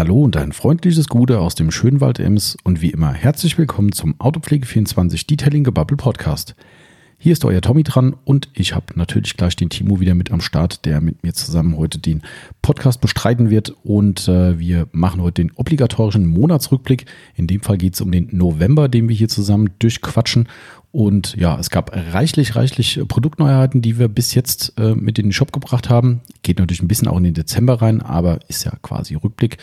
Hallo und ein freundliches Gute aus dem schönen Wald Ems und wie immer herzlich willkommen zum Autopflege24 Detailing Gebubble Podcast. Hier ist euer Tommy dran und ich habe natürlich gleich den Timo wieder mit am Start, der mit mir zusammen heute den Podcast bestreiten wird. Und äh, wir machen heute den obligatorischen Monatsrückblick. In dem Fall geht es um den November, den wir hier zusammen durchquatschen. Und ja, es gab reichlich, reichlich Produktneuheiten, die wir bis jetzt äh, mit in den Shop gebracht haben. Geht natürlich ein bisschen auch in den Dezember rein, aber ist ja quasi Rückblick.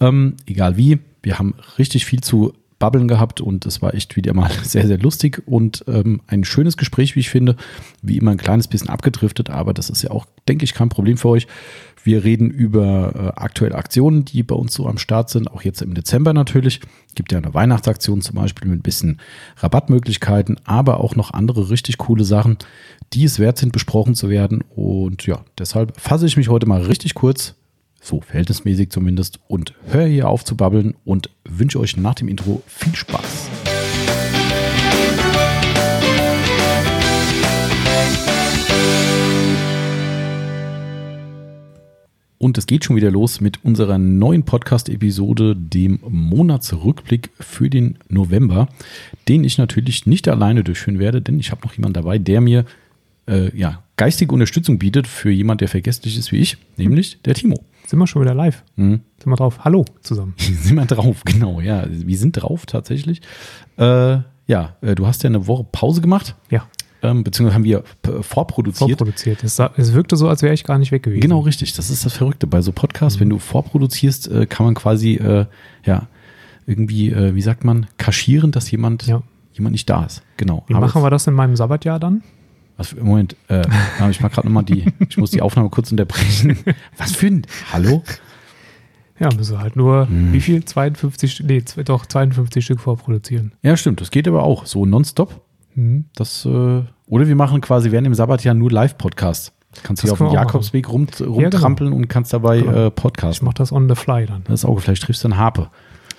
Ähm, egal wie, wir haben richtig viel zu Babbeln gehabt und es war echt wieder mal sehr, sehr lustig und ähm, ein schönes Gespräch, wie ich finde. Wie immer ein kleines bisschen abgedriftet, aber das ist ja auch, denke ich, kein Problem für euch. Wir reden über äh, aktuelle Aktionen, die bei uns so am Start sind, auch jetzt im Dezember natürlich. Gibt ja eine Weihnachtsaktion zum Beispiel mit ein bisschen Rabattmöglichkeiten, aber auch noch andere richtig coole Sachen, die es wert sind, besprochen zu werden. Und ja, deshalb fasse ich mich heute mal richtig kurz so verhältnismäßig zumindest. Und höre hier auf zu babbeln und wünsche euch nach dem Intro viel Spaß. Und es geht schon wieder los mit unserer neuen Podcast-Episode, dem Monatsrückblick für den November, den ich natürlich nicht alleine durchführen werde, denn ich habe noch jemanden dabei, der mir äh, ja, geistige Unterstützung bietet für jemand, der vergesslich ist wie ich, nämlich der Timo. Sind wir schon wieder live? Mhm. Sind wir drauf? Hallo zusammen. sind wir drauf, genau, ja. Wir sind drauf tatsächlich. Äh, ja, äh, du hast ja eine Woche Pause gemacht. Ja. Ähm, beziehungsweise haben wir vorproduziert. Vorproduziert. Es, es, wirkte so, als wäre ich gar nicht weg gewesen. Genau, richtig. Das ist das Verrückte. Bei so Podcasts, mhm. wenn du vorproduzierst, äh, kann man quasi, äh, ja, irgendwie, äh, wie sagt man, kaschieren, dass jemand, ja. jemand nicht da ist. Genau. Wie machen wir das in meinem Sabbatjahr dann? Was für, Moment, äh, ich mal gerade nochmal die, ich muss die Aufnahme kurz unterbrechen. Was für ein, hallo? Ja, müssen wir halt nur, hm. wie viel? 52, nee, doch 52 Stück vorproduzieren. Ja, stimmt, das geht aber auch, so nonstop. Hm. Das, äh, oder wir machen quasi während dem Sabbatjahr nur Live-Podcasts. Kannst du hier auf dem Jakobsweg rum, rumtrampeln ja, genau. und kannst dabei genau. äh, Podcasten. Ich mach das on the fly dann. Das ist auch, vielleicht triffst du einen Harpe.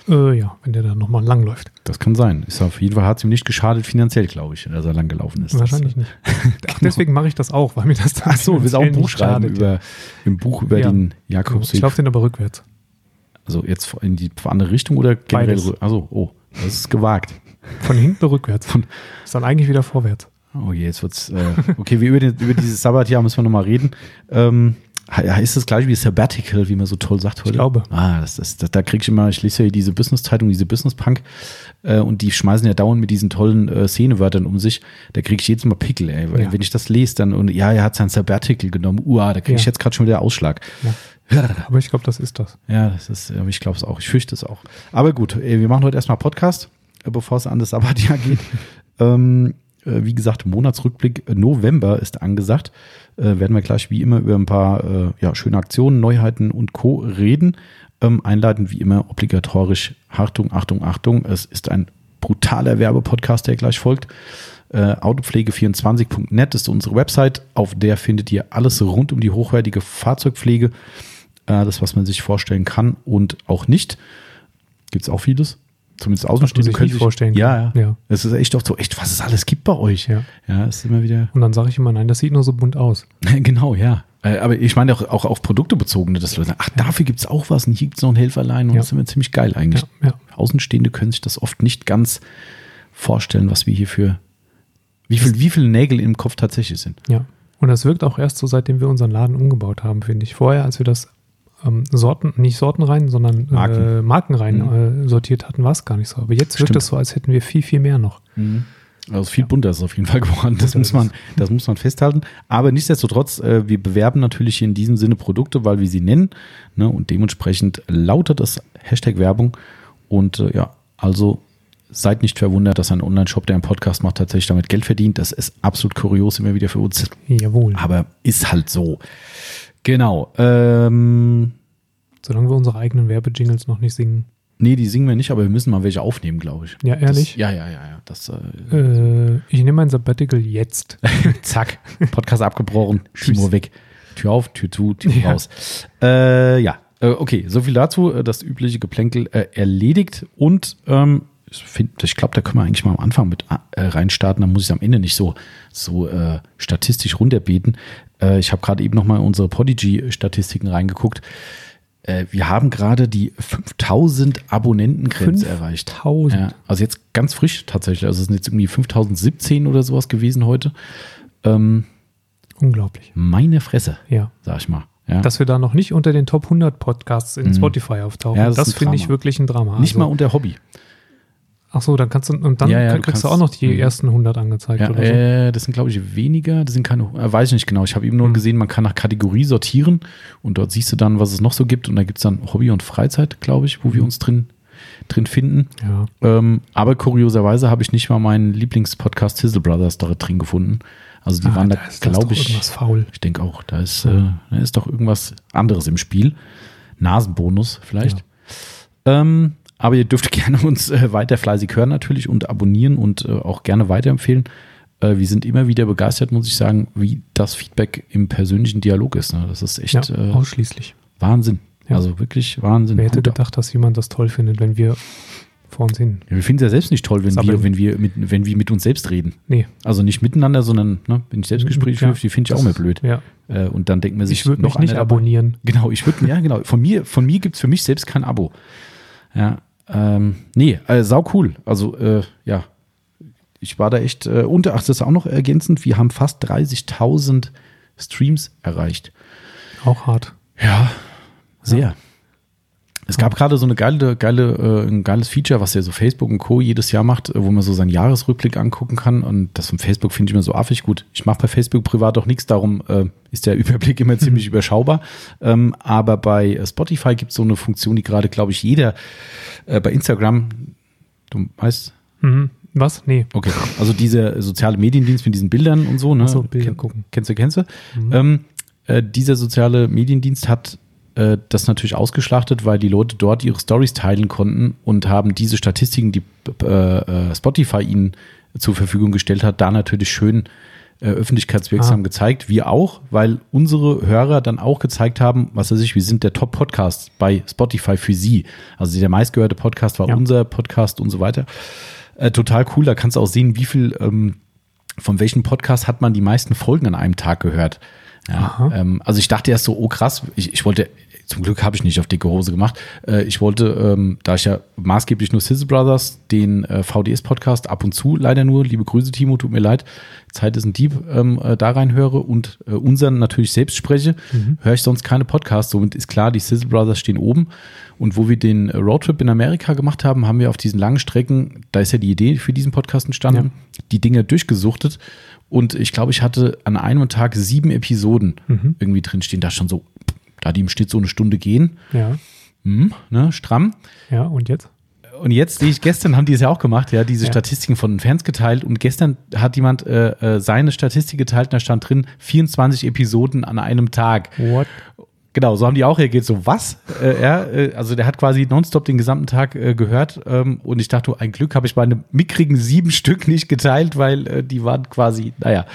Äh, ja, wenn der dann nochmal lang läuft. Das kann sein. Ist auf jeden Fall hat es ihm nicht geschadet finanziell, glaube ich, dass er lang gelaufen ist. Wahrscheinlich das, äh, nicht. Ach, deswegen mache ich das auch, weil mir das dann Ach so, du willst auch ein Buch schreiben schadet, über, im Buch über ja. den Jakobsweg. Ich laufe den aber rückwärts. Also jetzt in die andere Richtung oder generell? Beides. Also, oh, das ist gewagt. Von hinten rückwärts. Von, ist dann eigentlich wieder vorwärts. Oh je, jetzt wird's. Äh, okay, wir über, den, über dieses Sabbatjahr müssen wir nochmal reden. Ähm, ist das gleich wie Sabbatical, wie man so toll sagt heute? Ich glaube. Ah, das ist, das, da kriege ich immer, ich lese ja diese Business-Zeitung, diese Business-Punk äh, und die schmeißen ja dauernd mit diesen tollen äh, Szenewörtern um sich. Da kriege ich jedes Mal Pickel, ey. Ja. Wenn ich das lese, dann, und ja, er hat sein Sabbatical genommen. Uah, da kriege ich ja. jetzt gerade schon wieder Ausschlag. Ja. Aber ich glaube, das ist das. Ja, das ist, aber ich glaube es auch. Ich fürchte es auch. Aber gut, ey, wir machen heute erstmal Podcast, äh, bevor es an das Sabbatjahr geht. ähm, äh, wie gesagt, Monatsrückblick November ist angesagt. Äh, werden wir gleich wie immer über ein paar äh, ja, schöne Aktionen, Neuheiten und Co. reden. Ähm, einleitend wie immer obligatorisch Achtung, Achtung, Achtung. Es ist ein brutaler Werbepodcast, der gleich folgt. Äh, Autopflege24.net ist unsere Website. Auf der findet ihr alles rund um die hochwertige Fahrzeugpflege. Äh, das, was man sich vorstellen kann und auch nicht. Gibt es auch vieles zumindest Außenstehende können sich vorstellen. Ja, ja, ja. Es ist echt oft so, echt, was es alles gibt bei euch. Ja, ja ist immer wieder. Und dann sage ich immer, nein, das sieht nur so bunt aus. genau, ja. Äh, aber ich meine auch, auch auf Produkte bezogene, dass Leute sagen, ach, dafür gibt es auch was und hier gibt es noch ein Helferlein und ja. das ist immer ziemlich geil eigentlich. Ja, Außenstehende können sich das oft nicht ganz vorstellen, was wir hier für, wie, viel, wie viele Nägel im Kopf tatsächlich sind. Ja. Und das wirkt auch erst so, seitdem wir unseren Laden umgebaut haben, finde ich. Vorher, als wir das ähm, Sorten, nicht Sorten rein, sondern Marken, äh, Marken rein mhm. äh, sortiert hatten, war es gar nicht so. Aber jetzt Stimmt. wirkt es so, als hätten wir viel, viel mehr noch. Mhm. Also viel bunter ist es auf jeden Fall geworden. Das muss man, das muss man festhalten. Aber nichtsdestotrotz, äh, wir bewerben natürlich in diesem Sinne Produkte, weil wir sie nennen. Ne, und dementsprechend lautet das Hashtag Werbung. Und äh, ja, also seid nicht verwundert, dass ein Online-Shop, der einen Podcast macht, tatsächlich damit Geld verdient. Das ist absolut kurios immer wieder für uns. Jawohl. Aber ist halt so. Genau. Ähm, Solange wir unsere eigenen Werbejingles noch nicht singen. Nee, die singen wir nicht, aber wir müssen mal welche aufnehmen, glaube ich. Ja, ehrlich? Das, ja, ja, ja, ja. Das, äh, äh, ich nehme mein Sabbatical jetzt. Zack. Podcast abgebrochen. Timo weg. Tür auf, Tür zu, Tür ja. raus. Äh, ja, äh, okay, so viel dazu. Äh, das übliche Geplänkel äh, erledigt und ähm, ich, ich glaube, da können wir eigentlich mal am Anfang mit reinstarten. Da muss ich am Ende nicht so, so statistisch runterbeten. Äh, ich habe gerade eben nochmal unsere Podigy-Statistiken reingeguckt. Äh, wir haben gerade die 5000 Abonnentengrenze 5000? erreicht. Ja, also jetzt ganz frisch tatsächlich. Also es sind jetzt irgendwie 5017 oder sowas gewesen heute. Ähm, Unglaublich. meine Fresse, Ja. sag ich mal. Ja. Dass wir da noch nicht unter den Top 100 Podcasts in Mhm. Spotify auftauchen, Ja, das das, finde ich wirklich ein Drama. Nicht Also- mal unter Hobby. Ach so, dann kannst du, und dann Ja, ja, du kriegst du kannst- auch noch die Mhm. ersten 100 angezeigt Ja, oder so. äh, das sind, glaube ich, weniger. Das sind keine, äh, weiß ich nicht genau. Ich habe eben nur Mhm. gesehen, man kann nach Kategorie sortieren und dort siehst du dann, was es noch so gibt. Und da gibt es dann Hobby und Freizeit, glaube ich, wo wir Mhm. uns drin, drin finden. Ja. Ähm, aber kurioserweise habe ich nicht mal meinen Lieblingspodcast Sizzle Brothers da drin gefunden. Also die Ah, waren da, ist glaube ich, Irgendwas faul. ich denke auch, da ist, äh, da ist doch irgendwas anderes im Spiel. Nasenbonus vielleicht. Ähm, aber ihr dürft gerne uns äh, weiter fleißig hören natürlich und abonnieren und äh, auch gerne weiterempfehlen. Äh, wir sind immer wieder begeistert, muss ich sagen, wie das Feedback im persönlichen Dialog ist. Ne? Das ist echt Ja, äh, ausschließlich. Wahnsinn. Ja. Also wirklich Wahnsinn. Wer hätte Hut ab. gedacht, dass jemand das toll findet, wenn wir vor uns hin? Ja, wir finden es ja selbst nicht toll, wenn wir, wenn, wir mit, wenn wir mit uns selbst reden. Nee. Also nicht miteinander, sondern ne, wenn ich Selbstgespräche Ja, führe, die finde ich auch mehr blöd. Ja. Äh, und dann denkt man sich, Ich würde mich noch nicht einer dabei. abonnieren. Genau, ich würde, ja, genau. Von mir, von mir gibt es für mich selbst kein Abo. Ja, ähm, nee, äh, sau cool. Also, äh, ja, ich war da echt, äh, und ach, das ist auch noch ergänzend, wir haben fast 30.000 Streams erreicht. Auch hart. Ja, sehr. Es gab gerade so eine geile, geile, äh, ein geiles Feature, was ja so Facebook und Co. jedes Jahr macht, wo man so seinen Jahresrückblick angucken kann. Und das von Facebook finde ich immer so affig gut. Ich mache bei Facebook privat auch nichts, darum äh, ist der Überblick immer ziemlich überschaubar. Ähm, aber bei äh, Spotify gibt es so eine Funktion, die gerade, glaube ich, jeder äh, bei Instagram, du weißt, Mhm. Was? Nee. Okay, also dieser soziale Mediendienst mit diesen Bildern und so, ne? Ach so, Bilder Ken- gucken. Kennst du, kennst du? Mhm. Ähm, äh, dieser soziale Mediendienst hat äh, das natürlich ausgeschlachtet, weil die Leute dort ihre Stories teilen konnten und haben diese Statistiken, die äh, äh, Spotify ihnen zur Verfügung gestellt hat, da natürlich schön äh, öffentlichkeitswirksam Ah. gezeigt. Wir auch, weil unsere Hörer dann auch gezeigt haben, was weiß ich, wir sind der Top-Podcast bei Spotify für sie. Also der meistgehörte Podcast war Ja. unser Podcast und so weiter. Äh, total cool, da kannst du auch sehen, wie viel, ähm, von welchem Podcast hat man die meisten Folgen an einem Tag gehört. Ja, ähm, also ich dachte erst so, oh krass, ich, ich wollte, zum Glück habe ich nicht auf dicke Hose gemacht. Äh, ich wollte, ähm, da ich ja maßgeblich nur Sizzle Brothers, den äh, VDS-Podcast ab und zu leider nur, liebe Grüße Timo, tut mir leid, Zeit ist ein Dieb, ähm, äh, da reinhöre und äh, unseren natürlich selbst spreche, höre ich sonst keine Podcasts. Somit ist klar, die Sizzle Brothers stehen oben. Und wo wir den äh, Roadtrip in Amerika gemacht haben, haben wir auf diesen langen Strecken, da ist ja die Idee für diesen Podcast entstanden, die Dinge durchgesuchtet. Und ich glaube, ich hatte an einem Tag sieben Episoden Mhm. irgendwie drinstehen. Da schon so, da die im Schnitt so eine Stunde gehen, Ja. hm, ne, stramm. Ja, und jetzt? Und jetzt sehe ich, gestern haben die es ja auch gemacht, ja, diese Ja. Statistiken von den Fans geteilt. Und gestern hat jemand äh, äh, seine Statistik geteilt und da stand drin 24 Episoden an einem Tag. What? Genau, so haben die auch reagiert. So, was? Äh, ja, äh, also der hat quasi nonstop den gesamten Tag äh, gehört. Ähm, und ich dachte, ein Glück habe ich meine mickrigen sieben Stück nicht geteilt, weil äh, die waren quasi, naja,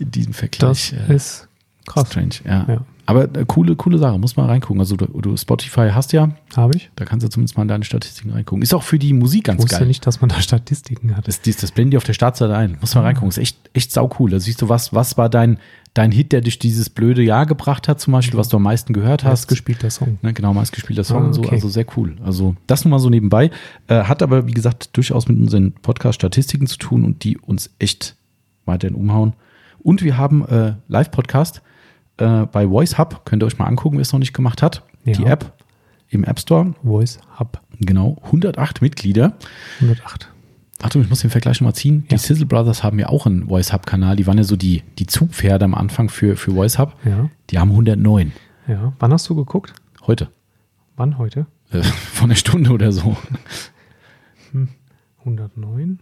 in diesem Das Vergleich. äh, ist krass. Strange, ja. Ja. Aber äh, coole, coole Sache, muss mal reingucken. Also du, du Spotify hast ja, Habe ich? da kannst du zumindest mal in deine Statistiken reingucken. Ist auch für die Musik Ich ganz wusste geil. nicht, dass man da Statistiken hat. Das, das, das blenden die auf der Startseite ein. Muss mal Ah. reingucken. Ist echt, echt sau cool. Da siehst du, was, was war dein, dein Hit, der dich dieses blöde Jahr gebracht hat, zum Beispiel, was du am meisten gehört hast. Hast gespielter Song. Ne, genau, meistgespielter Song Ah, und so. okay. Also sehr cool. Also das nur mal so nebenbei. Äh, hat aber, wie gesagt, durchaus mit unseren Podcast-Statistiken zu tun und die uns echt weiterhin umhauen. Und wir haben äh, Live-Podcast äh, bei Voice Hub. Könnt ihr euch mal angucken, wer es noch nicht gemacht hat. Ja. Die App im App Store. Voice Hub Genau, 108 Mitglieder. 108. Achtung, ich muss den Vergleich nochmal ziehen. Die Ja. Sizzle Brothers haben ja auch einen Voice Hub-Kanal. Die waren ja so die, die Zugpferde am Anfang für, für Voice Hub. Ja. Die haben 109 Ja. Wann hast du geguckt? heute. Wann heute? Äh, von einer Stunde oder so. 109.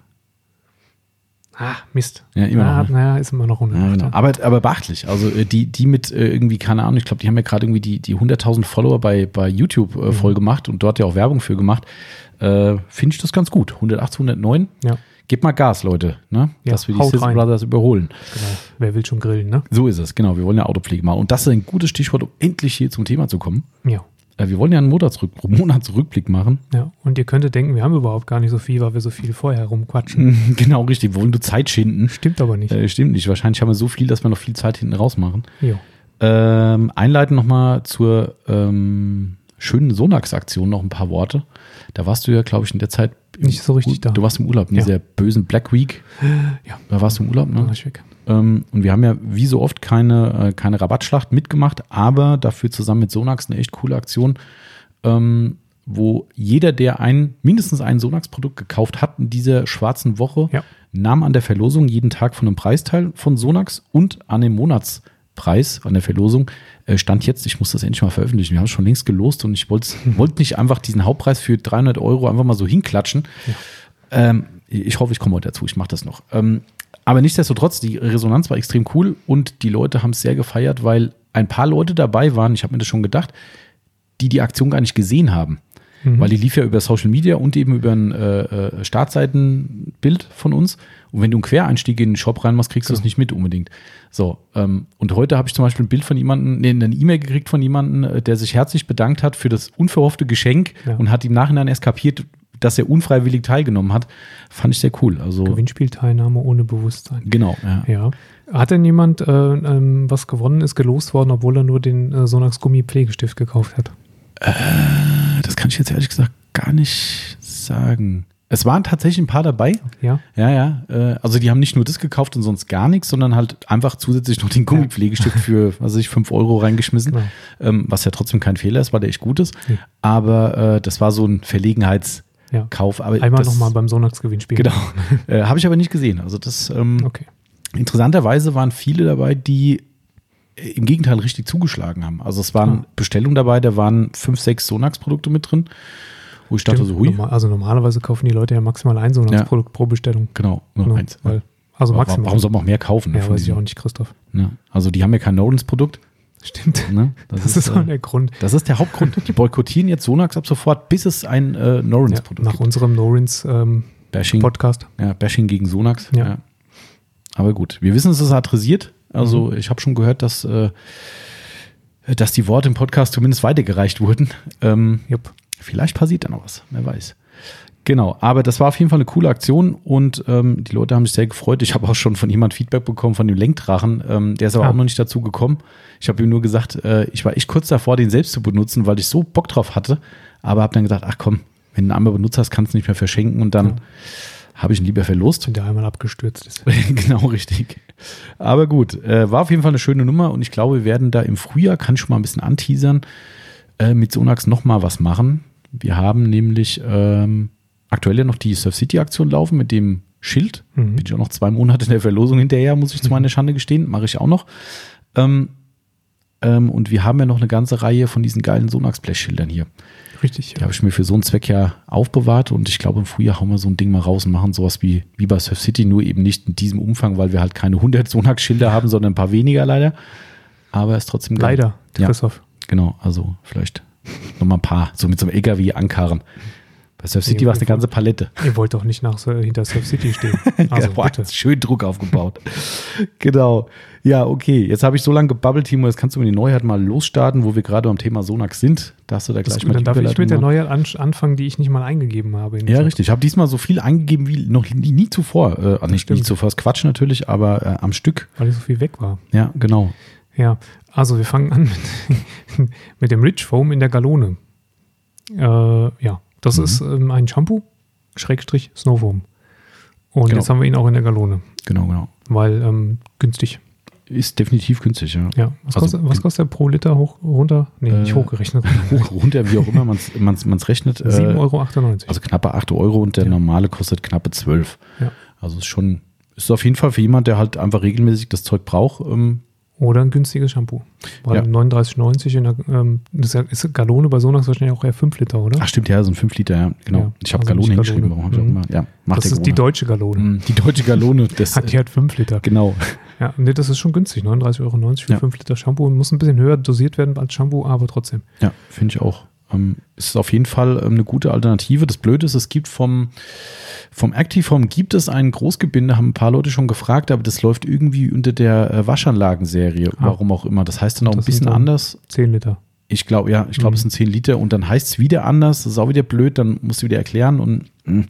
Ah, Mist. Ja, immer naja, noch, ne? naja, ist immer noch 108. Ja, genau. aber, aber beachtlich. Also äh, die, die mit äh, irgendwie, keine Ahnung, ich glaube, die haben ja gerade irgendwie die, die 100.000 Follower bei, bei YouTube Mhm. äh, voll gemacht und dort ja auch Werbung für gemacht. Äh, Finde ich das ganz gut. 108, 109. Ja, Gebt mal Gas, Leute, ne? Ja, dass wir die Sizzle. Brothers überholen. genau. Wer will schon grillen, ne? So ist es, genau. Wir wollen ja Autopflege machen. Und das ist ein gutes Stichwort, um endlich hier zum Thema zu kommen. Ja. Äh, wir wollen ja einen Monatsrück Monatsrückblick machen. Ja, und ihr könntet denken, wir haben überhaupt gar nicht so viel, weil wir so viel vorher rumquatschen. genau, richtig. Wir wollen nur Zeit schinden. Stimmt aber nicht. Äh, stimmt nicht. Wahrscheinlich haben wir so viel, dass wir noch viel Zeit hinten raus machen. Jo. Ähm, einleiten nochmal zur ähm, schönen Sonax-Aktion noch ein paar Worte. Da warst du ja, glaube ich, in der Zeit nicht so richtig da. Du warst im Urlaub, in ja. dieser bösen Black Week. Ja. Da warst du im Urlaub, ne? Da war ich weg. Ähm, und wir haben ja wie so oft keine, äh, keine Rabattschlacht mitgemacht, aber dafür zusammen mit Sonax eine echt coole Aktion, ähm, wo jeder, der ein, mindestens ein Sonax-Produkt gekauft hat in dieser schwarzen Woche, ja. nahm an der Verlosung jeden Tag von einem Preisteil von Sonax und an dem Monatspreis an der Verlosung äh, stand jetzt, ich muss das endlich mal veröffentlichen, wir haben es schon längst gelost und ich wollte wollt nicht einfach diesen Hauptpreis für 300 Euro einfach mal so hinklatschen. Ja. Ähm, ich hoffe, ich komme heute dazu, ich mache das noch. Ähm, aber nichtsdestotrotz, die Resonanz war extrem cool und die Leute haben es sehr gefeiert, weil ein paar Leute dabei waren, ich habe mir das schon gedacht, die die Aktion gar nicht gesehen haben. Mhm. Weil die lief ja über Social Media und eben über ein äh, äh Startseitenbild von uns. Und wenn du einen Quereinstieg in den Shop reinmachst, kriegst du das nicht mit unbedingt. So, ähm, und heute habe ich zum Beispiel ein Bild von jemandem, nee, eine E-Mail gekriegt von jemandem, äh, der sich herzlich bedankt hat für das unverhoffte Geschenk ja. und hat im Nachhinein erst kapiert, dass er unfreiwillig teilgenommen hat. Fand ich sehr cool. Also Gewinnspielteilnahme ohne Bewusstsein. Genau, ja. ja. Hat denn jemand, äh, ähm, was gewonnen ist, gelost worden, obwohl er nur den äh, Sonax Gummi Pflegestift gekauft hat? Äh, das kann ich jetzt ehrlich gesagt gar nicht sagen. Es waren tatsächlich ein paar dabei. Ja. Ja, ja. Äh, also die haben nicht nur das gekauft und sonst gar nichts, sondern halt einfach zusätzlich noch den Gummipflegestift für, was weiß ich, 5 Euro reingeschmissen. Genau. Was ja trotzdem kein Fehler ist, weil der echt gut ist. Ja. Aber äh, das war so ein Verlegenheitskauf. Ja. Aber Einmal nochmal beim Sonntagsgewinnspiel. Genau. äh, Habe ich aber nicht gesehen. Also das ähm, okay. interessanterweise waren viele dabei, die im Gegenteil richtig zugeschlagen haben. Also es waren ah. Bestellungen dabei, da waren fünf, sechs Sonax-Produkte mit drin. Wo ich dachte so, hui. Also normalerweise kaufen die Leute ja maximal ein Sonax-Produkt ja. pro Bestellung. Genau, nur genau, eins. Weil, also maximal. Warum soll man auch mehr kaufen? Ja, weiß ich auch nicht, Christoph. Ja. Also die haben ja kein Nolens-Produkt. Stimmt. Ne? Das, das, ist, ist äh, der Grund. Das ist der Hauptgrund. Die boykottieren jetzt Sonax ab sofort, bis es ein äh, Norins-Produkt ja, Nach gibt. unserem Norins-Podcast. Ähm, ja, Bashing gegen Sonax. Ja. ja. Aber gut, wir wissen, es ist adressiert. Also mhm. ich habe schon gehört, dass, äh, dass die Worte im Podcast zumindest weitergereicht wurden. Ähm, Jupp. Vielleicht passiert da noch was, wer weiß. Genau, aber das war auf jeden Fall eine coole Aktion und ähm, die Leute haben sich sehr gefreut. Ich habe auch schon von jemand Feedback bekommen von dem Lenkdrachen. Ähm, der ist aber ah. auch noch nicht dazu gekommen. Ich habe ihm nur gesagt, äh, ich war echt kurz davor, den selbst zu benutzen, weil ich so Bock drauf hatte. Aber habe dann gesagt, ach komm, wenn du einen anderen benutzt hast, kannst du nicht mehr verschenken und dann ja. habe ich ihn lieber verlost. Wenn der einmal abgestürzt ist. genau, richtig. Aber gut, äh, war auf jeden Fall eine schöne Nummer und ich glaube, wir werden da im Frühjahr, kann ich schon mal ein bisschen anteasern, äh, mit Sonax nochmal was machen. Wir haben nämlich ähm, aktuell ja noch die Surf City Aktion laufen mit dem Schild. Mhm. Bin ich auch noch zwei Monate in der Verlosung hinterher, muss ich zu meiner Schande gestehen. Mache ich auch noch. Ähm, ähm, und wir haben ja noch eine ganze Reihe von diesen geilen Sonax-Blechschildern hier. Richtig. Die ja. habe ich mir für so einen Zweck ja aufbewahrt und ich glaube, im Frühjahr hauen wir so ein Ding mal raus und machen sowas wie, wie bei Surf City, nur eben nicht in diesem Umfang, weil wir halt keine 100 Sonax-Schilder haben, sondern ein paar weniger leider. Aber es ist trotzdem geil. Leider, Christoph. Ja, genau, also vielleicht nochmal ein paar, so mit so einem LKW ankarren. Bei Surf City war es eine ganze Palette. Ihr wollt doch nicht nach, hinter Surf City stehen. Also, ja, bitte. Schön Druck aufgebaut. genau. Ja, okay. Jetzt habe ich so lange gebabbelt, Timo. Jetzt kannst du mit die Neuheit mal losstarten, wo wir gerade am Thema Sonax sind. Da hast du da gleich das, mal Dann darf ich mit der Neuheit anfangen, die ich nicht mal eingegeben habe. Ja, Chat. richtig. Ich habe diesmal so viel eingegeben wie noch nie, nie zuvor. Äh, nicht, nicht zuvor, das Quatsch natürlich, aber äh, am Stück. Weil ich so viel weg war. Ja, genau. Ja, also wir fangen an mit, mit dem Rich Foam in der Galone. Äh, ja, das mhm. ist ähm, ein Shampoo, Schrägstrich Snowfoam. Und genau. jetzt haben wir ihn auch in der Galone. Genau, genau. Weil ähm, günstig. Ist definitiv günstig, ja. ja. Was, also, kostet, was kostet der pro Liter hoch, runter? Nee, äh, nicht hochgerechnet. Hoch, runter, wie auch immer man es rechnet. 7,98 äh, Euro. Also knappe 8 Euro und der ja. normale kostet knappe 12. Ja. Also ist schon, ist auf jeden Fall für jemand, der halt einfach regelmäßig das Zeug braucht, ähm, oder ein günstiges Shampoo. Weil ja. 39,90 in der, ähm, das ist Galone bei Sonax wahrscheinlich auch eher 5 Liter, oder? Ach stimmt, ja, so ein 5 Liter, ja, genau. Ja, ich habe also Galone hingeschrieben, warum habe ich auch immer, ja, macht Das ist die deutsche Galone. Mhm, die deutsche Galone. Das, hat, die hat 5 Liter. Genau. Ja, nee, das ist schon günstig, 39,90 Euro für ja. 5 Liter Shampoo. Muss ein bisschen höher dosiert werden als Shampoo, aber trotzdem. Ja, finde ich auch. Ähm, ist auf jeden Fall ähm, eine gute Alternative. Das Blöde ist, es gibt vom, vom Activeform gibt es ein Großgebinde, haben ein paar Leute schon gefragt, aber das läuft irgendwie unter der äh, Waschanlagenserie, ah. warum auch immer. Das heißt dann auch das ein bisschen anders. 10 Liter. Ich glaube, ja, ich glaube, mhm. es sind 10 Liter und dann heißt es wieder anders. Das ist auch wieder blöd, dann musst du wieder erklären und mh.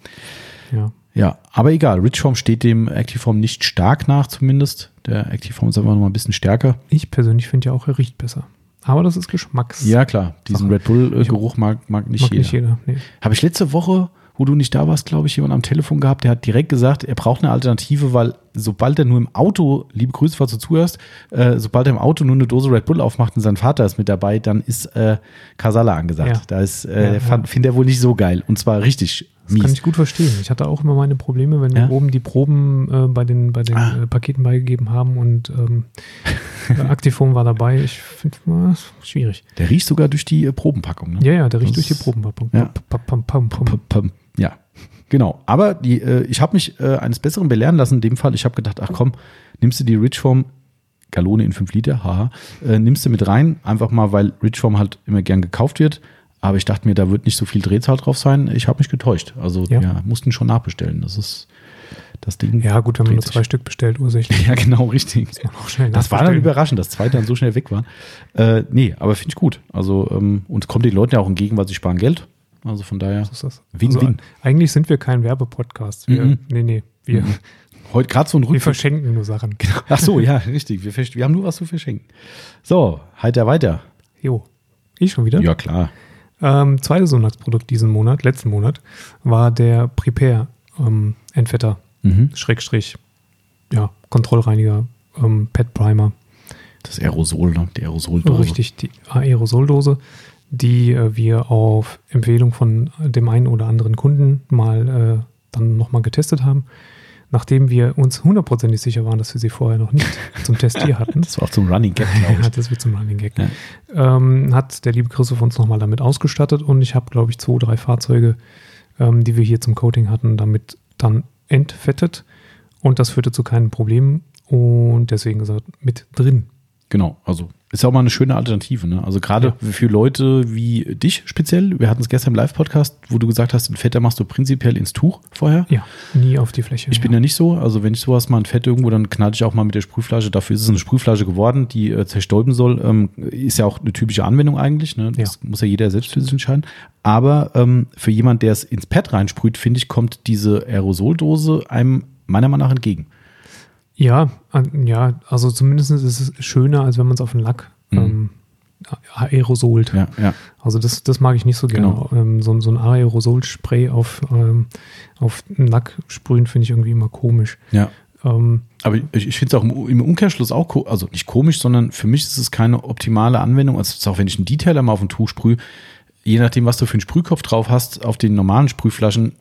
ja. Ja, aber egal. Richform steht dem Activeform nicht stark nach, zumindest. Der Activeform ist einfach noch mal ein bisschen stärker. Ich persönlich finde ja auch, er riecht besser. Aber das ist Geschmacks. Ja, klar. Diesen Red Bull-Geruch mag, mag nicht mag jeder. Nicht jeder nee. Habe ich letzte Woche wo du nicht da warst, glaube ich, jemand am Telefon gehabt, der hat direkt gesagt, er braucht eine Alternative, weil sobald er nur im Auto, liebe Grüße, falls du zuhörst, äh, sobald er im Auto nur eine Dose Red Bull aufmacht und sein Vater ist mit dabei, dann ist äh, Kasala angesagt. Ja. Da ist, äh, ja, ja. findet er wohl nicht so geil. Und zwar richtig das mies. kann ich gut verstehen. Ich hatte auch immer meine Probleme, wenn wir oben die Proben äh, bei den, bei den ah. Äh, Paketen beigegeben haben und ähm, Aktifon war dabei. Ich finde es schwierig. Der riecht sogar durch die äh, Probenpackung. Ne? Ja, ja, der riecht das durch die Probenpackung. Ja. Ja, genau. Aber die, äh, ich habe mich äh, eines Besseren belehren lassen. In dem Fall, ich habe gedacht, ach komm, nimmst du die Richform, Gallone in 5 Liter, haha, äh, nimmst du mit rein, einfach mal, weil Richform halt immer gern gekauft wird. Aber ich dachte mir, da wird nicht so viel Drehzahl drauf sein. Ich habe mich getäuscht. Also ja. ja, mussten schon nachbestellen. Das ist das Ding. Ja, gut, wir haben nur zwei Stück bestellt, ursächlich. Ja, genau, richtig. Das war dann überraschend, dass zwei dann so schnell weg waren. Äh, nee, aber finde ich gut. Also, ähm, und kommt den Leuten ja auch entgegen, weil sie sparen Geld. Also von daher. So Win-win. Also, eigentlich sind wir kein Werbepodcast. Wir, mhm. Nee, nee. Wir, mhm. Heute gerade so ein Rückfall. Wir verschenken nur Sachen. Genau. Ach so, ja, richtig. Wir, wir haben nur was zu verschenken. So, heiter weiter. Jo. Ich schon wieder? Ja, klar. Ähm, zweites Sonntagsprodukt diesen Monat, letzten Monat, war der Prepare ähm, Entfetter, mhm. Schrägstrich, ja, Kontrollreiniger, ähm, Pet Primer. Das Aerosol, ne? die Aerosoldose. Richtig, die Aerosoldose die äh, wir auf Empfehlung von dem einen oder anderen Kunden mal äh, dann nochmal getestet haben. Nachdem wir uns hundertprozentig sicher waren, dass wir sie vorher noch nicht zum Test hier hatten. Das war auch zum Running Gag, glaube ich. Ja, das wird zum Running Gag. Ja. Ähm, hat der liebe Christoph uns nochmal damit ausgestattet und ich habe, glaube ich, zwei, drei Fahrzeuge, ähm, die wir hier zum Coating hatten, damit dann entfettet. Und das führte zu keinen Problemen und deswegen ist er mit drin. Genau, also ist ja auch mal eine schöne Alternative. Ne? Also gerade ja. für Leute wie dich speziell. Wir hatten es gestern im Live-Podcast, wo du gesagt hast, den Fetter machst du prinzipiell ins Tuch vorher. Ja, nie auf die Fläche. Ich ja. bin ja nicht so. Also wenn ich sowas mal ein Fett irgendwo, dann knall ich auch mal mit der Sprühflasche. Dafür ist es eine Sprühflasche geworden, die äh, zerstäuben soll. Ähm, ist ja auch eine typische Anwendung eigentlich. Ne? Das ja. muss ja jeder selbst für sich entscheiden. Aber ähm, für jemand, der es ins Pad reinsprüht, finde ich, kommt diese Aerosoldose einem meiner Meinung nach entgegen. Ja, ja, also zumindest ist es schöner, als wenn man es auf den Lack mhm. ähm, aerosolt. Ja, ja. Also das, das mag ich nicht so gerne. Genau. Ähm, so, so ein Aerosol-Spray auf, ähm, auf den Lack sprühen finde ich irgendwie immer komisch. Ja. Ähm, aber ich, ich finde es auch im, im, Umkehrschluss auch, also nicht komisch, sondern für mich ist es keine optimale Anwendung. Also auch wenn ich einen Detailer mal auf ein Tuch sprühe, je nachdem, was du für einen Sprühkopf drauf hast, auf den normalen Sprühflaschen,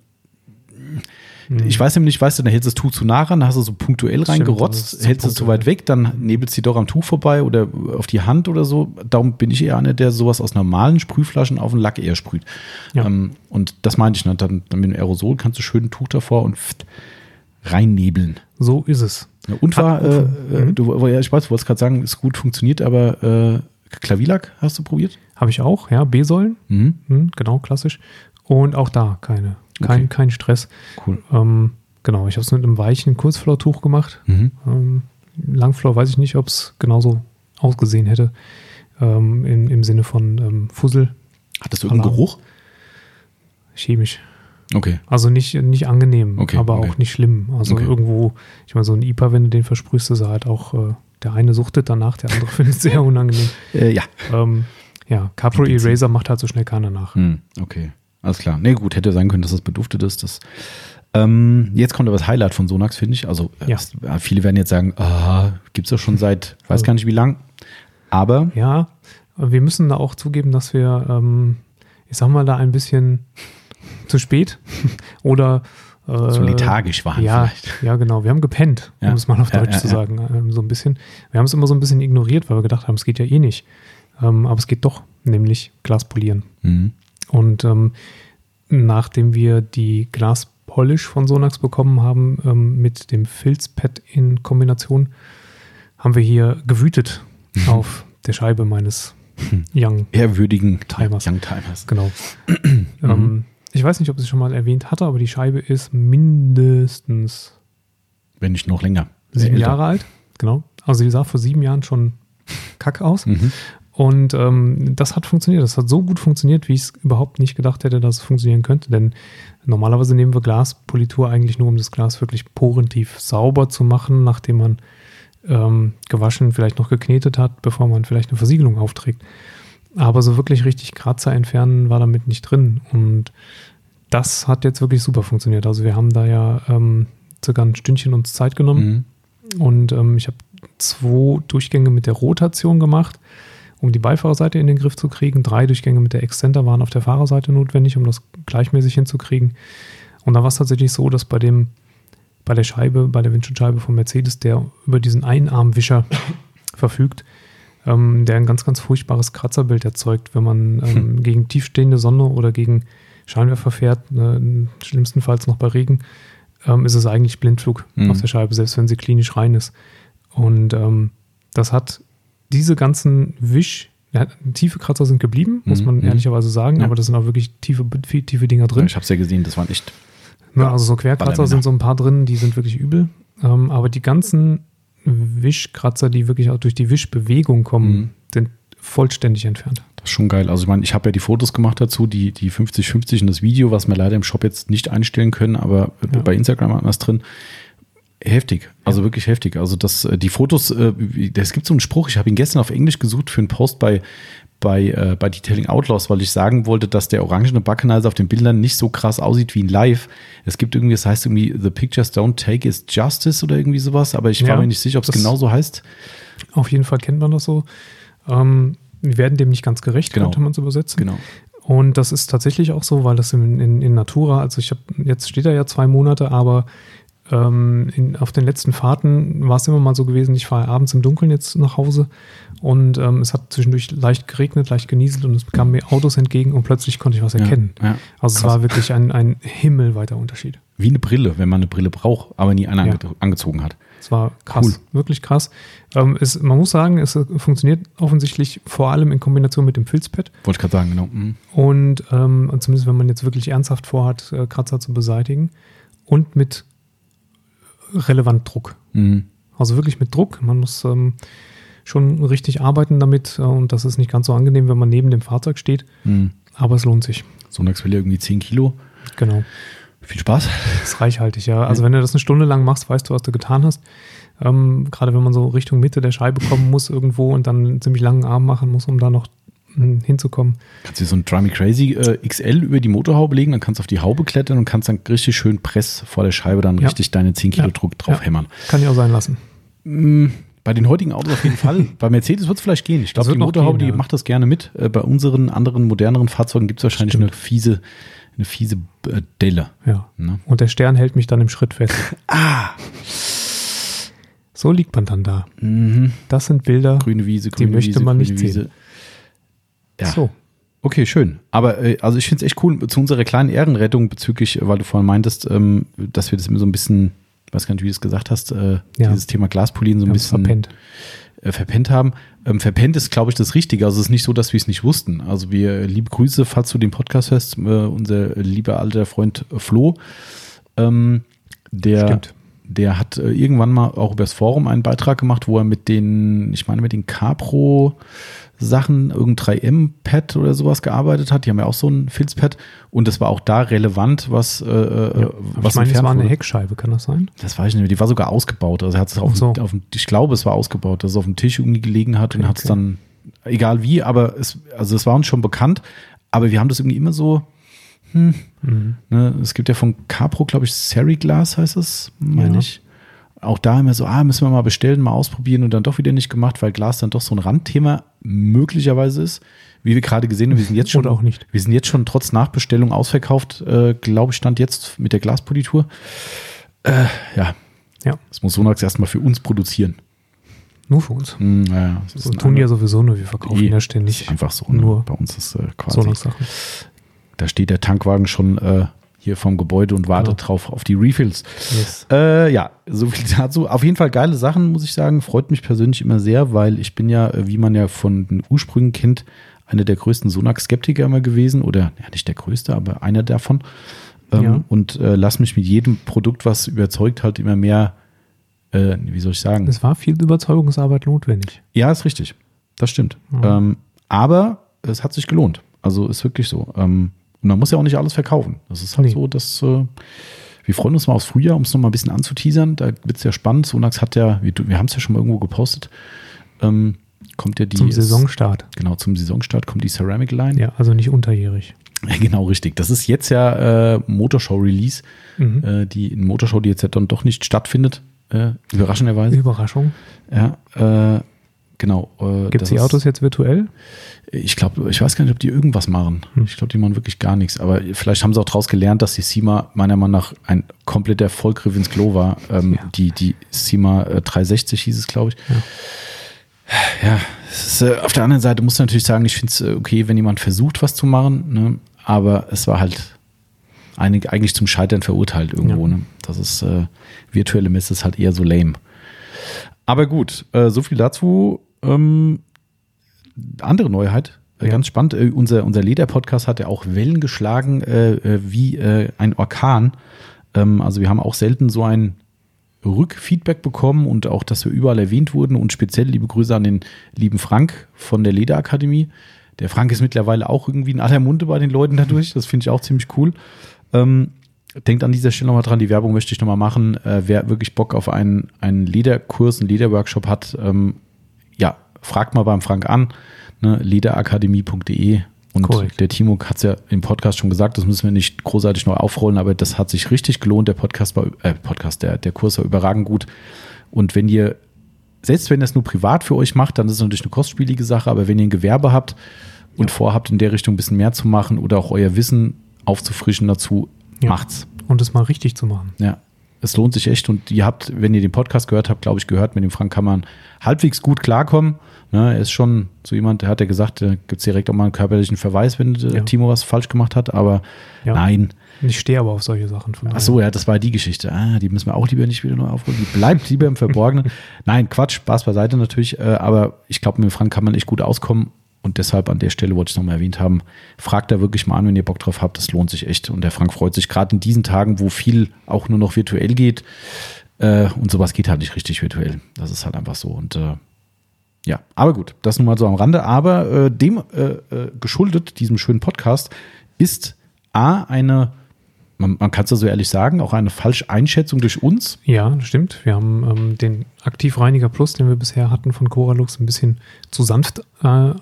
Mhm. Ich weiß nämlich, weißt du, dann hältst du das Tuch zu nah ran, dann hast du so punktuell reingerotzt, Stimmt, hältst es zu weit weg, dann nebelst du doch am Tuch vorbei oder auf die Hand oder so. Darum bin ich eher einer, der sowas aus normalen Sprühflaschen auf den Lack eher sprüht. Ja. Ähm, und das meinte ich, ne? dann, dann mit dem Aerosol kannst du schön ein Tuch davor und reinnebeln. So ist es. Und war, äh, äh, mhm. du, ja, ich weiß, du wolltest gerade sagen, ist gut funktioniert, aber äh, Klavilack hast du probiert? Habe ich auch, ja, B-Säulen, mhm. mhm, genau, klassisch. Und auch da keine kein, okay. kein Stress. Cool. Ähm, genau, ich habe es mit einem weichen Kurzflortuch gemacht. Mhm. Ähm, Langflor weiß ich nicht, ob es genauso ausgesehen hätte. Ähm, im, Im Sinne von ähm, Fussel. Hattest du irgendeinen Geruch? Chemisch. Okay. Also nicht, nicht angenehm, okay, aber okay. auch nicht schlimm. Also irgendwo, ich meine, so ein IPA, wenn du den versprühst, ist er halt auch, äh, der eine suchtet danach, der andere findet es sehr unangenehm. Äh, ja. Ähm, ja, Capri Eraser macht halt so schnell keiner nach. Hm, okay. Alles klar. Nee, gut, hätte sein können, dass das beduftet ist. Das, ähm, jetzt kommt aber das Highlight von Sonax, finde ich. Also, ja. es, viele werden jetzt sagen, ah, gibt es ja schon seit, weiß also, gar nicht wie lang. Aber. Ja, wir müssen da auch zugeben, dass wir, ähm, ich sag mal, da ein bisschen zu spät oder äh, so lethargisch waren ja, vielleicht. Ja, genau. Wir haben gepennt, ja. um es mal auf Deutsch ja, zu sagen. Ähm, so ein bisschen. Wir haben es immer so ein bisschen ignoriert, weil wir gedacht haben, es geht ja eh nicht. Ähm, aber es geht doch, nämlich Glas polieren. Mhm. Und ähm, nachdem wir die Glaspolish von Sonax bekommen haben, ähm, mit dem Filzpad in Kombination, haben wir hier gewütet mhm. auf der Scheibe meines mhm. Young ehrwürdigen Timers. Young Timers. Genau. ähm, ich weiß nicht, ob ich es schon mal erwähnt hatte, aber die Scheibe ist mindestens. Wenn nicht noch länger. Sieben älter. Jahre alt. Genau. Also, die sah vor sieben Jahren schon kack aus. Mhm. Und ähm, das hat funktioniert. Das hat so gut funktioniert, wie ich es überhaupt nicht gedacht hätte, dass es funktionieren könnte. Denn normalerweise nehmen wir Glaspolitur eigentlich nur, um das Glas wirklich porentief sauber zu machen, nachdem man ähm, gewaschen, vielleicht noch geknetet hat, bevor man vielleicht eine Versiegelung aufträgt. Aber so wirklich richtig Kratzer entfernen war damit nicht drin. Und das hat jetzt wirklich super funktioniert. Also wir haben da ja ähm, circa ein Stündchen uns Zeit genommen. Mhm. Und ähm, ich habe zwei Durchgänge mit der Rotation gemacht, um die Beifahrerseite in den Griff zu kriegen. Drei Durchgänge mit der Exzenter waren auf der Fahrerseite notwendig, um das gleichmäßig hinzukriegen. Und da war es tatsächlich so, dass bei dem, bei der Scheibe, bei der Windschutzscheibe von Mercedes, der über diesen Einarmwischer verfügt, ähm, der ein ganz, ganz furchtbares Kratzerbild erzeugt, wenn man ähm, hm. gegen tiefstehende Sonne oder gegen Scheinwerfer fährt, ne, schlimmstenfalls noch bei Regen, ähm, ist es eigentlich Blindflug mhm. auf der Scheibe, selbst wenn sie klinisch rein ist. Und ähm, das hat diese ganzen Wisch, ja, tiefe Kratzer sind geblieben, muss man mhm. ehrlicherweise sagen, ja. aber das sind auch wirklich tiefe, tiefe Dinger drin. Ich habe es ja gesehen, das waren echt. Ne, also so Querkratzer sind so ein paar drin, die sind wirklich übel. Ähm, aber die ganzen Wischkratzer, die wirklich auch durch die Wischbewegung kommen, mhm. sind vollständig entfernt. Das ist schon geil. Also ich meine, ich habe ja die Fotos gemacht dazu, die, die 50-50 und das Video, was wir leider im Shop jetzt nicht einstellen können, aber ja. bei Instagram hat man das drin. Heftig, also wirklich heftig. Also das, äh, die Fotos, äh, es gibt so einen Spruch, ich habe ihn gestern auf Englisch gesucht für einen Post bei, bei, äh, bei Detailing Outlaws, weil ich sagen wollte, dass der orangene Backenizer auf den Bildern nicht so krass aussieht wie in live. Es gibt irgendwie, das heißt irgendwie, The Pictures Don't Take Is Justice oder irgendwie sowas, aber ich war ja, mir nicht sicher, ob es genau so heißt. Auf jeden Fall kennt man das so. Ähm, wir werden dem nicht ganz gerecht, genau. könnte man es übersetzen. Genau. Und das ist tatsächlich auch so, weil das in, in, in Natura, also ich habe, jetzt steht er ja zwei Monate, aber ähm, in, auf den letzten Fahrten war es immer mal so gewesen, ich fahre abends im Dunkeln jetzt nach Hause und ähm, es hat zwischendurch leicht geregnet, leicht genieselt und es kamen mir Autos entgegen und plötzlich konnte ich was erkennen. Ja, ja. Also Krass. es war wirklich ein, ein himmelweiter Unterschied. Wie eine Brille, wenn man eine Brille braucht, aber nie einer ja. angezogen hat. Es war krass, cool. wirklich krass. Ähm, es, man muss sagen, es funktioniert offensichtlich vor allem in Kombination mit dem Filzpad. Wollte ich gerade sagen, genau. Mhm. Und ähm, zumindest wenn man jetzt wirklich ernsthaft vorhat, äh, Kratzer zu beseitigen und mit relevant Druck. Mhm. Also wirklich mit Druck. Man muss ähm, schon richtig arbeiten damit äh, und das ist nicht ganz so angenehm, wenn man neben dem Fahrzeug steht. Mhm. Aber es lohnt sich. Sonax will ja irgendwie 10 Kilo. Genau. Viel Spaß. Das ist reichhaltig, ja. Also wenn du das eine Stunde lang machst, weißt du, was du getan hast. Ähm, gerade wenn man so Richtung Mitte der Scheibe kommen muss irgendwo und dann einen ziemlich langen Arm machen muss, um da noch hinzukommen. Kannst du so ein Me Crazy äh, XL über die Motorhaube legen, dann kannst du auf die Haube klettern und kannst dann richtig schön Press vor der Scheibe dann ja. richtig deine 10 Kilo ja. Druck drauf ja. hämmern. Kann ich auch sein lassen. Mm, bei den heutigen Autos auf jeden Fall. bei Mercedes wird es vielleicht gehen. Ich glaube, die Motorhaube, gehen, die macht das gerne mit. Äh, bei unseren anderen, moderneren Fahrzeugen gibt es wahrscheinlich Stimmt. eine fiese, eine fiese äh, Delle. Ja. Ne? Und der Stern hält mich dann im Schritt fest. ah! So liegt man dann da. Mhm. Das sind Bilder, grüne Wiese, grüne die möchte Wiese, man nicht Wiese. sehen. Ja. So. Okay, schön. Aber äh, also ich finde es echt cool zu unserer kleinen Ehrenrettung bezüglich, weil du vorhin meintest, ähm, dass wir das immer so ein bisschen, ich weiß gar nicht, wie du es gesagt hast, äh, ja. dieses Thema Glaspolieren so ein bisschen verpennt, äh, verpennt haben. Ähm, verpennt ist, glaube ich, das Richtige. Also es ist nicht so, dass wir es nicht wussten. Also wir liebe Grüße, falls du den Podcast hörst, äh, unser lieber alter Freund Flo. Ähm, der Stimmt der hat äh, irgendwann mal auch übers Forum einen Beitrag gemacht, wo er mit den, ich meine, mit den Capro Sachen, irgendein 3M-Pad oder sowas gearbeitet hat. Die haben ja auch so ein Filzpad und das war auch da relevant, was, äh, äh ja, was ich meine, das war eine Heckscheibe, kann das sein? Das weiß ich nicht, die war sogar ausgebaut. Also er hat es auf, so. auf dem, ich glaube, es war ausgebaut, dass es auf dem Tisch irgendwie gelegen hat okay, und hat es okay. dann, egal wie, aber es, also es war uns schon bekannt, aber wir haben das irgendwie immer so, hm, mhm. ne, es gibt ja von Capro, glaube ich, Seriglas heißt es, meine ja. ich auch da immer so, ah, müssen wir mal bestellen, mal ausprobieren und dann doch wieder nicht gemacht, weil Glas dann doch so ein Randthema möglicherweise ist. Wie wir gerade gesehen haben, wir sind jetzt schon, Oder auch nicht. wir sind jetzt schon trotz Nachbestellung ausverkauft, äh, glaube ich, stand jetzt mit der Glaspolitur. Äh, ja. Ja. Das muss Sonax erstmal für uns produzieren. Nur für uns. Mm, ja, das so tun die ja sowieso nur, wir verkaufen ja ständig. Einfach so. Ne? Nur bei uns ist äh, quasi. Sonax-Sachen. Da steht der Tankwagen schon äh, hier vom Gebäude und wartet genau. drauf auf die Refills. Yes. Äh, ja, so viel dazu. Auf jeden Fall geile Sachen, muss ich sagen. Freut mich persönlich immer sehr, weil ich bin ja, wie man ja von den Ursprüngen kennt, einer der größten Sonax-Skeptiker immer gewesen. Oder ja, nicht der größte, aber einer davon. Ähm, ja. Und äh, lass mich mit jedem Produkt, was überzeugt hat, immer mehr, äh, wie soll ich sagen? Es war viel Überzeugungsarbeit notwendig. Ja, ist richtig. Das stimmt. Ja. Ähm, aber es hat sich gelohnt. Also ist wirklich so. Ähm, und man muss ja auch nicht alles verkaufen. Das ist halt nee. so, dass äh, wir freuen uns mal aufs Frühjahr, um es nochmal ein bisschen anzuteasern. Da wird es ja spannend. Sonax hat ja, wir, wir haben es ja schon mal irgendwo gepostet, ähm, kommt ja die. Zum Saisonstart. Genau, zum Saisonstart kommt die Ceramic Line. Ja, also nicht unterjährig. Genau, richtig. Das ist jetzt ja äh, Motorshow-Release, mhm. äh, die Motorshow, die jetzt ja dann doch nicht stattfindet, äh, überraschenderweise. Überraschung. Ja, äh, genau. Äh, Gibt es die Autos jetzt virtuell? Ich glaube, ich weiß gar nicht, ob die irgendwas machen. Hm. Ich glaube, die machen wirklich gar nichts. Aber vielleicht haben sie auch daraus gelernt, dass die SEMA meiner Meinung nach ein kompletter Vollgriff ins Klo war. Ähm, ja. Die, die SEMA 360 hieß es, glaube ich. Ja, ja ist, äh, auf der anderen Seite muss man natürlich sagen, ich finde es äh, okay, wenn jemand versucht, was zu machen. Ne? Aber es war halt einig, eigentlich zum Scheitern verurteilt irgendwo. Ja. Ne? Das ist äh, virtuelle Mist ist halt eher so lame. Aber gut, äh, so viel dazu. Ähm, andere Neuheit, äh, ja. ganz spannend. Äh, unser, unser Leder-Podcast hat ja auch Wellen geschlagen äh, äh wie äh, ein Orkan. Ähm, also wir haben auch selten so ein Rückfeedback bekommen und auch, dass wir überall erwähnt wurden und speziell liebe Grüße an den lieben Frank von der Lederakademie. Der Frank ist mittlerweile auch irgendwie in aller Munde bei den Leuten dadurch. Das finde ich auch ziemlich cool. Ähm, denkt an dieser Stelle nochmal dran, die Werbung möchte ich nochmal machen. Äh, wer wirklich Bock auf einen, einen Lederkurs, einen Lederworkshop hat, ähm, ja, fragt mal beim Frank an, ne, lederakademie.de. Und Correct. der Timo hat es ja im Podcast schon gesagt, das müssen wir nicht großartig neu aufrollen, aber das hat sich richtig gelohnt. Der Podcast war, äh, Podcast, der, der Kurs war überragend gut. Und wenn ihr, selbst wenn ihr es nur privat für euch macht, dann ist es natürlich eine kostspielige Sache, aber wenn ihr ein Gewerbe habt und ja. vorhabt, in der Richtung ein bisschen mehr zu machen oder auch euer Wissen aufzufrischen dazu, ja. macht's. Und es mal richtig zu machen. Ja, es lohnt sich echt. Und ihr habt, wenn ihr den Podcast gehört habt, glaube ich, gehört, mit dem Frank kann man halbwegs gut klarkommen. Ne, er ist schon so jemand, der hat ja gesagt, da gibt es direkt auch mal einen körperlichen Verweis, wenn äh, ja. Timo was falsch gemacht hat, aber ja. nein. Ich stehe aber auf solche Sachen. Ach so, ja, das war die Geschichte. Ah, die müssen wir auch lieber nicht wieder neu aufholen. Die bleibt lieber im Verborgenen. nein, Quatsch, Spaß beiseite natürlich. Äh, aber ich glaube, mit Frank kann man echt gut auskommen. Und deshalb an der Stelle wollte ich es nochmal erwähnt haben. Fragt da wirklich mal an, wenn ihr Bock drauf habt. Das lohnt sich echt. Und der Frank freut sich gerade in diesen Tagen, wo viel auch nur noch virtuell geht. Äh, und sowas geht halt nicht richtig virtuell. Das ist halt einfach so. Und äh, ja, aber gut, das nun mal so am Rande. Aber äh, dem äh, äh, geschuldet, diesem schönen Podcast, ist A, eine, man, man kann es ja so ehrlich sagen, auch eine Falscheinschätzung durch uns. Ja, das stimmt. Wir haben ähm, den Aktivreiniger Plus, den wir bisher hatten von Coralux, ein bisschen zu sanft äh,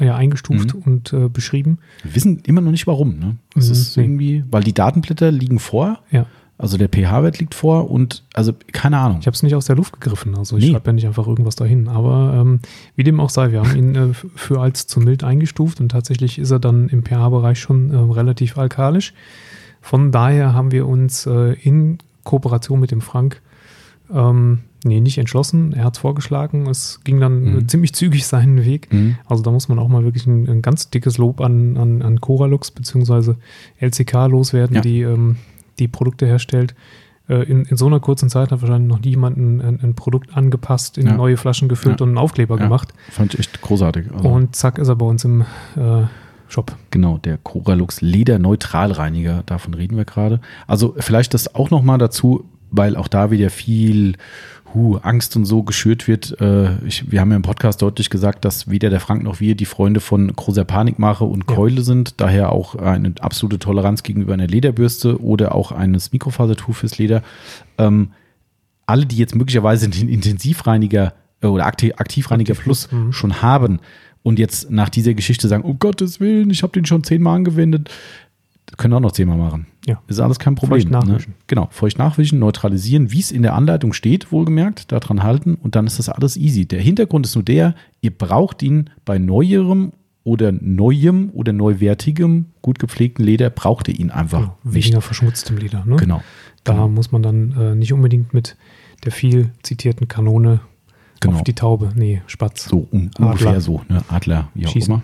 ja, eingestuft mhm. und äh, beschrieben. Wir wissen immer noch nicht warum. Ne? Es mhm, ist irgendwie, weil die Datenblätter liegen vor. Ja. Also der pH-Wert liegt vor und also keine Ahnung. Ich habe es nicht aus der Luft gegriffen, also ich nee. schreibe ja nicht einfach irgendwas dahin. Aber ähm, wie dem auch sei, wir haben ihn äh, für als zu mild eingestuft und tatsächlich ist er dann im pH-Bereich schon äh, relativ alkalisch. Von daher haben wir uns äh, in Kooperation mit dem Frank ähm, nee, nicht entschlossen. Er hat es vorgeschlagen. Es ging dann mhm. ziemlich zügig seinen Weg. Mhm. Also da muss man auch mal wirklich ein, ein ganz dickes Lob an, an, an Coralux bzw. LCK loswerden, ja. die ähm, die Produkte herstellt. Äh, in, in, so einer kurzen Zeit hat wahrscheinlich noch niemand ein, ein, ein Produkt angepasst, in ja. neue Flaschen gefüllt ja. und einen Aufkleber ja. gemacht. Fand ich echt großartig. Also und zack ist er bei uns im äh, Shop. Genau, der Coralux Leder Neutralreiniger, davon reden wir gerade. Also vielleicht das auch nochmal dazu, weil auch da wieder viel huh, Angst und so geschürt wird. Äh, ich, wir haben ja im Podcast deutlich gesagt, dass weder der Frank noch wir die Freunde von großer Panikmache und Keule ja. sind. Daher auch eine absolute Toleranz gegenüber einer Lederbürste oder auch eines Mikrofasertuch fürs Leder. Ähm, alle, die jetzt möglicherweise den Intensivreiniger äh, oder Aktivreiniger Plus mhm. schon haben und jetzt nach dieser Geschichte sagen, um Gottes Willen, ich habe den schon zehnmal angewendet, können auch noch zehnmal machen. Ja. Ist alles kein Problem. Feucht nachwischen. Ne? Genau, feucht nachwischen, neutralisieren, wie es in der Anleitung steht, wohlgemerkt, daran halten und dann ist das alles easy. Der Hintergrund ist nur der, ihr braucht ihn bei neuerem oder neuem oder neuwertigem, gut gepflegten Leder, braucht ihr ihn einfach. Ja, weniger nicht. verschmutztem Leder. Ne? Genau. Da genau. muss man dann äh, nicht unbedingt mit der viel zitierten Kanone genau. auf die Taube, nee, Spatz. So um, ungefähr so, ne? Adler, wie auch Schießen. immer.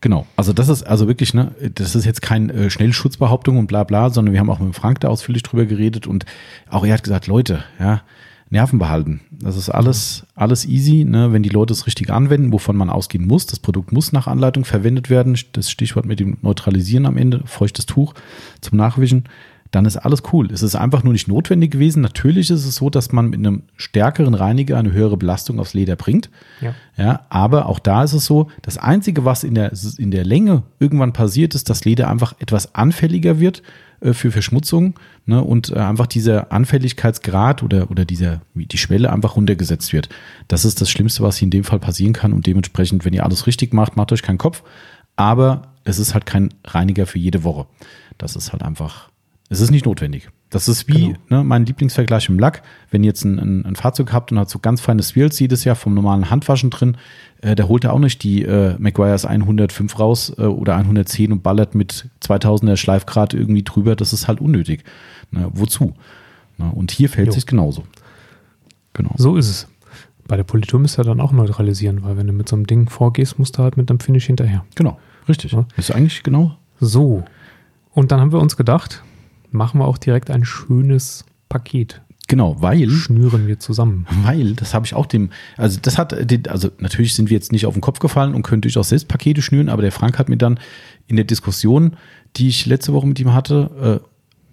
Genau, also das ist also wirklich, ne, das ist jetzt keine äh, Schnellschutzbehauptung und bla bla, sondern wir haben auch mit Frank da ausführlich drüber geredet und auch er hat gesagt, Leute, ja, Nerven behalten. Das ist alles, alles easy, ne, wenn die Leute es richtig anwenden, wovon man ausgehen muss. Das Produkt muss nach Anleitung verwendet werden. Das Stichwort mit dem Neutralisieren am Ende, feuchtes Tuch zum Nachwischen. Dann ist alles cool. Es ist einfach nur nicht notwendig gewesen. Natürlich ist es so, dass man mit einem stärkeren Reiniger eine höhere Belastung aufs Leder bringt. Ja. ja aber auch da ist es so, das Einzige, was in der, in der Länge irgendwann passiert, ist, dass Leder einfach etwas anfälliger wird äh, für Verschmutzung ne, und äh, einfach dieser Anfälligkeitsgrad oder, oder dieser, die Schwelle einfach runtergesetzt wird. Das ist das Schlimmste, was in dem Fall passieren kann und dementsprechend, wenn ihr alles richtig macht, macht euch keinen Kopf. Aber es ist halt kein Reiniger für jede Woche. Das ist halt einfach es ist nicht notwendig. Das ist wie genau. ne, mein Lieblingsvergleich im Lack. Wenn ihr jetzt ein, ein, ein, Fahrzeug habt und hat so ganz feines Swirls jedes Jahr vom normalen Handwaschen drin, äh, der holt ja auch nicht die äh, Maguires 105 raus äh, oder 110 und ballert mit 2000er Schleifgrad irgendwie drüber. Das ist halt unnötig. Ne, wozu? Ne, und hier fällt sich genauso. Genau. So ist es. Bei der Politur müsst ihr dann auch neutralisieren, weil wenn du mit so einem Ding vorgehst, musst du halt mit einem Finish hinterher. Genau, richtig. Ja. Ist eigentlich genau. So. Und dann haben wir uns gedacht, machen wir auch direkt ein schönes Paket. Genau, weil. Schnüren wir zusammen. Weil, das habe ich auch dem, also das hat, also natürlich sind wir jetzt nicht auf den Kopf gefallen und können durchaus selbst Pakete schnüren, aber der Frank hat mir dann in der Diskussion, die ich letzte Woche mit ihm hatte,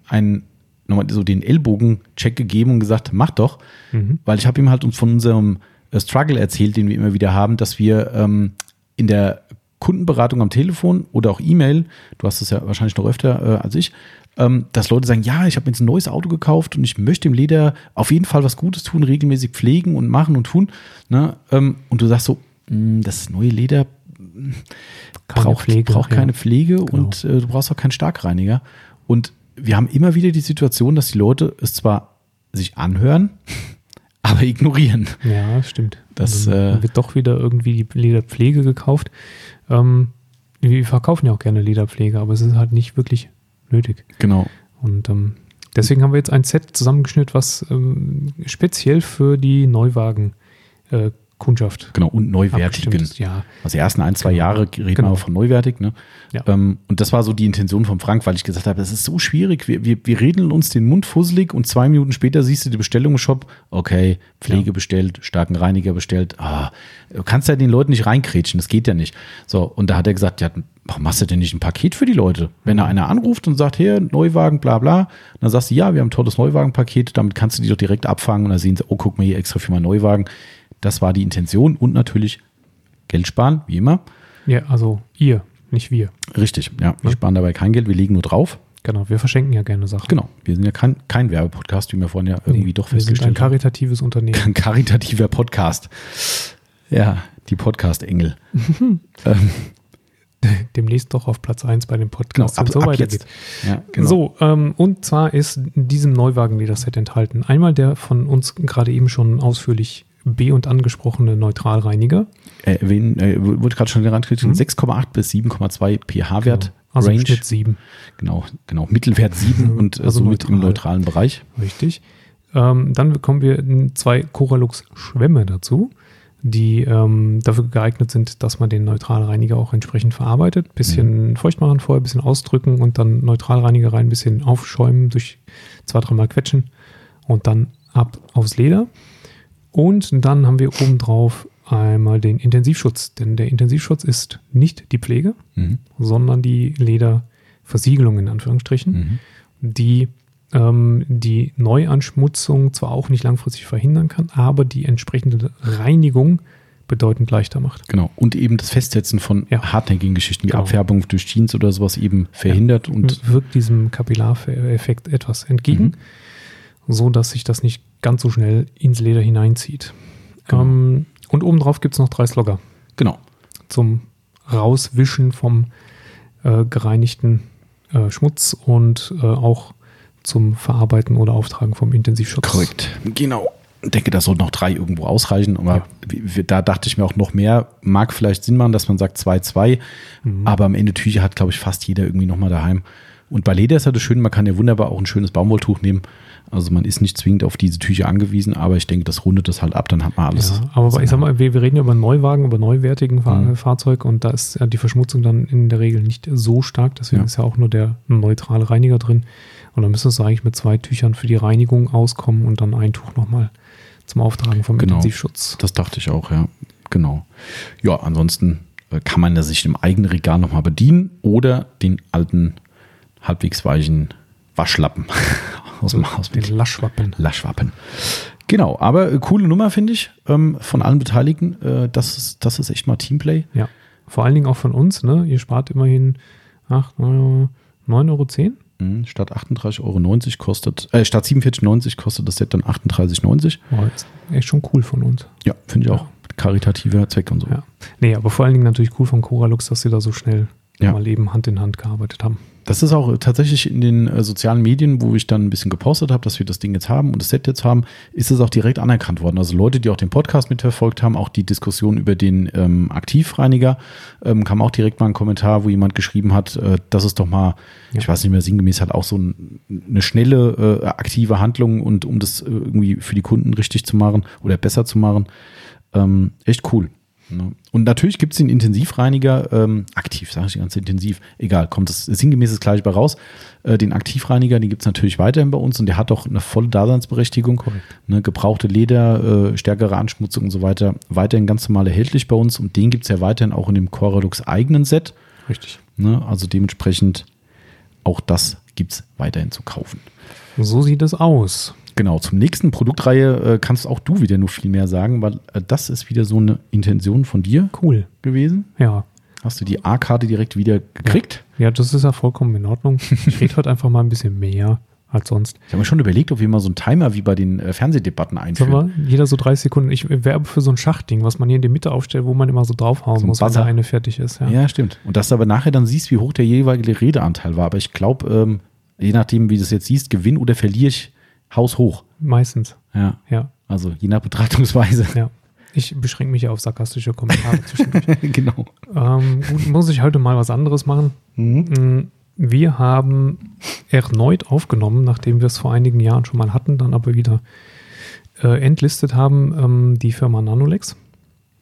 äh, einen, nochmal so den Ellbogen-Check gegeben und gesagt, mach doch, mhm. weil ich habe ihm halt von unserem äh, Struggle erzählt, den wir immer wieder haben, dass wir ähm, in der Kundenberatung am Telefon oder auch E-Mail, du hast es ja wahrscheinlich noch öfter äh, als ich, ähm, dass Leute sagen, ja, ich habe mir jetzt ein neues Auto gekauft und ich möchte im Leder auf jeden Fall was Gutes tun, regelmäßig pflegen und machen und tun. Ne? Ähm, und du sagst so, mh, hm, das neue Leder keine braucht, Pflege, braucht keine ja. Pflege genau. und äh, du brauchst auch keinen Starkreiniger. Und wir haben immer wieder die Situation, dass die Leute es zwar sich anhören, aber ignorieren. Ja, stimmt. Das also, äh, wird doch wieder irgendwie die Lederpflege gekauft. Ähm, wir verkaufen ja auch gerne Lederpflege, aber es ist halt nicht wirklich nötig. Genau. Und ähm, deswegen haben wir jetzt ein Set zusammengeschnürt, was ähm, speziell für die Neuwagen äh, Kundschaft. Genau, und neuwertigen. Ja. Also die ersten ein, zwei genau. Jahre reden genau. wir von neuwertig. Ne? Ja. Ähm, und das war so die Intention von Frank, weil ich gesagt habe, das ist so schwierig. Wir, wir, wir reden uns den Mund fusselig und zwei Minuten später siehst du die Bestellung im Shop. Okay, Pflege ja. bestellt, starken Reiniger bestellt. Ah, du kannst ja den Leuten nicht reinkrätschen, das geht ja nicht. So, und da hat er gesagt, ja, warum machst du denn nicht ein Paket für die Leute? Wenn da einer anruft und sagt, hier, Neuwagen, bla bla, dann sagst du, ja, wir haben ein tolles Neuwagenpaket, damit kannst du die doch direkt abfangen und dann sehen sie, oh, guck mal hier extra für meinen Neuwagen. Das war die Intention und natürlich Geld sparen, wie immer. Ja, also ihr, nicht wir. Richtig, ja. Wir ja. sparen dabei kein Geld, wir legen nur drauf. Genau, wir verschenken ja gerne Sachen. Genau, wir sind ja kein, kein Werbepodcast, wie wir vorhin ja irgendwie nee, doch festgestellt haben. Wir sind ein karitatives Unternehmen. Ein karitativer Podcast. Ja, die Podcast-Engel. ähm, demnächst doch auf Platz 1 bei dem Podcast, genau, ab, so ab weitergeht. Ja, genau. So, ähm, und zwar ist in diesem Neuwagen-Lederset enthalten einmal der von uns gerade eben schon ausführlich B- und angesprochene Neutralreiniger. Äh, wen, äh, wurde gerade schon genannt, mhm. 6,8 bis 7,2 pH-Wert. Genau. Also Range. Schnitt 7. Genau, genau. Mittelwert 7 und äh, also somit neutral. im neutralen Bereich. Richtig. Ähm, dann bekommen wir zwei Coralux-Schwämme dazu, die ähm, dafür geeignet sind, dass man den Neutralreiniger auch entsprechend verarbeitet. Bisschen mhm. feucht machen vorher, bisschen ausdrücken und dann Neutralreiniger rein, bisschen aufschäumen, durch zwei, dreimal quetschen und dann ab aufs Leder. Und dann haben wir obendrauf einmal den Intensivschutz, denn der Intensivschutz ist nicht die Pflege, mhm. sondern die Lederversiegelung in Anführungsstrichen, mhm. die ähm, die Neuanschmutzung zwar auch nicht langfristig verhindern kann, aber die entsprechende Reinigung bedeutend leichter macht. Genau. Und eben das Festsetzen von ja. hartnäckigen Geschichten wie genau. Abfärbung durch Jeans oder sowas eben verhindert ja. und wirkt diesem Kapillareffekt etwas entgegen, mhm. so dass sich das nicht ganz so schnell ins Leder hineinzieht. Genau. Ähm, und obendrauf gibt es noch drei Slogger. Genau. Zum Rauswischen vom äh, gereinigten äh, Schmutz und äh, auch zum Verarbeiten oder Auftragen vom Intensivschutz. Korrekt. Genau. Ich denke, da sollten noch drei irgendwo ausreichen. Aber ja. da dachte ich mir auch noch mehr. Mag vielleicht Sinn machen, dass man sagt 2-2. Mhm. Aber am Ende Tücher hat, glaube ich, fast jeder irgendwie nochmal daheim. Und bei Leder ist halt das schön, man kann ja wunderbar auch ein schönes Baumwolltuch nehmen also man ist nicht zwingend auf diese Tücher angewiesen, aber ich denke, das rundet das halt ab, dann hat man alles. Ja, aber ich sag mal, wir, wir, reden ja über Neuwagen, über neuwertigen mhm. Fahrzeug und da ist ja die Verschmutzung dann in der Regel nicht so stark, deswegen ja. ist ja auch nur der neutrale Reiniger drin. Und dann müsste es eigentlich mit zwei Tüchern für die Reinigung auskommen und dann ein Tuch nochmal zum Auftragen vom genau. Intensivschutz. Das dachte ich auch, ja. Genau. Ja, ansonsten äh, kann man sich im eigenen Regal nochmal bedienen oder den alten, halbwegs weichen Waschlappen aus dem Haus. Den Laschwappen. Laschwappen. Genau, aber äh, coole Nummer finde ich ähm, von allen Beteiligten. Äh, das, ist, das ist echt mal Teamplay. Ja, vor allen Dingen auch von uns. Ne? Ihr spart immerhin 8, 9,10 Euro. Mhm, statt 38,90 Euro kostet, äh, statt 47,90 kostet das Set dann 38,90. Boah, ist echt schon cool von uns. Ja, finde ich auch. Karitativer Zweck und so. Ja. Nee, aber vor allen Dingen natürlich cool von Coralux, dass sie da so schnell ja. mal eben Hand in Hand gearbeitet haben. Das ist auch tatsächlich in den äh, sozialen Medien, wo ich dann ein bisschen gepostet habe, dass wir das Ding jetzt haben und das Set jetzt haben, ist es auch direkt anerkannt worden. Also Leute, die auch den Podcast mitverfolgt haben, auch die Diskussion über den ähm, Aktivreiniger, ähm, kam auch direkt mal ein Kommentar, wo jemand geschrieben hat, äh, dass es doch mal, ja. ich weiß nicht mehr, sinngemäß halt auch so ein, eine schnelle, äh, aktive Handlung und um das äh, irgendwie für die Kunden richtig zu machen oder besser zu machen. Ähm, echt cool. Ne? Und natürlich gibt es den Intensivreiniger, ähm, aktiv, sage ich ganz intensiv, egal, kommt das sinngemäß gleich bei raus. Äh, den Aktivreiniger, den gibt es natürlich weiterhin bei uns und der hat auch eine volle Daseinsberechtigung. Ne, gebrauchte Leder, äh, stärkere Anschmutzung und so weiter, weiterhin ganz normal erhältlich bei uns und den gibt es ja weiterhin auch in dem Coralux eigenen Set. Richtig. Ne, also dementsprechend auch das gibt es weiterhin zu kaufen. So sieht es aus. Genau, zum nächsten Produktreihe äh, kannst auch du wieder nur viel mehr sagen, weil äh, das ist wieder so eine Intention von dir cool gewesen. Ja. Hast du die A-Karte direkt wieder gekriegt? Ja. ja, das ist ja vollkommen in Ordnung. Ich rede heute einfach mal ein bisschen mehr als sonst. Ich habe mir schon überlegt, ob wir mal so einen Timer wie bei den äh, Fernsehdebatten einführen. Aber jeder so 30 Sekunden. Ich werbe für so ein Schachding, was man hier in die Mitte aufstellt, wo man immer so draufhauen so muss, Buzzer. wenn der eine fertig ist. Ja. ja. stimmt. Und dass du aber nachher dann siehst, wie hoch der jeweilige Redeanteil war. Aber ich glaube, ähm, je nachdem, wie du es jetzt siehst, gewinn oder verliere ich haushoch. Meistens. Ja. Ja. Also je nach Betrachtungsweise. Ja. Ich beschränke mich ja auf sarkastische Kommentare zwischendurch. genau. Ähm, gut, muss ich heute mal was anderes machen. Mhm. Wir haben erneut aufgenommen, nachdem wir es vor einigen Jahren schon mal hatten, dann aber wieder äh, entlistet haben, ähm, die Firma Nanolex.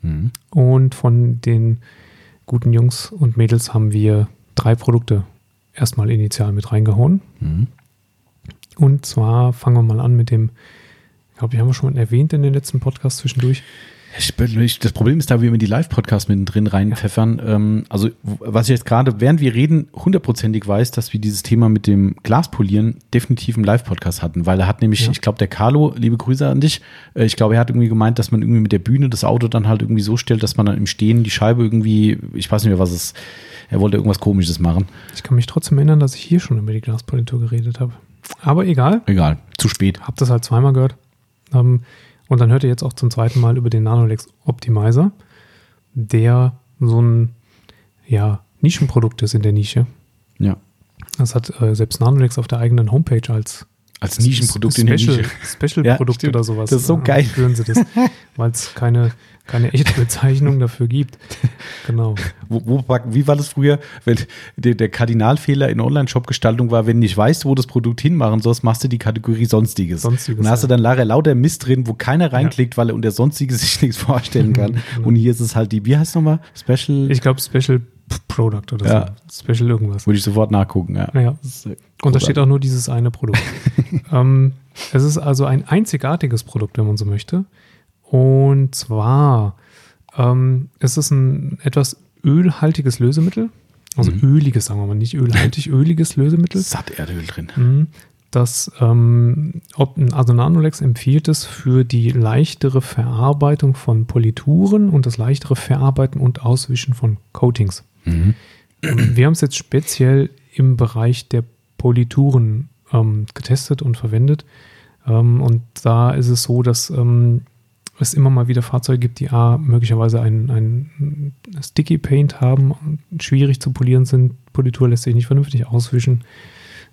Mhm. Und von den guten Jungs und Mädels haben wir drei Produkte erstmal initial mit reingehauen. Mhm. Und zwar fangen wir mal an mit dem, ich glaube, die haben wir schon erwähnt in den letzten Podcasts zwischendurch. Ich, das Problem ist da, wie wir die Live-Podcasts mittendrin reinpfeffern. Ja. Ähm, also, was ich jetzt gerade, während wir reden, hundertprozentig weiß, dass wir dieses Thema mit dem Glaspolieren definitiv im Live-Podcast hatten, weil er hat nämlich, ja. ich glaube, der Carlo, liebe Grüße an dich, äh, ich glaube, er hat irgendwie gemeint, dass man irgendwie mit der Bühne das Auto dann halt irgendwie so stellt, dass man dann im Stehen die Scheibe irgendwie, ich weiß nicht mehr, was es, er wollte irgendwas Komisches machen. Ich kann mich trotzdem erinnern, dass ich hier schon über die Glaspolitur geredet habe. Aber egal. Egal, zu spät. Hab das halt zweimal gehört. Ähm, und dann hört ihr jetzt auch zum zweiten Mal über den Nanolex Optimizer, der so ein ja, Nischenprodukt ist in der Nische. Ja. Das hat äh, selbst Nanolex auf der eigenen Homepage als als Nischenprodukt Special, in der Nische. Special-Produkt ja, oder sowas. Das ist so geil. Führen sie das, weil es keine keine echte Bezeichnung dafür gibt. Genau. Wo, wo, wie war das früher, wenn der, der Kardinalfehler in Online-Shop-Gestaltung war, wenn du nicht weißt, wo das Produkt hinmachen sollst, machst du die Kategorie Sonstiges. Sonstiges. Und da hast du dann lauter, lauter Mist drin, wo keiner reinklickt, ja. weil er unter Sonstiges sich nichts vorstellen kann. genau. Und hier ist es halt die, wie heißt es nochmal? Special? Ich glaube Special Product oder ja. so. Special irgendwas. Würde ich sofort nachgucken, ja. ja. Und da steht auch nur dieses eine Produkt. ähm, es ist also ein einzigartiges Produkt, wenn man so möchte. Und zwar ähm, ist es ein etwas ölhaltiges Lösemittel. Also mhm. öliges, sagen wir mal, nicht ölhaltig, öliges Lösemittel. Satt Erdöl drin. Mhm. Das, ähm, also Nanolex empfiehlt es für die leichtere Verarbeitung von Polituren und das leichtere Verarbeiten und Auswischen von Coatings. Mhm. Wir haben es jetzt speziell im Bereich der Polituren ähm, getestet und verwendet. Ähm, und da ist es so, dass ähm, es immer mal wieder Fahrzeuge gibt, die A, möglicherweise ein, ein Sticky Paint haben, schwierig zu polieren sind, Politur lässt sich nicht vernünftig auswischen.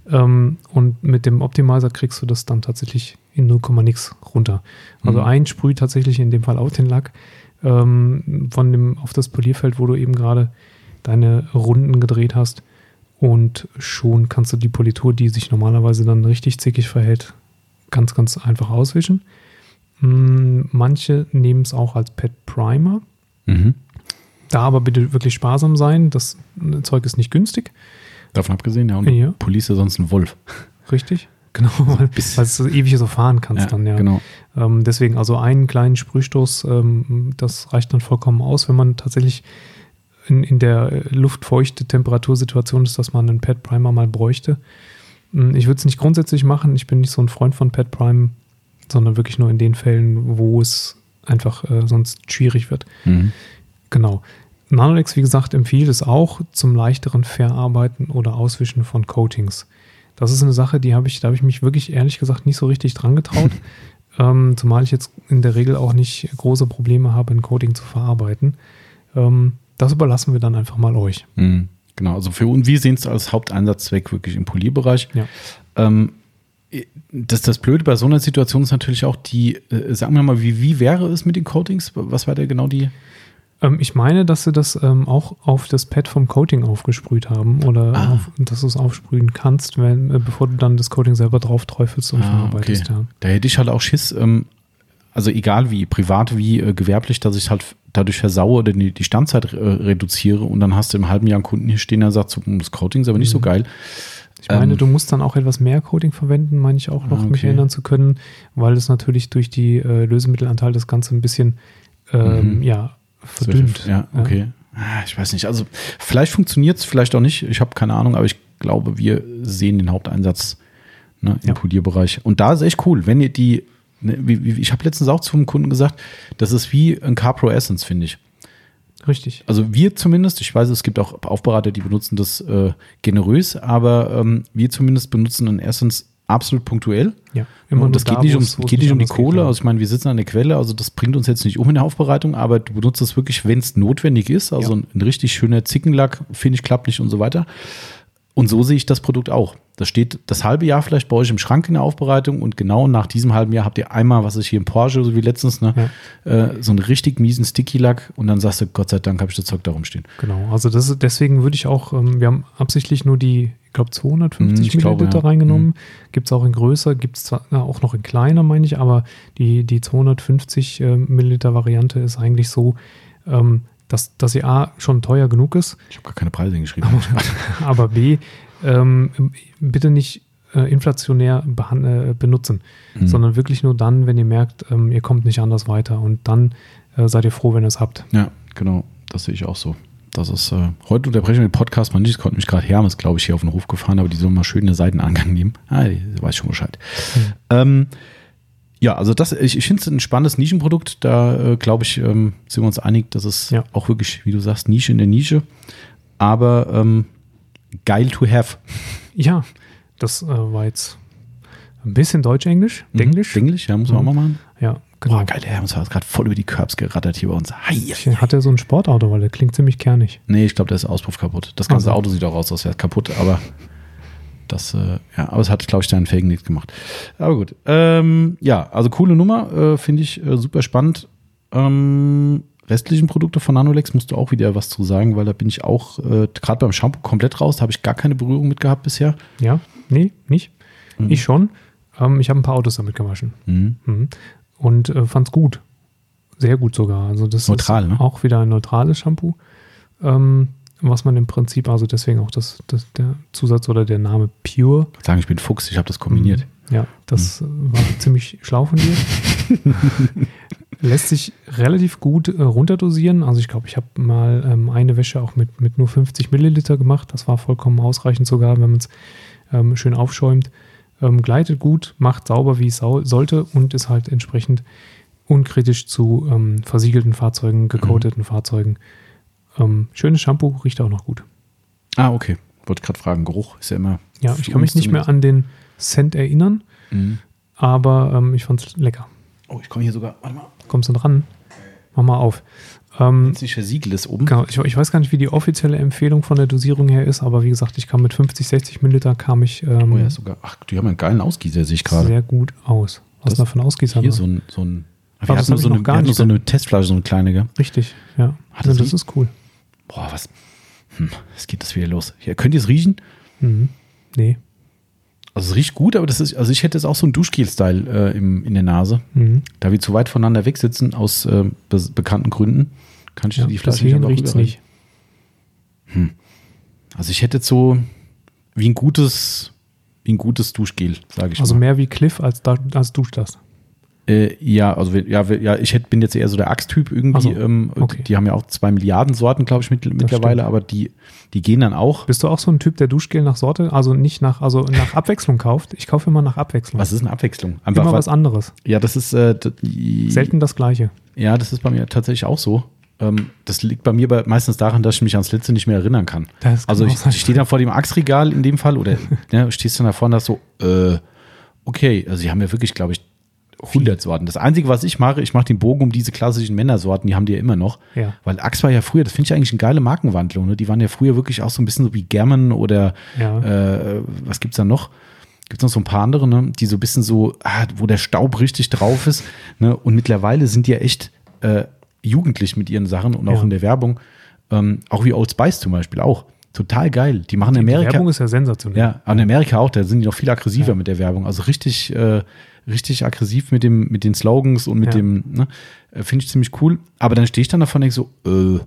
Ähm, und mit dem Optimizer kriegst du das dann tatsächlich in 0, nix runter. Also mhm. ein sprüht tatsächlich in dem Fall auf den Lack ähm, von dem auf das Polierfeld, wo du eben gerade deine Runden gedreht hast. Und schon kannst du die Politur, die sich normalerweise dann richtig zickig verhält, ganz, ganz einfach auswischen. Hm, manche nehmen es auch als Pet Primer. Mhm. Da aber bitte wirklich sparsam sein. Das Zeug ist nicht günstig. Davon abgesehen, ja. Und ja. Police sonst ein Wolf. Richtig. Genau, weil, weil du ewig so fahren kannst ja, dann, ja. Genau. Ähm, deswegen also einen kleinen Sprühstoß, ähm, das reicht dann vollkommen aus, wenn man tatsächlich in, in der luftfeuchte Temperatursituation ist, dass man einen Pet Primer mal bräuchte. Hm, ich würde es nicht grundsätzlich machen. Ich bin nicht so ein Freund von Pet Prime, sondern wirklich nur in den Fällen, wo es einfach äh, sonst schwierig wird. Mhm. Genau. Nanolex, wie gesagt, empfiehlt es auch zum leichteren Verarbeiten oder Auswischen von Coatings. Das ist eine Sache, die habe ich, da habe ich mich wirklich ehrlich gesagt nicht so richtig dran getraut. ähm, zumal ich jetzt in der Regel auch nicht große Probleme habe, ein Coating zu verarbeiten. Ähm, das überlassen wir dann einfach mal euch. Mhm. Genau, also für uns, wir sehen es als Haupteinsatzzweck wirklich im Polierbereich. Ja. Ähm, das, das Blöde bei so einer Situation ist natürlich auch die, äh, sagen wir mal, wie, wie wäre es mit den Coatings? Was war da genau die? Ähm, ich meine, dass sie das ähm, auch auf das Pad vom Coating aufgesprüht haben oder ah. auf, dass du es aufsprühen kannst, wenn, äh, bevor du dann das Coating selber drauf träufelst und ah, verarbeitest. Okay. Ja. Da hätte ich halt auch Schiss, ähm, also egal wie, privat wie äh, gewerblich, dass ich halt dadurch versaue oder die, die Standzeit äh, reduziere und dann hast du im halben Jahr einen Kunden hier stehen, der sagt, so, hm, das Coating ist aber nicht mhm. so geil. Ich meine, ähm, du musst dann auch etwas mehr Coating verwenden, meine ich auch noch, ah, okay. mich erinnern zu können, weil es natürlich durch die äh, Lösemittelanteil das Ganze ein bisschen ähm, mhm. ja, verdünnt. Ja, okay. Ja. Ich weiß nicht. Also vielleicht funktioniert es, vielleicht auch nicht. Ich habe keine Ahnung, aber ich glaube, wir sehen den Haupteinsatz ne, im ja. Polierbereich. Und da ist echt cool, wenn ihr die, ich habe letztens auch zum Kunden gesagt, das ist wie ein CarPro Essence, finde ich. Richtig. Also wir zumindest, ich weiß, es gibt auch Aufbereiter, die benutzen das äh, generös, aber ähm, wir zumindest benutzen ein Essence absolut punktuell. Ja, immer und das geht nicht um, geht nicht um die Kohle. Geht, also ich meine, wir sitzen an der Quelle, also das bringt uns jetzt nicht um in der Aufbereitung, aber du benutzt es wirklich, wenn es notwendig ist. Also ja. ein, ein, richtig schöner Zickenlack, finde ich, klappt nicht und so weiter. Und so sehe ich das Produkt auch. Das steht das halbe Jahr vielleicht bei euch im Schrank in der Aufbereitung und genau nach diesem halben Jahr habt ihr einmal, was ich hier im Porsche, so wie letztens, ne, ja. äh, so einen richtig miesen Sticky-Lack und dann sagst du, Gott sei Dank habe ich das Zeug da rumstehen. Genau, also das deswegen würde ich auch, ähm, wir haben absichtlich nur die, ich glaube 250 ich Milliliter glaube, ja. reingenommen. Mhm. Gibt es auch in größer, gibt es auch noch in kleiner, meine ich, aber die, die 250 äh, Milliliter Variante ist eigentlich so, ähm, dass, dass sie A schon teuer genug ist. Ich habe gar keine Preise hingeschrieben. Aber, aber B, ähm, bitte nicht äh, inflationär äh, benutzen, mhm. sondern wirklich nur dann, wenn ihr merkt, ähm, ihr kommt nicht anders weiter. Und dann äh, seid ihr froh, wenn ihr es habt. Ja, genau. Das sehe ich auch so. Das ist, äh, heute unterbrechen wir den Podcast mal nicht. Es konnte mich gerade Hermes, glaube ich, hier auf den Hof gefahren, aber die sollen mal schön eine Seitenangang nehmen. Ah, weiß schon Bescheid. Mhm. Ähm, ja, also das, ich, ich finde es ein spannendes Nischenprodukt. Da äh, glaube ich, ähm, sind wir uns einig, dass es ja. auch wirklich, wie du sagst, Nische in der Nische. Aber ähm, geil to have. Ja, das äh, war jetzt ein bisschen Deutsch-Englisch. Mhm. Denglisch. Denglisch, ja, muss man mhm. auch mal machen. Ja, genau. Boah, geil, der Hermes hat gerade voll über die Curbs gerattert hier bei uns. Hi, hat er so ein Sportauto, weil der klingt ziemlich kernig. Nee, ich glaube, der ist Auspuff kaputt. Das ganze also. Auto sieht auch aus, als wäre es kaputt, aber das, äh, ja, aber es hat, glaube ich, deinen Felgen nichts gemacht. Aber gut. Ähm, ja, also coole Nummer, äh, finde ich äh, super spannend. Ähm, restlichen Produkte von Nanolex musst du auch wieder was zu sagen, weil da bin ich auch äh, gerade beim Shampoo komplett raus. Da habe ich gar keine Berührung mit gehabt bisher. Ja, nee, nicht. Mhm. Ich schon. Ähm, ich habe ein paar Autos damit gewaschen. Mhm. Mhm. Und äh, fand es gut. Sehr gut sogar. Also das Neutral, ist ne? auch wieder ein neutrales Shampoo. Ähm, was man im Prinzip, also deswegen auch das, das, der Zusatz oder der Name Pure. Sagen, ich bin Fuchs, ich habe das kombiniert. Mhm. Ja, das mhm. war ziemlich schlau von dir. Lässt sich relativ gut äh, runterdosieren. Also ich glaube, ich habe mal ähm, eine Wäsche auch mit, mit nur 50 Milliliter gemacht. Das war vollkommen ausreichend sogar, wenn man es ähm, schön aufschäumt. Ähm, gleitet gut, macht sauber, wie es sau sollte und ist halt entsprechend unkritisch zu ähm, versiegelten Fahrzeugen, gecoateten mhm. Fahrzeugen ähm, schönes Shampoo, riecht auch noch gut. Ah, okay. Wollte gerade fragen, Geruch ist ja immer. Ja, ich kann mich nicht mehr an den Scent erinnern, mhm. aber ähm, ich fand es lecker. Oh, ich komme hier sogar. Warte mal. Kommst du dran? Mach mal auf. Ähm, nicht versiegelt ist oben. Genau, ich, ich, weiß gar nicht, wie die offizielle Empfehlung von der Dosierung her ist, aber wie gesagt, ich kam mit 50, 60 Milliliter kam ich. Ähm, oh ja, sogar. Ach, die haben einen geilen Ausgießer, sehe ich gerade. Sehr gut aus. Was ist da für ein Ausgießer? Hier so ein, so ein wir hatten, so eine, wir hatten so eine Testflasche, so eine kleine, gell? Richtig, ja. Also das ist cool. Boah, was? Hm, es geht das wieder los. Ja, könnt ihr es riechen? Mhm. Nee. Also es riecht gut, aber das ist, also ich hätte jetzt auch so einen Duschgel-Style äh, in der Nase. Mhm. Da wir zu weit voneinander weg sitzen, aus äh, be bekannten Gründen, kann ich ja, die Flasche nicht einfach nicht. Hm. Also ich hätte jetzt so wie ein gutes, wie ein gutes Duschgel, sage ich Also mal. mehr wie Cliff als, als Duschdas. Äh, ja, also ja, ja, ich hätt, bin jetzt eher so der Axt-Typ irgendwie. So, ähm, okay. die, haben ja auch zwei Milliarden Sorten, glaube ich, mit, mittlerweile, aber die, die gehen dann auch. Bist du auch so ein Typ, der Duschgel nach Sorte, also nicht nach, also nach Abwechslung kauft? Ich kaufe immer nach Abwechslung. Was ist eine Abwechslung? Einfach immer was anderes. Ja, das ist äh, selten das Gleiche. Ja, das ist bei mir tatsächlich auch so. Ähm, das liegt bei mir bei, meistens daran, dass ich mich ans letzte nicht mehr erinnern kann. also ich, ich stehe dann vor dem Axtregal in dem Fall oder ne, stehst dann da vorne und so, äh, okay, also sie haben ja wirklich, glaube ich, 100 Sorten. Das Einzige, was ich mache, ich mache den Bogen um diese klassischen Männersorten, die haben die ja immer noch. Ja. Weil Axe war ja früher, das finde ich eigentlich eine geile Markenwandlung. Ne? Die waren ja früher wirklich auch so ein bisschen so wie German oder ja. äh, was gibt's da noch? Gibt es noch so ein paar andere, ne? die so ein bisschen so, ah, wo der Staub richtig drauf ist. Ne? Und mittlerweile sind die ja echt äh, jugendlich mit ihren Sachen und auch ja. in der Werbung. Ähm, auch wie Old Spice zum Beispiel auch. Total geil. Die machen in Amerika. Die Werbung ist ja sensationell. Ja, in Amerika auch, da sind die noch viel aggressiver ja. mit der Werbung. Also richtig, äh, richtig aggressiv mit dem, mit den Slogans und mit ja. dem, ne? Äh, finde ich ziemlich cool. Aber dann stehe ich dann davon und denke so, äh,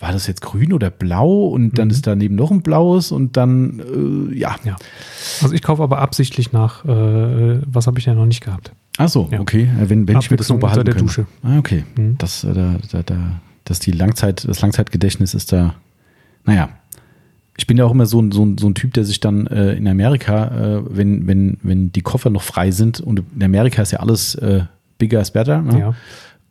war das jetzt grün oder blau? Und dann mhm. ist daneben noch ein blaues und dann, äh, ja. ja. Also ich kaufe aber absichtlich nach, äh, was habe ich ja noch nicht gehabt. Ach so, ja. okay. Wenn, wenn ich mir das so behalten der Dusche. Ah, okay. Mhm. Das, äh, da, da, da, das, die Langzeit, das Langzeitgedächtnis ist da, naja, ich bin ja auch immer so ein, so ein, so ein Typ, der sich dann äh, in Amerika, äh, wenn, wenn, wenn die Koffer noch frei sind, und in Amerika ist ja alles äh, bigger is better. Ne? Ja.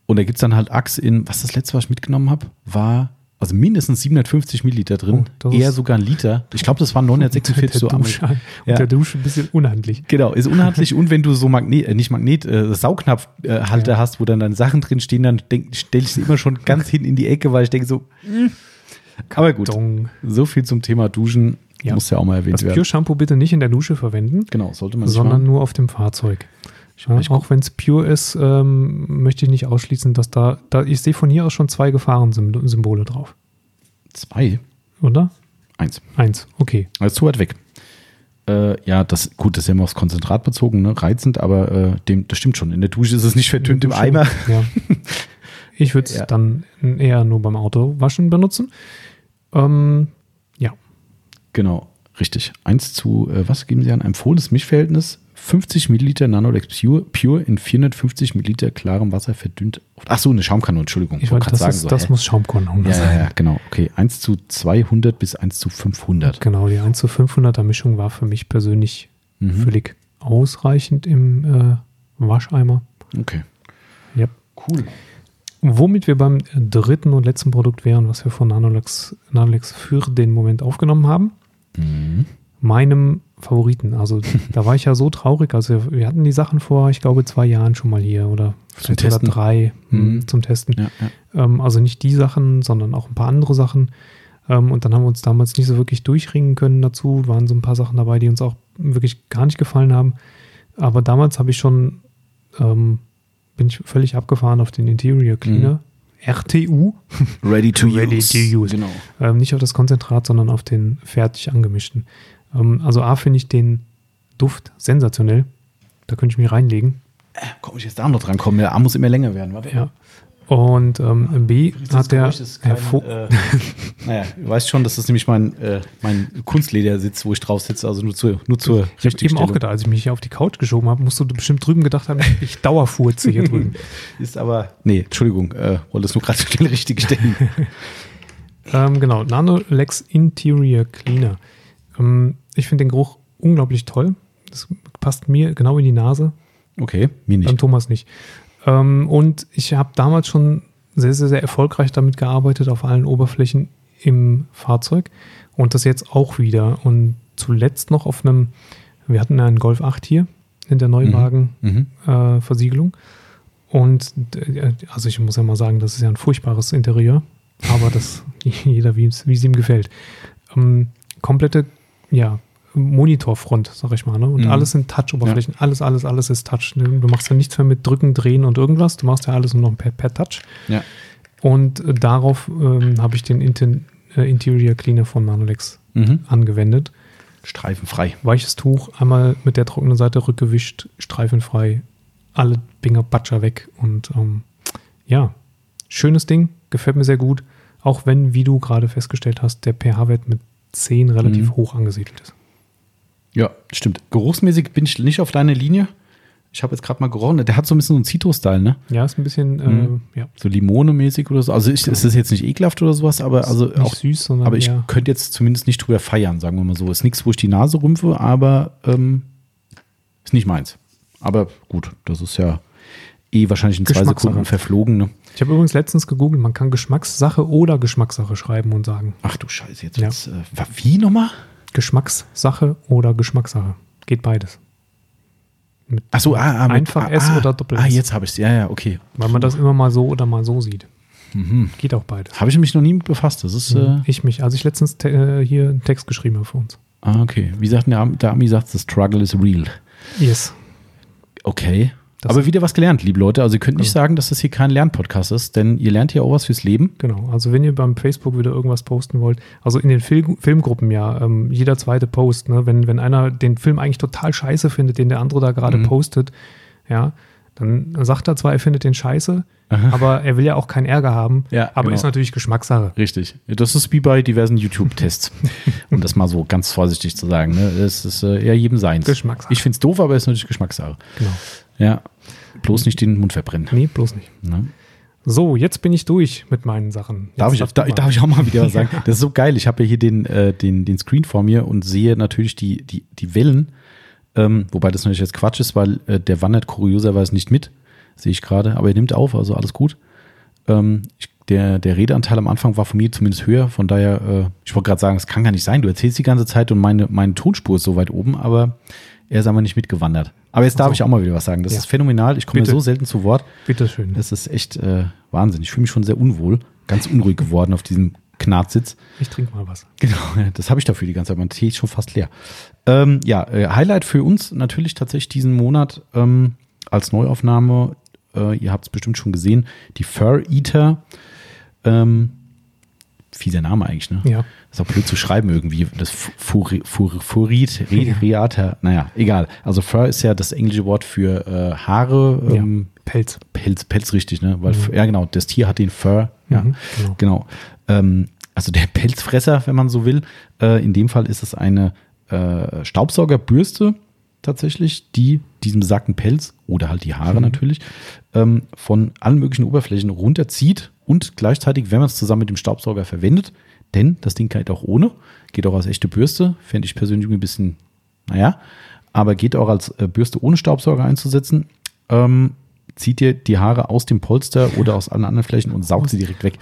Und da gibt es dann halt Axe in, was das letzte, was ich mitgenommen habe, war also mindestens 750 Milliliter drin, oh, eher sogar ein Liter. Ich glaube, das waren 946 so am ja. der Dusche ein bisschen unhandlich. Genau, ist unhandlich und wenn du so Magnet, äh, nicht Magnet, äh, Saugnapfhalter äh, ja. hast, wo dann deine Sachen drin stehen, dann stelle ich sie immer schon ganz hin in die Ecke, weil ich denke so, mh, hm, aber gut, so viel zum Thema Duschen. Ja. Muss ja auch mal erwähnt das werden. Pure Shampoo bitte nicht in der Dusche verwenden. Genau, sollte man Sondern nur auf dem Fahrzeug. Ja, auch wenn es pure ist, ähm, möchte ich nicht ausschließen, dass da, da ich sehe von hier aus schon zwei Gefahrensymbole drauf. Zwei? Oder? Eins. Eins, okay. Also zu weit weg. Äh, ja, das, gut, das ist ja immer aufs Konzentrat bezogen, ne? reizend, aber äh, dem, das stimmt schon. In der Dusche ist es nicht verdünnt im Eimer. Ja. Ich würde es ja. dann eher nur beim Autowaschen benutzen. Ähm, ja. Genau, richtig. Eins zu, äh, was geben Sie an? Empfohlenes Mischverhältnis 50 Milliliter Nanolex Pure, Pure in 450 Milliliter klarem Wasser verdünnt. Ach so, eine Schaumkanone, Entschuldigung. Ich wollte gerade sagen, ist, so, das hä? muss Schaumkanone ja, sein. Ja, ja, genau. Okay, 1 zu 200 bis 1 zu 500. Genau, die 1 zu 500er Mischung war für mich persönlich mhm. völlig ausreichend im äh, Wascheimer. Okay. Ja. Cool. Womit wir beim dritten und letzten Produkt wären, was wir von Nanolex, Nanolex für den Moment aufgenommen haben. Mhm. Meinem Favoriten. Also da war ich ja so traurig. Also wir hatten die Sachen vor, ich glaube, zwei Jahren schon mal hier oder vielleicht oder drei hm, mhm. zum Testen. Ja, ja. Ähm, also nicht die Sachen, sondern auch ein paar andere Sachen. Ähm, und dann haben wir uns damals nicht so wirklich durchringen können dazu. Waren so ein paar Sachen dabei, die uns auch wirklich gar nicht gefallen haben. Aber damals habe ich schon, ähm, bin ich völlig abgefahren auf den Interior Cleaner. Mhm. RTU. Ready to Ready use. To use. Genau. Ähm, nicht auf das Konzentrat, sondern auf den fertig angemischten. Ähm, also A finde ich den Duft sensationell. Da könnte ich mich reinlegen. Äh, komm ich jetzt da noch dran kommen? Der A muss immer länger werden, warte. Ja. Und ähm, B hat der kein, äh, Naja, du weißt schon, dass das nämlich mein, äh, mein Kunstledersitz, wo ich drauf sitze, also nur, zu, nur zur Ich habe eben auch gedacht, als ich mich hier auf die Couch geschoben habe, musst du bestimmt drüben gedacht haben, ich dauerfurze hier drüben. Ist aber, nee, Entschuldigung, äh, wollte es nur gerade schnell richtig stellen. ähm, genau, Nanolex Interior Cleaner. Ähm, ich finde den Geruch unglaublich toll. Das passt mir genau in die Nase. Okay, mir nicht. Beim Thomas nicht. Ähm, und ich habe damals schon sehr, sehr, sehr erfolgreich damit gearbeitet auf allen Oberflächen im Fahrzeug und das jetzt auch wieder. Und zuletzt noch auf einem, wir hatten einen Golf 8 hier in der Neuwagen-Versiegelung. Mhm. Äh, und äh, also ich muss ja mal sagen, das ist ja ein furchtbares Interieur, aber das jeder, wie es ihm gefällt. Ähm, komplette ja, Monitorfront, sag ich mal. Ne? Und mhm. alles sind Touch-Oberflächen. Ja. Alles, alles, alles ist Touch. Ne? Du machst ja nichts mehr mit Drücken, Drehen und irgendwas. Du machst ja alles nur noch per, per Touch. Ja. Und äh, darauf ähm, habe ich den Inten, äh, Interior Cleaner von Nanolex mhm. angewendet. Streifenfrei. Weiches Tuch, einmal mit der trockenen Seite rückgewischt, streifenfrei, alle Binger Batscher weg. Und ähm, ja, schönes Ding, gefällt mir sehr gut. Auch wenn, wie du gerade festgestellt hast, der pH-Wert mit 10 relativ mhm. hoch angesiedelt ist. Ja, stimmt. Geruchsmäßig bin ich nicht auf deiner Linie. Ich habe jetzt gerade mal gerochen. Der hat so ein bisschen so einen Zitrus-Style, ne? Ja, ist ein bisschen, mhm. äh, ja. So Limone-mäßig oder so. Also ich, genau. es ist jetzt nicht ekelhaft oder sowas, aber also nicht auch süß, sondern Aber ich ja. könnte jetzt zumindest nicht drüber feiern, sagen wir mal so. Ist nichts, wo ich die Nase rümpfe, aber ähm, ist nicht meins. Aber gut, das ist ja eh wahrscheinlich in zwei Sekunden verflogen. Ne? Ich habe übrigens letztens gegoogelt, man kann Geschmackssache oder Geschmackssache schreiben und sagen. Ach du Scheiße, jetzt, ja. jetzt äh, wie nochmal? Geschmackssache oder Geschmackssache. Geht beides. Mit Ach so, ah, ah, einfach mit, S ah, oder Doppel S. Ah, jetzt habe ich es. Ja, ja, okay. Weil man das immer mal so oder mal so sieht. Mhm. Geht auch beides. Habe ich mich noch nie mit befasst. Das ist, mhm. äh ich mich, als ich letztens äh, hier einen Text geschrieben habe für uns. Ah, okay. Wie sagt der, der Ami sagt, the struggle is real. Yes. Okay. Das Aber wieder was gelernt, liebe Leute. Also ihr könnt nicht genau. sagen, dass das hier kein Lernpodcast ist, denn ihr lernt hier auch was fürs Leben. Genau. Also wenn ihr beim Facebook wieder irgendwas posten wollt, also in den Film, Filmgruppen ja, ähm, jeder zweite Post, ne, wenn, wenn einer den Film eigentlich total scheiße findet, den der andere da gerade mhm. postet, ja, dann sagt er zwar, er findet den scheiße, Aha. aber er will ja auch keinen Ärger haben. Ja, aber genau. ist natürlich Geschmackssache. Richtig. Das ist wie bei diversen YouTube-Tests. um das mal so ganz vorsichtig zu sagen. Ne? Das ist äh, eher jedem seins. Geschmackssache. Ich finde es doof, aber es ist natürlich Geschmackssache. Genau. Ja. Bloß nicht den Mund verbrennen. Nee, bloß nicht. Ne? So, jetzt bin ich durch mit meinen Sachen. Jetzt darf, ich, da, darf ich auch mal wieder was sagen? Das ist so geil. Ich habe ja hier den, äh, den, den Screen vor mir und sehe natürlich die, die, die Wellen. Ähm, wobei das natürlich jetzt Quatsch ist, weil äh, der wandert kurioserweise nicht mit. Sehe ich gerade. Aber er nimmt auf, also alles gut. Ähm, ich, der, der Redeanteil am Anfang war von mir zumindest höher. Von daher, äh, ich wollte gerade sagen, es kann gar nicht sein. Du erzählst die ganze Zeit und meine, meine Tonspur ist so weit oben, aber er ist aber nicht mitgewandert. Aber jetzt darf so. ich auch mal wieder was sagen. Das ja. ist phänomenal. Ich komme so selten zu Wort. Bitte schön. Das ist echt äh, Wahnsinn. Ich fühle mich schon sehr unwohl, ganz unruhig geworden auf diesem Knarzsitz. Ich trinke mal was. Genau, das habe ich dafür die ganze Zeit. Mein Tee ist schon fast leer. Ähm, ja, äh, Highlight für uns natürlich tatsächlich diesen Monat ähm, als Neuaufnahme. Äh, ihr habt es bestimmt schon gesehen. Die Fur Eater. Ähm, fieser Name eigentlich, ne? Ja. ist auch blöd zu schreiben irgendwie. Das Furit, Reata, naja, egal. Also Fur ist ja das englische Wort für äh, Haare. Ähm, ja, Pelz. Pelz, Pelz richtig, ne? Weil, mhm. ja genau, das Tier hat den Fur. Ja, mhm, genau. genau. Ähm, also der Pelzfresser, wenn man so will. Äh, in dem Fall ist es eine äh, Staubsaugerbürste tatsächlich, die diesen besagten Pelz oder halt die Haare mhm. natürlich ähm, von allen möglichen Oberflächen runterzieht und gleichzeitig, wenn man es zusammen mit dem Staubsauger verwendet, denn das Ding geht auch ohne, geht auch als echte Bürste, fände ich persönlich ein bisschen, naja, aber geht auch als äh, Bürste ohne Staubsauger einzusetzen, ähm, zieht ihr die Haare aus dem Polster oder aus allen anderen Flächen und saugt sie direkt weg.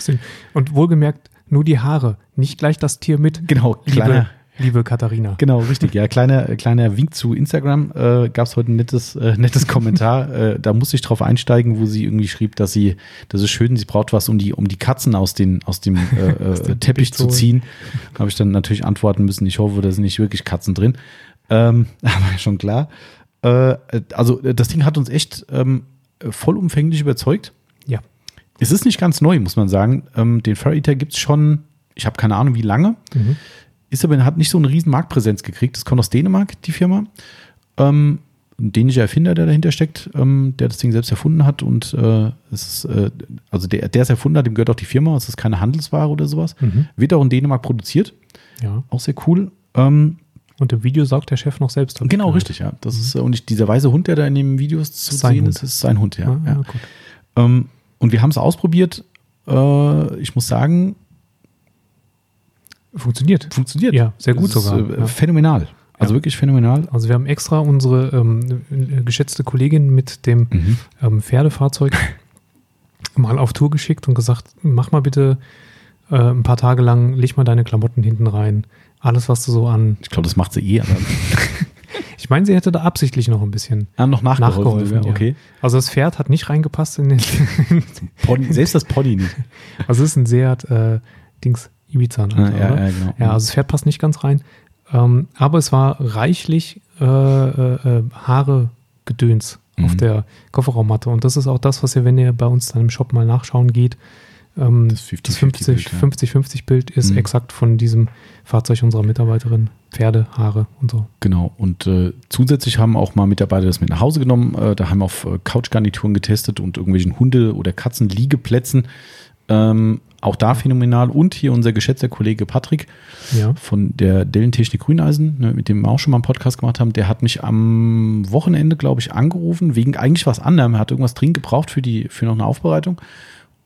Und wohlgemerkt, nur die Haare, nicht gleich das Tier mit. Genau, kleiner, liebe Katharina. Genau, richtig. Ja, kleiner, kleiner Wink zu Instagram. Äh, Gab es heute ein nettes, äh, nettes Kommentar. äh, da musste ich drauf einsteigen, wo sie irgendwie schrieb, dass sie, das ist schön, sie braucht was, um die, um die Katzen aus, den, aus dem, äh, aus dem äh, Teppich zu ziehen. Habe ich dann natürlich antworten müssen. Ich hoffe, da sind nicht wirklich Katzen drin. Ähm, aber schon klar. Äh, also das Ding hat uns echt ähm, vollumfänglich überzeugt. Ja. Es ist nicht ganz neu, muss man sagen. Ähm, den Fur Eater gibt es schon, ich habe keine Ahnung, wie lange. Mhm ist aber, hat nicht so eine riesen Marktpräsenz gekriegt. Das kommt aus Dänemark, die Firma. Ähm, ein dänischer Erfinder, der dahinter steckt, ähm, der das Ding selbst erfunden hat. Und äh, es ist, äh, also der, der es erfunden hat, dem gehört auch die Firma. Es ist keine Handelsware oder sowas. Mhm. Wird auch in Dänemark produziert. Ja. Auch sehr cool. Ähm, und im Video saugt der Chef noch selbst. Genau, gehört. richtig, ja. Das mhm. ist, und ich, dieser weiße Hund, der da in den Videos zu sehen Hund. ist, ist sein Hund, ja. Ah, ja. ja. Ähm, und wir haben es ausprobiert. Äh, ich muss sagen, Funktioniert. Funktioniert. Ja, sehr gut das sogar. Ist, äh, ja. Phänomenal. Also ja. wirklich phänomenal. Also wir haben extra unsere ähm, geschätzte Kollegin mit dem mhm. ähm, Pferdefahrzeug mal auf Tour geschickt und gesagt, mach mal bitte äh, ein paar Tage lang, leg mal deine Klamotten hinten rein. Alles, was du so an. Ich glaube, das macht sie eh. ich meine, sie hätte da absichtlich noch ein bisschen ah, noch nachgeholfen. nachgeholfen ja. okay. Also das Pferd hat nicht reingepasst in den. Pony, selbst das Pony nicht. Also es ist ein Seat äh, Dings Ibiza. Also, ah, ja, ja, genau. ja, also das Pferd passt nicht ganz rein. Ähm, aber es war reichlich äh, äh, äh Haare gedöns mhm. auf der Kofferraummatte. Und das ist auch das, was ihr, wenn ihr bei uns dann im Shop mal nachschauen geht, ähm, das 50-50-Bild ja. ist mhm. exakt von diesem Fahrzeug unserer Mitarbeiterin. Pferde, Haare und so. Genau. Und äh, zusätzlich haben auch mal Mitarbeiter das mit nach Hause genommen. Äh, da haben wir auf äh, Couchgarnituren getestet und irgendwelchen Hunde- oder Katzenliegeplätzen Ähm, auch da phänomenal. Und hier unser geschätzter Kollege Patrick Ja. von der Dellentechnik Grüneisen, ne, mit dem wir auch schon mal einen Podcast gemacht haben, der hat mich am Wochenende, glaube ich, angerufen, wegen eigentlich was anderem. Er hat irgendwas dringend gebraucht für, die, für noch eine Aufbereitung.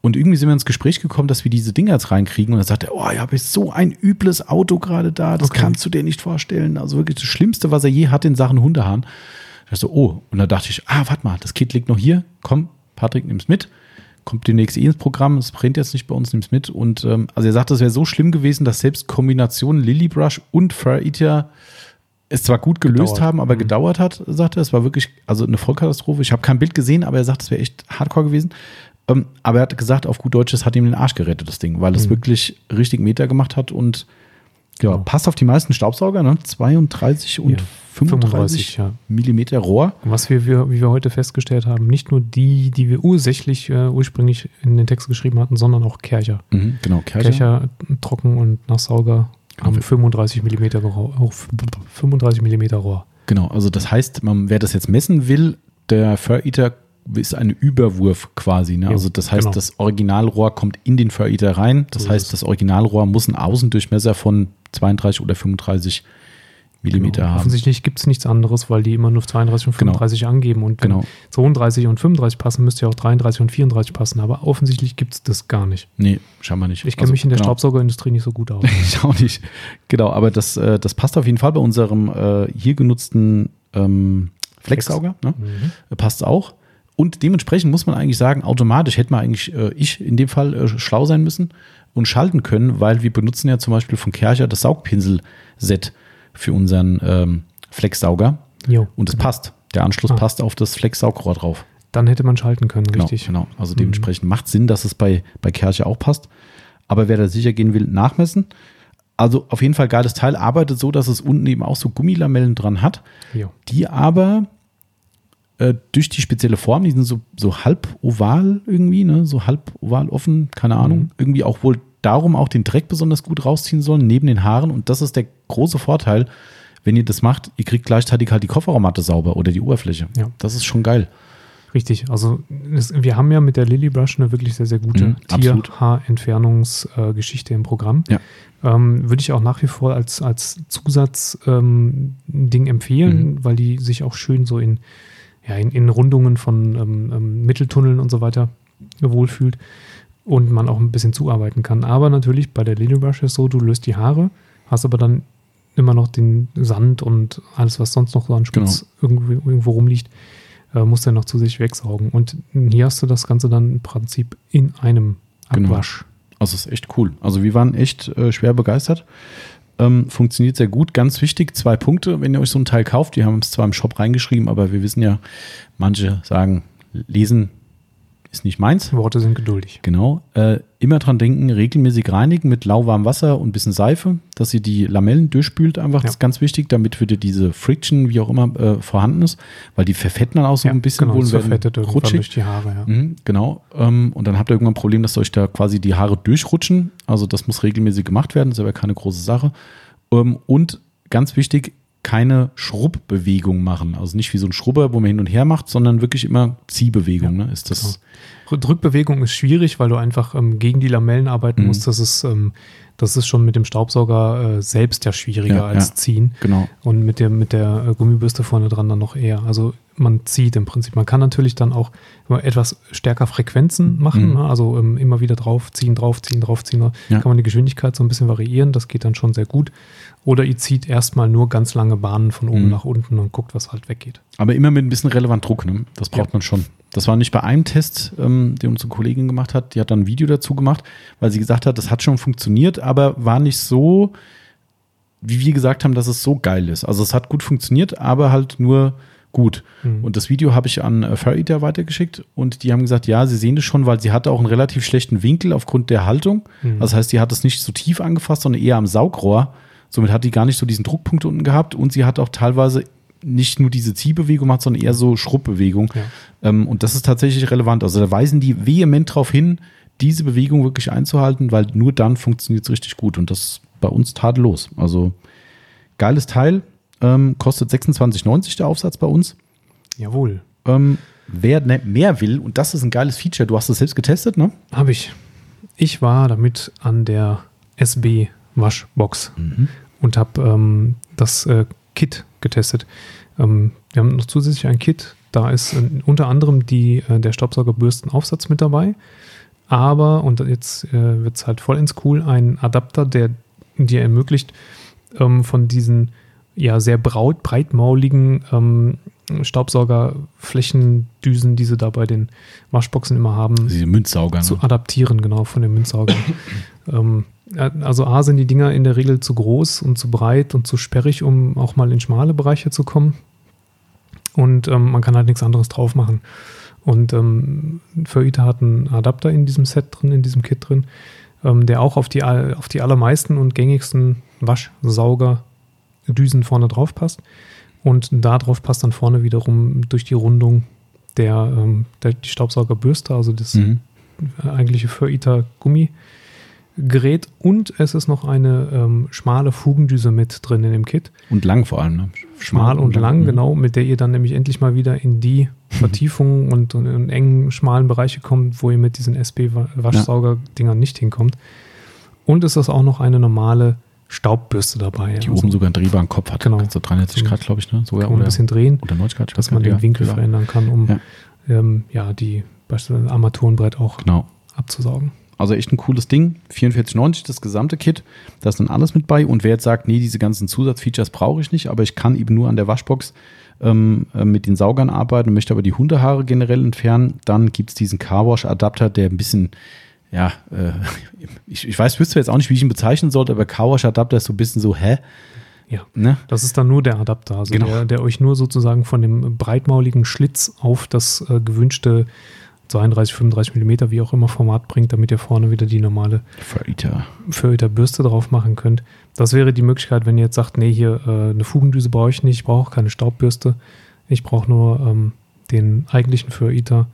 Und irgendwie sind wir ins Gespräch gekommen, dass wir diese Dinger jetzt reinkriegen. Und dann sagt er, oh, ich habe jetzt so ein übles Auto gerade da, das Okay. kannst du dir nicht vorstellen. Also wirklich das Schlimmste, was er je hat in Sachen Hundehahn. Ich so, oh, und da dachte ich, ah, warte mal, das Kit liegt noch hier. Komm, Patrick, nimm's mit. Kommt demnächst eh ins Programm. Es brennt jetzt nicht bei uns, nimm's mit. Und ähm, also er sagt, das wäre so schlimm gewesen, dass selbst Kombination Lilybrush und Fur Eater es zwar gut gelöst Gedauert. haben, aber Mhm. gedauert hat, sagt er. Es war wirklich also eine Vollkatastrophe. Ich habe kein Bild gesehen, aber er sagt, es wäre echt hardcore gewesen. Ähm, aber er hat gesagt, auf gut Deutsch, es hat ihm den Arsch gerettet, das Ding, weil es Mhm. wirklich richtig Meter gemacht hat und ja, Genau. passt auf die meisten Staubsauger, ne? 32 und Ja, 35 35, ja. Millimeter Rohr. Was wir, wir, wie wir heute festgestellt haben, nicht nur die, die wir ursächlich äh, ursprünglich in den Text geschrieben hatten, sondern auch Kercher. Mhm, genau, Kercher. Kercher, trocken und Nachsauger Genau. haben 35 mm Rohr. Oh, 35 mm Rohr. Genau, also das heißt, man, wer das jetzt messen will, der Fur Eater ist ein Überwurf quasi. Ne? Ja, Also das heißt, genau. das Originalrohr kommt in den Fur Eater rein. Das So heißt, das Originalrohr muss einen Außendurchmesser von 32 oder 35 Millimeter Genau. haben. Offensichtlich gibt es nichts anderes, weil die immer nur 32 und Genau. 35 angeben. Und wenn Genau. 32 und 35 passen, müsste ja auch 33 und 34 passen. Aber offensichtlich gibt es das gar nicht. Nee, scheinbar nicht. Ich kenne Also, mich in der genau. Staubsaugerindustrie nicht so gut aus. Ich auch nicht. Genau, aber das, äh, das passt auf jeden Fall bei unserem äh, hier genutzten ähm, Flexsauger. Ne? Mhm. Passt auch. Und dementsprechend muss man eigentlich sagen, automatisch hätte man eigentlich, äh, ich in dem Fall, äh, schlau sein müssen und schalten können, weil wir benutzen ja zum Beispiel von Kercher das Saugpinsel-Set für unseren ähm, Flexsauger. Jo. Und es passt. Der Anschluss Ah. passt auf das Flexsaugrohr drauf. Dann hätte man schalten können, Genau, richtig. genau. Also dementsprechend macht Sinn, dass es bei, bei Kercher auch passt. Aber wer da sicher gehen will, nachmessen. Also auf jeden Fall geiles Teil. Arbeitet so, dass es unten eben auch so Gummilamellen dran hat, Jo. die aber äh, durch die spezielle Form, die sind so, so halb oval irgendwie, ne? so halb oval offen, keine Ahnung, Mhm. irgendwie auch wohl darum auch den Dreck besonders gut rausziehen sollen, neben den Haaren. Und das ist der große Vorteil, wenn ihr das macht, ihr kriegt gleichzeitig halt die Kofferraummatte sauber oder die Oberfläche. Ja. Das ist schon geil. Richtig, also es, wir haben ja mit der Lily Brush eine wirklich sehr, sehr gute Mhm. Tierhaarentfernungsgeschichte im Programm. Ja. Ähm, würde ich auch nach wie vor als, als Zusatzding ähm, empfehlen, Mhm. weil die sich auch schön so in, ja, in, in Rundungen von ähm, ähm, Mitteltunneln und so weiter wohlfühlt und man auch ein bisschen zuarbeiten kann. Aber natürlich bei der Lily Brush ist so, du löst die Haare, hast aber dann immer noch den Sand und alles, was sonst noch so an Schmutz irgendwo, irgendwo rumliegt, äh, musst du dann noch zusätzlich wegsaugen. Und hier hast du das Ganze dann im Prinzip in einem Genau. Abwasch. Also es ist echt cool. Also wir waren echt äh, schwer begeistert. Ähm, funktioniert sehr gut. Ganz wichtig, zwei Punkte, wenn ihr euch so ein Teil kauft. Die haben es zwar im Shop reingeschrieben, aber wir wissen ja, manche sagen, lesen ist nicht meins. Worte sind geduldig. Genau. Äh, immer dran denken, regelmäßig reinigen mit lauwarmem Wasser und ein bisschen Seife, dass ihr die Lamellen durchspült einfach. Das Ja. ist ganz wichtig, damit wieder diese Friction, wie auch immer, äh, vorhanden ist. Weil die verfetten dann auch so ein bisschen genau, wohl verfettet rutschig. durch die Haare. Ja. Mhm, genau. Ähm, und dann habt ihr irgendwann ein Problem, dass euch da quasi die Haare durchrutschen. Also das muss regelmäßig gemacht werden, das ist aber keine große Sache. Ähm, und ganz wichtig, keine Schrubbbewegung machen. Also nicht wie so ein Schrubber, wo man hin und her macht, sondern wirklich immer Ziehbewegung. ne? Ist das Drückbewegung ist schwierig, weil du einfach ähm, gegen die Lamellen arbeiten Mhm. musst. Das ist, ähm, das ist schon mit dem Staubsauger äh, selbst ja schwieriger Ja, als ja. ziehen. genau. Und mit der, mit der äh, Gummibürste vorne dran dann noch eher. Also man zieht im Prinzip. Man kann natürlich dann auch etwas stärker Frequenzen machen. Mhm. Ne? Also ähm, immer wieder draufziehen, draufziehen, draufziehen. Da Ja. kann man die Geschwindigkeit so ein bisschen variieren. Das geht dann schon sehr gut. Oder ihr zieht erstmal nur ganz lange Bahnen von oben Mhm. nach unten und guckt, was halt weggeht. Aber immer mit ein bisschen relevant Druck. Ne? Das braucht man schon. Das war nicht bei einem Test, ähm, den unsere Kollegin gemacht hat. Die hat dann ein Video dazu gemacht, weil sie gesagt hat, das hat schon funktioniert, aber war nicht so, wie wir gesagt haben, dass es so geil ist. Also es hat gut funktioniert, aber halt nur gut. Mhm. Und das Video habe ich an äh, Fur Eater weitergeschickt und die haben gesagt, ja, sie sehen das schon, weil sie hatte auch einen relativ schlechten Winkel aufgrund der Haltung. Mhm. Das heißt, die hat es nicht so tief angefasst, sondern eher am Saugrohr. Somit hat die gar nicht so diesen Druckpunkt unten gehabt und sie hat auch teilweise nicht nur diese Ziehbewegung gemacht, sondern eher so Schrubbbewegung. Ja. Ähm, und das ist tatsächlich relevant. Also da weisen die vehement darauf hin, diese Bewegung wirklich einzuhalten, weil nur dann funktioniert es richtig gut. Und das ist bei uns tadellos. Also geiles Teil. Ähm, kostet 26,90 der Aufsatz bei uns. Jawohl. Ähm, wer ne, mehr will, und das ist ein geiles Feature, du hast es selbst getestet, ne? Habe ich. ich war damit an der SB Waschbox mhm. und habe ähm, das äh, Kit getestet. Ähm, wir haben noch zusätzlich ein Kit, da ist äh, unter anderem die, äh, der Staubsaugerbürstenaufsatz mit dabei. Aber, und jetzt äh, wird es halt vollends cool, ein Adapter, der dir ermöglicht, ähm, von diesen ja sehr braut, breitmauligen ähm, Staubsaugerflächendüsen, die sie da bei den Waschboxen immer haben, Diese Münzsauger, zu adaptieren, genau, von den Münzsaugern. ähm, also A sind die Dinger in der Regel zu groß und zu breit und zu sperrig, um auch mal in schmale Bereiche zu kommen. Und ähm, man kann halt nichts anderes drauf machen. Und ähm, Furita hat einen Adapter in diesem Set drin, in diesem Kit drin, ähm, der auch auf die, auf die allermeisten und gängigsten Waschsaugerdüsen vorne drauf passt. Und da drauf passt dann vorne wiederum durch die Rundung der, ähm, der die Staubsaugerbürste, also das mhm. eigentliche Furita Gummi Gerät und es ist noch eine ähm, schmale Fugendüse mit drin in dem Kit. Und lang vor allem, ne? Schmal, und, und lang, lang, genau, mit der ihr dann nämlich endlich mal wieder in die Vertiefungen und, und, in engen, schmalen Bereiche kommt, wo ihr mit diesen SB-Waschsauger-Dingern nicht hinkommt. Und es ist auch noch eine normale Staubbürste dabei. Die also, oben sogar einen drehbaren Kopf hat. Genau. So 360 Grad, glaube ich, ne? Sogar, kann man ein bisschen drehen. Oder 90 Grad. Dass man den Winkel ja, verändern kann, um ja, ähm, ja die beispielsweise Armaturenbrett auch genau. abzusaugen. Also echt ein cooles Ding. 44,90 das gesamte Kit. Da ist dann alles mit bei. Und wer jetzt sagt, nee, diese ganzen Zusatzfeatures brauche ich nicht, aber ich kann eben nur an der Waschbox ähm, äh, mit den Saugern arbeiten möchte aber die Hundehaare generell entfernen, dann gibt es diesen Carwash-Adapter, der ein bisschen, ja, äh, ich, ich weiß, wüsste jetzt auch nicht, wie ich ihn bezeichnen sollte, aber Carwash-Adapter ist so ein bisschen so, hä? Ja, ne? das ist dann nur der Adapter, also genau. der, der euch nur sozusagen von dem breitmauligen Schlitz auf das äh, gewünschte 32, 35 Millimeter, wie auch immer Format bringt, damit ihr vorne wieder die normale Föriter Bürste drauf machen könnt. Das wäre die Möglichkeit, wenn ihr jetzt sagt, nee, hier äh, eine Fugendüse brauche ich nicht, ich brauche keine Staubbürste, ich brauche nur ähm, den eigentlichen Föriter,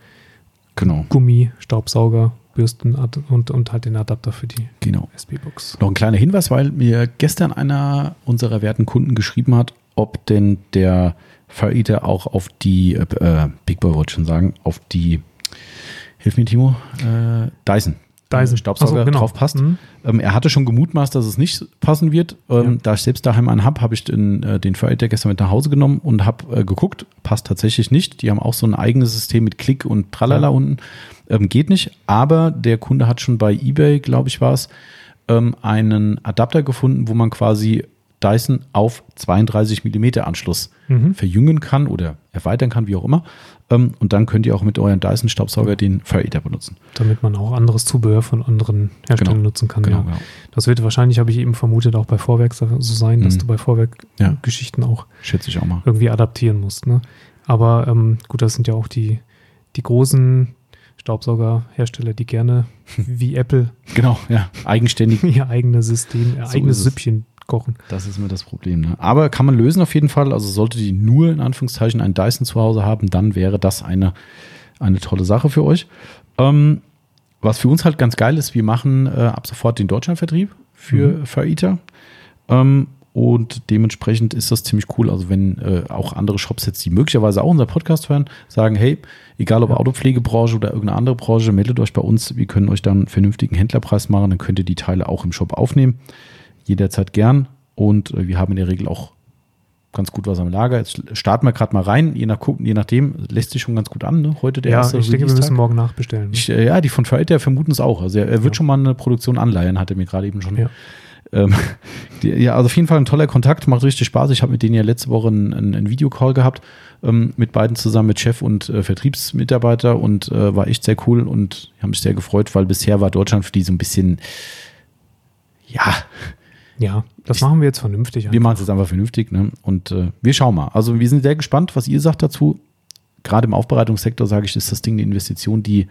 genau. Gummi, Staubsauger, Bürsten und, und halt den Adapter für die genau. SB-Box. Noch ein kleiner Hinweis, weil mir gestern einer unserer werten Kunden geschrieben hat, ob denn der Fire auch auf die, äh, Big Boy wollte schon sagen, auf die hilf mir Timo, äh, Dyson. Dyson. Staubsauger so, genau. drauf passt. Mhm. Ähm, er hatte schon gemutmaßt, dass es nicht passen wird. Ähm, ja. Da ich selbst daheim einen habe, habe ich den, äh, den Fire gestern mit nach Hause genommen und habe äh, geguckt. Passt tatsächlich nicht. Die haben auch so ein eigenes System mit Klick und Tralala ja. unten. Ähm, geht nicht. Aber der Kunde hat schon bei eBay, glaube ich, war es, ähm, einen Adapter gefunden, wo man quasi Dyson auf 32 mm Anschluss mhm. verjüngen kann oder erweitern kann, wie auch immer. Ähm, und dann könnt ihr auch mit eurem Dyson-Staubsauger den Fire Eater benutzen. Damit man auch anderes Zubehör von anderen Herstellern genau. nutzen kann. Genau, ja. genau. Das wird wahrscheinlich, habe ich eben vermutet, auch bei Vorwerk so sein, dass mhm. du bei Vorwerk-Geschichten ja. auch, Schätze ich auch mal irgendwie adaptieren musst. Ne? Aber ähm, gut, das sind ja auch die, die großen Staubsaugerhersteller, die gerne wie Apple genau, ja, eigenständig ihr eigenes System, ihr so eigenes Süppchen kochen. Das ist mir das Problem. Ne? Aber kann man lösen auf jeden Fall. Also sollte die nur in Anführungszeichen einen Dyson zu Hause haben, dann wäre das eine, eine tolle Sache für euch. Ähm, was für uns halt ganz geil ist, wir machen äh, ab sofort den Deutschlandvertrieb für mhm. Faeater. Ähm, und dementsprechend ist das ziemlich cool. Also wenn äh, auch andere Shops jetzt, die möglicherweise auch unser Podcast hören, sagen, hey, egal ob ja. Autopflegebranche oder irgendeine andere Branche, meldet euch bei uns. Wir können euch dann einen vernünftigen Händlerpreis machen. Dann könnt ihr die Teile auch im Shop aufnehmen jederzeit gern. Und äh, wir haben in der Regel auch ganz gut was am Lager. Jetzt starten wir gerade mal rein, je, nach, je nachdem, lässt sich schon ganz gut an. Ne? Heute der ja, erste ich denke, wir müssen morgen nachbestellen. Ich, äh, ja, die von Friday vermuten es auch. Also er, er wird ja. schon mal eine Produktion anleihen, hat er mir gerade eben schon. Ja. Ähm, die, ja, also auf jeden Fall ein toller Kontakt, macht richtig Spaß. Ich habe mit denen ja letzte Woche einen, einen Videocall gehabt, ähm, mit beiden zusammen, mit Chef und äh, Vertriebsmitarbeiter und äh, war echt sehr cool und haben mich sehr gefreut, weil bisher war Deutschland für die so ein bisschen, ja, ja, das ich, machen wir jetzt vernünftig. Einfach. Wir machen es jetzt einfach vernünftig. Ne? Und äh, wir schauen mal. Also wir sind sehr gespannt, was ihr sagt dazu. Gerade im Aufbereitungssektor sage ich, ist das Ding eine Investition, die,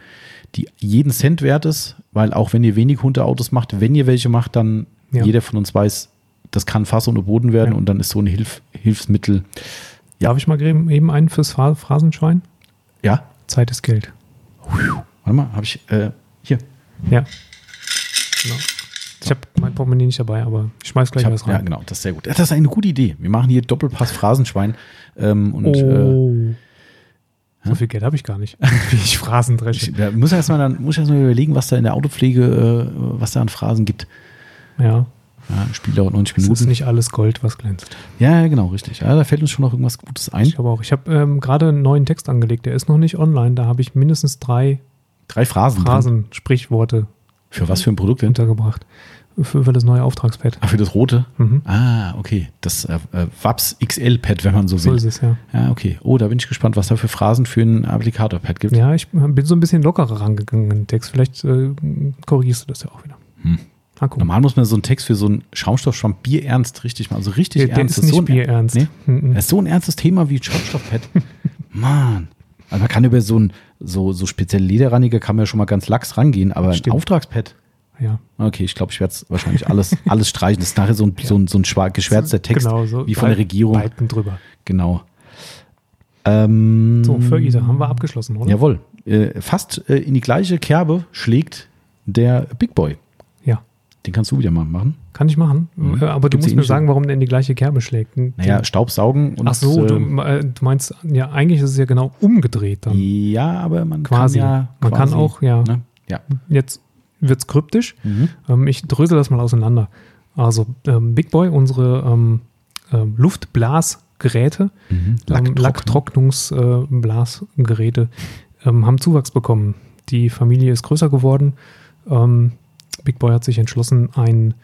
die jeden Cent wert ist, weil auch wenn ihr wenig Hundeautos macht, wenn ihr welche macht, dann ja. jeder von uns weiß, das kann Fass ohne Boden werden ja. und dann ist so ein Hilf, Hilfsmittel. Ja. Darf ich mal eben einen fürs Phrasenschwein? Ja. Zeit ist Geld. Warte mal, habe ich äh, hier. Ja. Genau. Ich habe mein Portemonnaie nicht dabei, aber ich schmeiß gleich ich was rein. Ja, genau, das ist sehr gut. Das ist eine gute Idee. Wir machen hier Doppelpass Phrasenschwein. Ähm, und, oh. So viel Geld habe ich gar nicht, wie ich Phrasen dresche. Ich, da muss erst mal dann muss erst mal überlegen, was da in der Autopflege, äh, was da an Phrasen gibt. Ja. Ja, Spiel dauert 90 Es Minuten. ist nicht alles Gold, was glänzt. Ja, ja, genau, richtig. Ja, da fällt uns schon noch irgendwas Gutes ein. Ich habe auch. Ich habe ähm, gerade einen neuen Text angelegt, der ist noch nicht online. Da habe ich mindestens drei Drei Phrasen. drin. Phrasen, Sprichworte Für was für ein Produkt denn? untergebracht. Für, für das neue Auftragspad. Ah, für das rote? Mhm. Ah, okay. Das äh, äh, WAPS XL-Pad, wenn man so So will. ist es, ja. Ja, okay. Oh, da bin ich gespannt, was da für Phrasen für ein Applikator-Pad gibt. Ja, ich bin so ein bisschen lockerer rangegangen in den Text. Vielleicht äh, korrigierst du das ja auch wieder. Hm. Mal gucken. Normal muss man so einen Text für so einen Schaumstoffschwamm bierernst richtig mal, also richtig Der, der ernst. ist Das nicht so ein, bierernst. Nee? Mhm. Das ist so ein ernstes Thema wie Schaumstoffpad. Mann. Also man kann über so ein so, so spezielle Lederreiniger kann man ja schon mal ganz lax rangehen, aber ein Stimmt. Auftragspad. Ja. Okay, ich glaube, ich werde es wahrscheinlich alles, alles streichen. Das ist nachher so ein, so ein, so ein schwar- geschwärzter Text, Genau, so wie von der Regierung. Balken drüber. Genau. Ähm, So, für Ida haben wir abgeschlossen, oder? Jawohl. Äh, fast äh, in die gleiche Kerbe schlägt der Big Boy. Den kannst du wieder mal machen. Kann ich machen. Mhm. Äh, Aber Gibt's du musst mir sagen, warum der in die gleiche Kerbe schlägt. Naja, Staubsaugen und. Ach so, du, ähm, äh, du meinst, ja, eigentlich ist es ja genau umgedreht dann. ja, aber man Quasi. kann ja. Man kann auch, ja. Ne? Ja. Jetzt wird es kryptisch. Mhm. Ähm, ich drösel das mal auseinander. Also, ähm, Big Boy, unsere ähm, ähm, Luftblasgeräte, Mhm. Lacktrocknungsblasgeräte, ähm, haben Zuwachs bekommen. Die Familie ist größer geworden. Ähm, Big Boy hat sich entschlossen, ein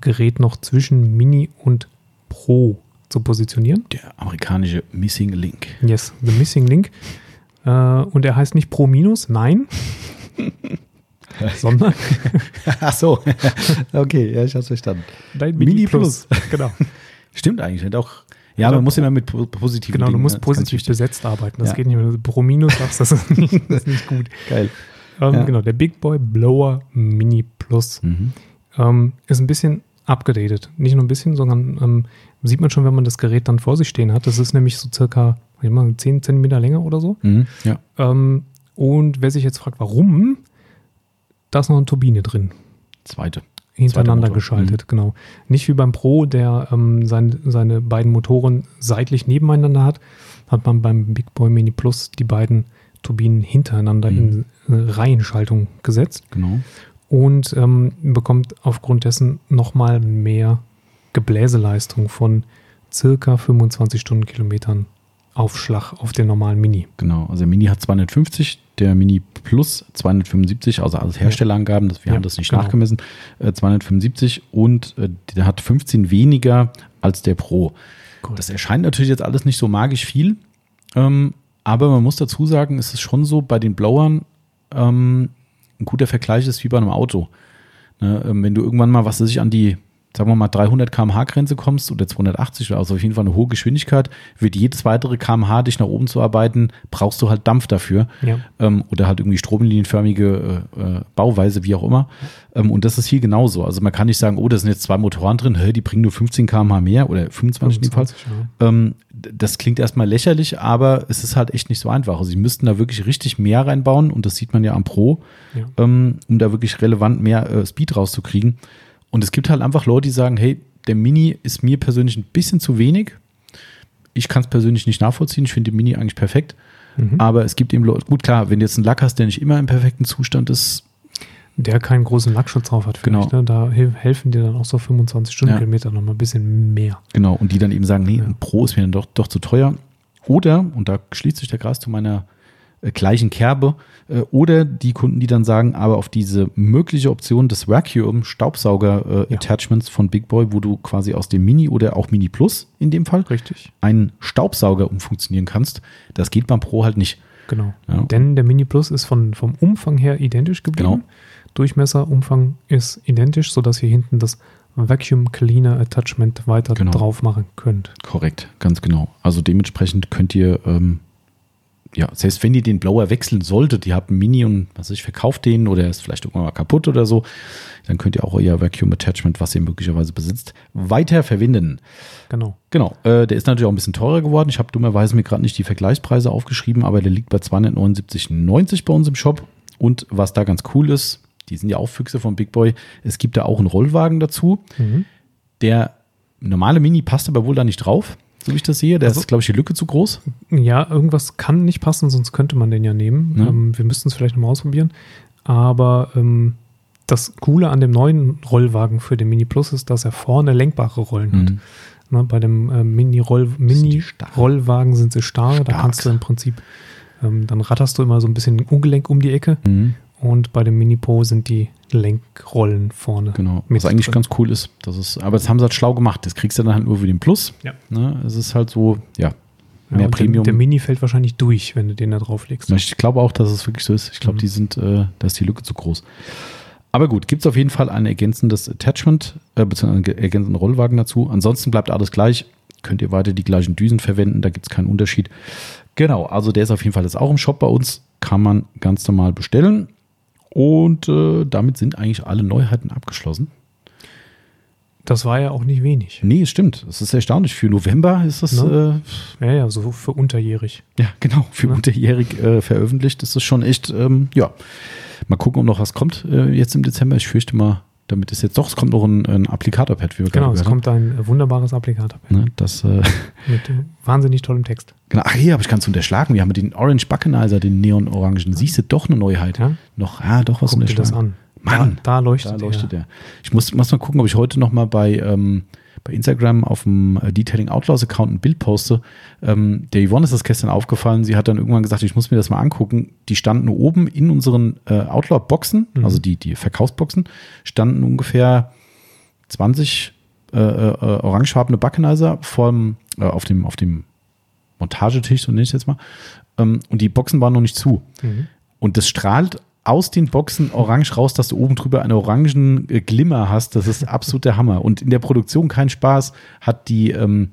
Gerät noch zwischen Mini und Pro zu positionieren. Der amerikanische Missing Link. Yes, The Missing Link. Äh, und er heißt nicht Pro Minus, nein, sondern Ach so. okay, ja, ich hab's verstanden. dein Mini Plus. Genau. Stimmt eigentlich. Nicht auch, ja, Oder man muss immer mit po- positiven Genau, du Dingen, musst ne? Positiv besetzt arbeiten. Das Ja. geht nicht mehr. Du Pro Minus sagst, das ist nicht, das ist nicht gut. Geil. Ähm, Ja. Genau, der Big Boy Blower Mini Plus Mhm. ähm, ist ein bisschen abgedatet. Nicht nur ein bisschen, sondern ähm, sieht man schon, wenn man das Gerät dann vor sich stehen hat. Das ist nämlich so circa mal, 10 Zentimeter länger oder so. Mhm. Ja. Ähm, und wer sich jetzt fragt, warum, da ist noch eine Turbine drin. Zweite. hintereinander Motor. geschaltet, genau. Nicht wie beim Pro, der ähm, sein, seine beiden Motoren seitlich nebeneinander hat, hat man beim Big Boy Mini Plus die beiden Turbinen hintereinander Mhm. in äh, Reihenschaltung gesetzt Genau. Und ähm, bekommt aufgrund dessen nochmal mehr Gebläseleistung von circa 25 Stundenkilometern Aufschlag auf den normalen Mini. Genau. Also der Mini hat 250, der Mini Plus 275, also alles Herstellerangaben, das, wir Ja, haben das nicht genau. nachgemessen, äh, 275 und äh, der hat 15 weniger als der Pro. Cool. Das erscheint natürlich jetzt alles nicht so magisch viel, ähm, aber man muss dazu sagen, es ist schon so, bei den Blowern ähm, ein guter Vergleich ist wie bei einem Auto. Ne, ähm, wenn du irgendwann mal, was weiß ich, an die, sagen wir mal, 300 km/h Grenze kommst oder 280 oder also auf jeden Fall eine hohe Geschwindigkeit, wird jedes weitere kmh dich nach oben zu arbeiten, brauchst du halt Dampf dafür Ja. ähm, oder halt irgendwie stromlinienförmige äh, äh, Bauweise, wie auch immer. Ähm, und das ist hier genauso. Also man kann nicht sagen, oh, da sind jetzt zwei Motoren drin, hä, die bringen nur 15 km/h mehr oder 25 in dem Fall. 25, ja. Ähm, das klingt erstmal lächerlich, aber es ist halt echt nicht so einfach. Also sie müssten da wirklich richtig mehr reinbauen und das sieht man ja am Pro, Ja. ähm, um da wirklich relevant mehr äh, Speed rauszukriegen. Und es gibt halt einfach Leute, die sagen, hey, der Mini ist mir persönlich ein bisschen zu wenig. Ich kann es persönlich nicht nachvollziehen. Ich finde den Mini eigentlich perfekt. Mhm. Aber es gibt eben Leute, gut klar, wenn du jetzt einen Lack hast, der nicht immer im perfekten Zustand ist, Der keinen großen Lackschutz drauf hat. Genau. Ne? Da hel- helfen dir dann auch so 25 Stundenkilometer noch mal ein bisschen mehr. Genau, und die dann eben sagen, nee, Ja. ein Pro ist mir dann doch, doch zu teuer. Oder, und da schließt sich der Kreis zu meiner gleichen Kerbe, äh, oder die Kunden, die dann sagen, aber auf diese mögliche Option des Vacuum Staubsauger äh, Ja. Von Big Boy, wo du quasi aus dem Mini oder auch Mini Plus in dem Fall Richtig. einen Staubsauger umfunktionieren kannst, das geht beim Pro halt nicht. Genau. Ja. Denn der Mini Plus ist von, vom Umfang her identisch geblieben. Genau. Durchmesser, Umfang ist identisch, sodass ihr hinten das Vacuum Cleaner Attachment weiter Genau. drauf machen könnt. Korrekt, ganz genau. Also dementsprechend könnt ihr, ähm, ja, selbst wenn ihr den Blower wechseln solltet, ihr habt einen Mini und was weiß ich, verkauft den oder er ist vielleicht irgendwann mal kaputt oder so, dann könnt ihr auch euer Vacuum Attachment, was ihr möglicherweise besitzt, weiter verwenden. Genau. Genau, äh, der ist natürlich auch ein bisschen teurer geworden. Ich habe dummerweise mir gerade nicht die Vergleichspreise aufgeschrieben, aber der liegt bei 279,90 bei uns im Shop. Und was da ganz cool ist, die sind ja auch Füchse von Big Boy, es gibt da auch einen Rollwagen dazu. Mhm. Der normale Mini passt aber wohl da nicht drauf. So wie ich das sehe. Der also, ist, glaube ich, die Lücke zu groß. Ja, irgendwas kann nicht passen, sonst könnte man den ja nehmen. Ja. Ähm, wir müssten es vielleicht nochmal ausprobieren. Aber ähm, das Coole an dem neuen Rollwagen für den Mini Plus ist, dass er vorne lenkbare Rollen mhm. hat. Ne, bei dem äh, Mini-Rollwagen Mini sind sie starr. Da kannst du im Prinzip, ähm, dann ratterst du immer so ein bisschen ungelenk um die Ecke. Mhm. Und bei dem Mini-Po sind die Lenkrollen vorne. Genau. Was eigentlich drin. ganz cool ist. Das ist. Aber das haben sie halt schlau gemacht. Das kriegst du dann halt nur für den Plus. Ja. Ne? Es ist halt so, ja, mehr ja, Premium. Der, der, Mini fällt wahrscheinlich durch, wenn du den da drauflegst. Ich glaube auch, dass es wirklich so ist. Ich glaube, mhm. die sind, äh, da ist die Lücke zu groß. Aber gut, gibt es auf jeden Fall ein ergänzendes Attachment, äh, beziehungsweise einen ergänzenden Rollwagen dazu. Ansonsten bleibt alles gleich. Könnt ihr weiter die gleichen Düsen verwenden, da gibt es keinen Unterschied. Genau, also der ist auf jeden Fall jetzt auch im Shop bei uns. Kann man ganz normal bestellen. Und äh, damit sind eigentlich alle Neuheiten abgeschlossen. Das war ja auch nicht wenig. Nee, stimmt. Das ist erstaunlich. Für November ist das. Ne? Äh, ja, ja, so für unterjährig. Ja, genau. Für ne? unterjährig äh, veröffentlicht ist das schon echt, ähm, ja. Mal gucken, ob noch was kommt äh, jetzt im Dezember. Ich fürchte mal, damit ist jetzt doch, es kommt noch ein, ein Applikator-Pad, wie wir Genau, es kommt ein wunderbares Applikator-Pad. Ne, das, äh, Mit wahnsinnig tollem Text. Genau, ach hier habe ich ganz unterschlagen. Wir haben den Orange Buckenizer, den Neon-Orangen. Siehst du doch eine Neuheit. Ja? Noch, ja, doch was Guck dir das an. Mann, da, da leuchtet, da leuchtet er. Ich muss, muss mal gucken, ob ich heute noch mal bei, ähm, bei Instagram auf dem äh, Detailing Outlaws Account ein Bild poste. Ähm, der Yvonne ist das gestern aufgefallen. Sie hat dann irgendwann gesagt, ich muss mir das mal angucken. Die standen oben in unseren äh, Outlaw-Boxen, mhm. also die, die Verkaufsboxen, standen ungefähr 20 äh, äh, orangefarbene Buckenizer vom, äh, auf, dem, auf dem Montagetisch, so nenne ich es jetzt mal. Ähm, und die Boxen waren noch nicht zu. Mhm. Und das strahlt aus den Boxen orange raus, dass du oben drüber einen orangen äh, Glimmer hast. Das ist absolut der Hammer. Und in der Produktion kein Spaß hat die, ähm,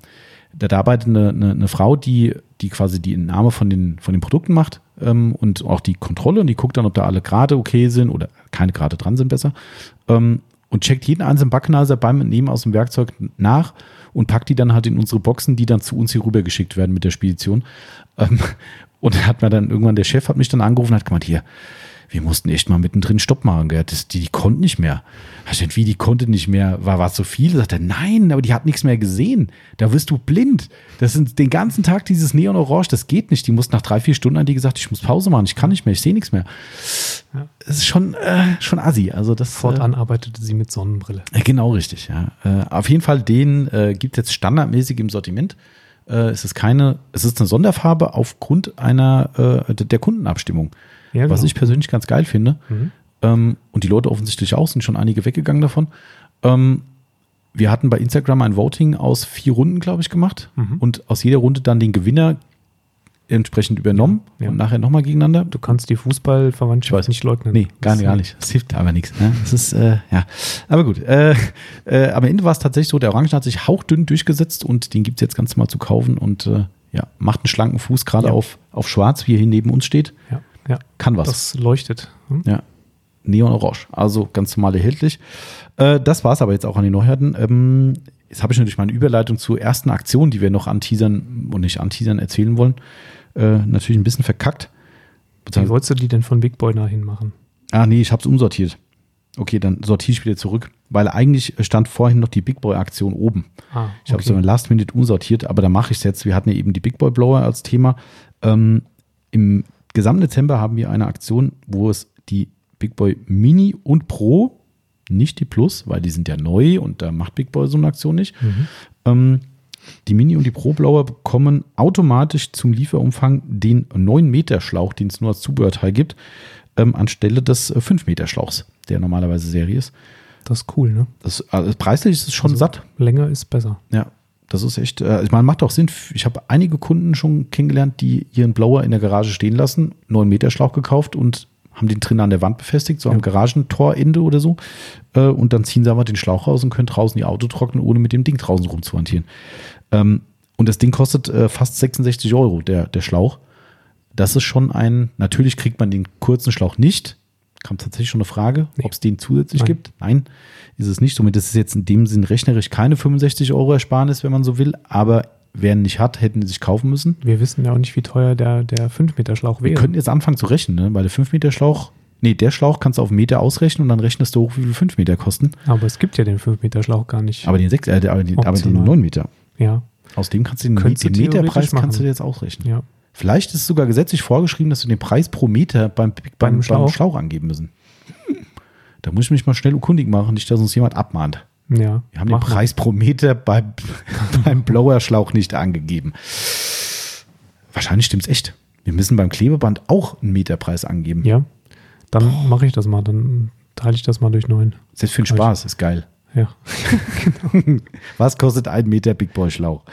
da arbeitet eine, eine, eine, Frau, die, die quasi die Name von den, von den Produkten macht ähm, und auch die Kontrolle und die guckt dann, ob da alle gerade okay sind oder keine gerade dran sind besser. Ähm, und checkt jeden einzelnen Backnaser beim Entnehmen aus dem Werkzeug nach und packt die dann halt in unsere Boxen, die dann zu uns hier rüber geschickt werden mit der Spedition. Ähm, und hat mir dann irgendwann, der Chef hat mich dann angerufen und hat gemeint, hier, wir mussten echt mal mittendrin Stopp machen. Gell? Das, die, die konnte nicht mehr. Ich dachte, wie, die konnte nicht mehr? War was so viel? Sagt er, nein, aber die hat nichts mehr gesehen. Da wirst du blind. Das sind den ganzen Tag dieses Neon-Orange, das geht nicht. Die muss nach drei, vier Stunden, hat die gesagt, ich muss Pause machen, ich kann nicht mehr, ich sehe nichts mehr. Ja. Das ist schon, äh, schon assi. Also das, Fortan äh, arbeitete sie mit Sonnenbrille. Äh, genau, richtig, ja. Äh, auf jeden Fall, den äh, gibt es jetzt standardmäßig im Sortiment. Äh, es ist keine, es ist eine Sonderfarbe aufgrund einer äh, der Kundenabstimmung. Ja, genau. Was ich persönlich ganz geil finde. Mhm. Ähm, und die Leute offensichtlich auch, sind schon einige weggegangen davon. Ähm, wir hatten bei Instagram ein Voting aus vier Runden, glaube ich, gemacht. Mhm. Und aus jeder Runde dann den Gewinner entsprechend übernommen ja, ja. und nachher nochmal gegeneinander. Du kannst die Fußballverwandtschaft nicht leugnen. Nee, gar, nicht, gar nicht. Das hilft aber nichts. Ne? Das ist, äh, ja. Aber gut. Äh, äh, am Ende war es tatsächlich so, der Orangen hat sich hauchdünn durchgesetzt und den gibt es jetzt ganz mal zu kaufen und äh, ja, macht einen schlanken Fuß, gerade ja. auf, auf schwarz, wie er hier neben uns steht. Ja. Ja. Kann was. Das leuchtet. Hm? Ja. Neon Orange. Also ganz normal erhältlich. Äh, das war es aber jetzt auch an den Neuheiten. Ähm, jetzt habe ich natürlich meine Überleitung zur ersten Aktion, die wir noch anteasern und nicht anteasern erzählen wollen. Äh, natürlich ein bisschen verkackt. Wie wolltest du die denn von Big Boy nachhin machen? Ah, nee, ich habe es umsortiert. Okay, dann sortiere ich wieder zurück, weil eigentlich stand vorhin noch die Big Boy Aktion oben. Ah, okay. Ich habe es so Last Minute umsortiert, aber da mache ich es jetzt. Wir hatten ja eben die Big Boy Blower als Thema. Ähm, Im gesamten Dezember haben wir eine Aktion, wo es die Big Boy Mini und Pro, nicht die Plus, weil die sind ja neu und da macht Big Boy so eine Aktion nicht. Mhm. Ähm, die Mini und die Pro Blower bekommen automatisch zum Lieferumfang den 9 Meter Schlauch, den es nur als Zubehörteil gibt, ähm, anstelle des 5 Meter Schlauchs, der normalerweise Serie ist. Das ist cool, ne? Das, also preislich ist es schon also satt. Länger ist besser. Ja, das ist echt, äh, ich meine, macht auch Sinn. Ich habe einige Kunden schon kennengelernt, die ihren Blower in der Garage stehen lassen, 9 Meter Schlauch gekauft und haben den drin an der Wand befestigt, so ja. am Garagentorende oder so. Äh, und dann ziehen sie aber den Schlauch raus und können draußen ihr Auto trocknen, ohne mit dem Ding draußen rumzuhantieren. Ähm, und das Ding kostet äh, fast 66 Euro, der, der Schlauch. Das ist schon ein, natürlich kriegt man den kurzen Schlauch nicht. Kam tatsächlich schon eine Frage, nee. ob es den zusätzlich Nein. gibt. Nein ist es nicht. Somit ist es jetzt in dem Sinn rechnerisch keine 65 Euro Ersparnis, wenn man so will. Aber wer ihn nicht hat, hätten die sich kaufen müssen. Wir wissen ja auch nicht, wie teuer der, der 5-Meter-Schlauch wäre. Wir könnten jetzt anfangen zu rechnen, ne? weil der 5-Meter-Schlauch, nee, der Schlauch kannst du auf Meter ausrechnen und dann rechnest du hoch, wie viel 5 Meter kosten. Aber es gibt ja den 5-Meter-Schlauch gar nicht. Aber den, 6, äh, aber den, aber den 9 Meter. Ja. Aus dem kannst du den, du den Meterpreis theoretisch kannst du machen. dir jetzt ausrechnen. Ja. Vielleicht ist es sogar gesetzlich vorgeschrieben, dass wir den Preis pro Meter beim, beim, beim, Beim Schlauch. Schlauch. angeben müssen. Da muss ich mich mal schnell kundig machen, nicht, dass uns jemand abmahnt. Ja. Wir haben den mal. Preis pro Meter beim, beim Blower-Schlauch nicht angegeben. Wahrscheinlich stimmt es echt. Wir müssen beim Klebeband auch einen Meterpreis angeben. Ja. Dann mache ich das mal. Dann teile ich das mal durch neun. Selbst für den Spaß, ist geil. Ja. Was kostet ein Meter Big Boy Schlauch?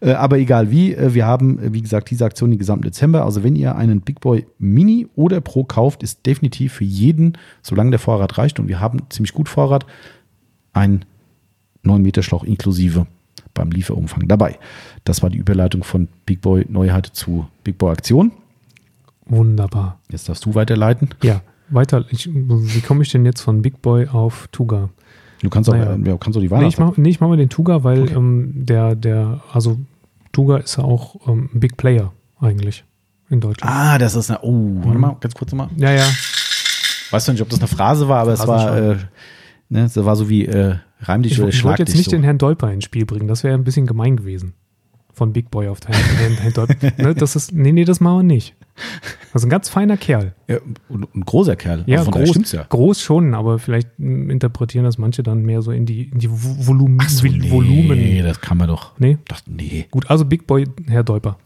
Äh, aber egal wie, äh, wir haben, äh, wie gesagt, diese Aktion den gesamten Dezember. Also wenn ihr einen Big Boy Mini oder Pro kauft, ist definitiv für jeden, solange der Vorrat reicht, und wir haben ziemlich gut Vorrat, ein 9 Meter Schlauch inklusive beim Lieferumfang dabei. Das war die Überleitung von Big Boy Neuheit zu Big Boy Aktion. Wunderbar. Jetzt darfst du weiterleiten. Ja. Weiter. Ich, wie komme ich denn jetzt von Big Boy auf Tuga? Du kannst auch, Naja. ja, kannst auch die Nee, Wahl ich mache nee, ich mach mal den Tuga, weil Okay. ähm, der, der, also Tuga ist ja auch ähm, ein Big Player eigentlich in Deutschland. Ah, das ist eine. Oh, warte mal, ganz kurz nochmal. Ja, ja. Weißt du nicht, ob das eine Phrase war, aber es war, äh, ne, es war so wie äh, reim dich Ich, oder ich wollte jetzt nicht so. den Herrn Dolper ins Spiel bringen. Das wäre ein bisschen gemein gewesen. Von Big Boy auf den Herrn, Herrn Dolper. ne, das ist, nee, nee, das machen wir nicht. Das ist ein ganz feiner Kerl. Ja, und, ein großer Kerl. Ja, Also groß, stimmt's ja. groß schon, aber vielleicht interpretieren das manche dann mehr so in die, in die Vo- Volum Ach so, nee, Volumen. das kann man doch. Nee, Dacht, nee, gut, also Big Boy, Herr Dolper.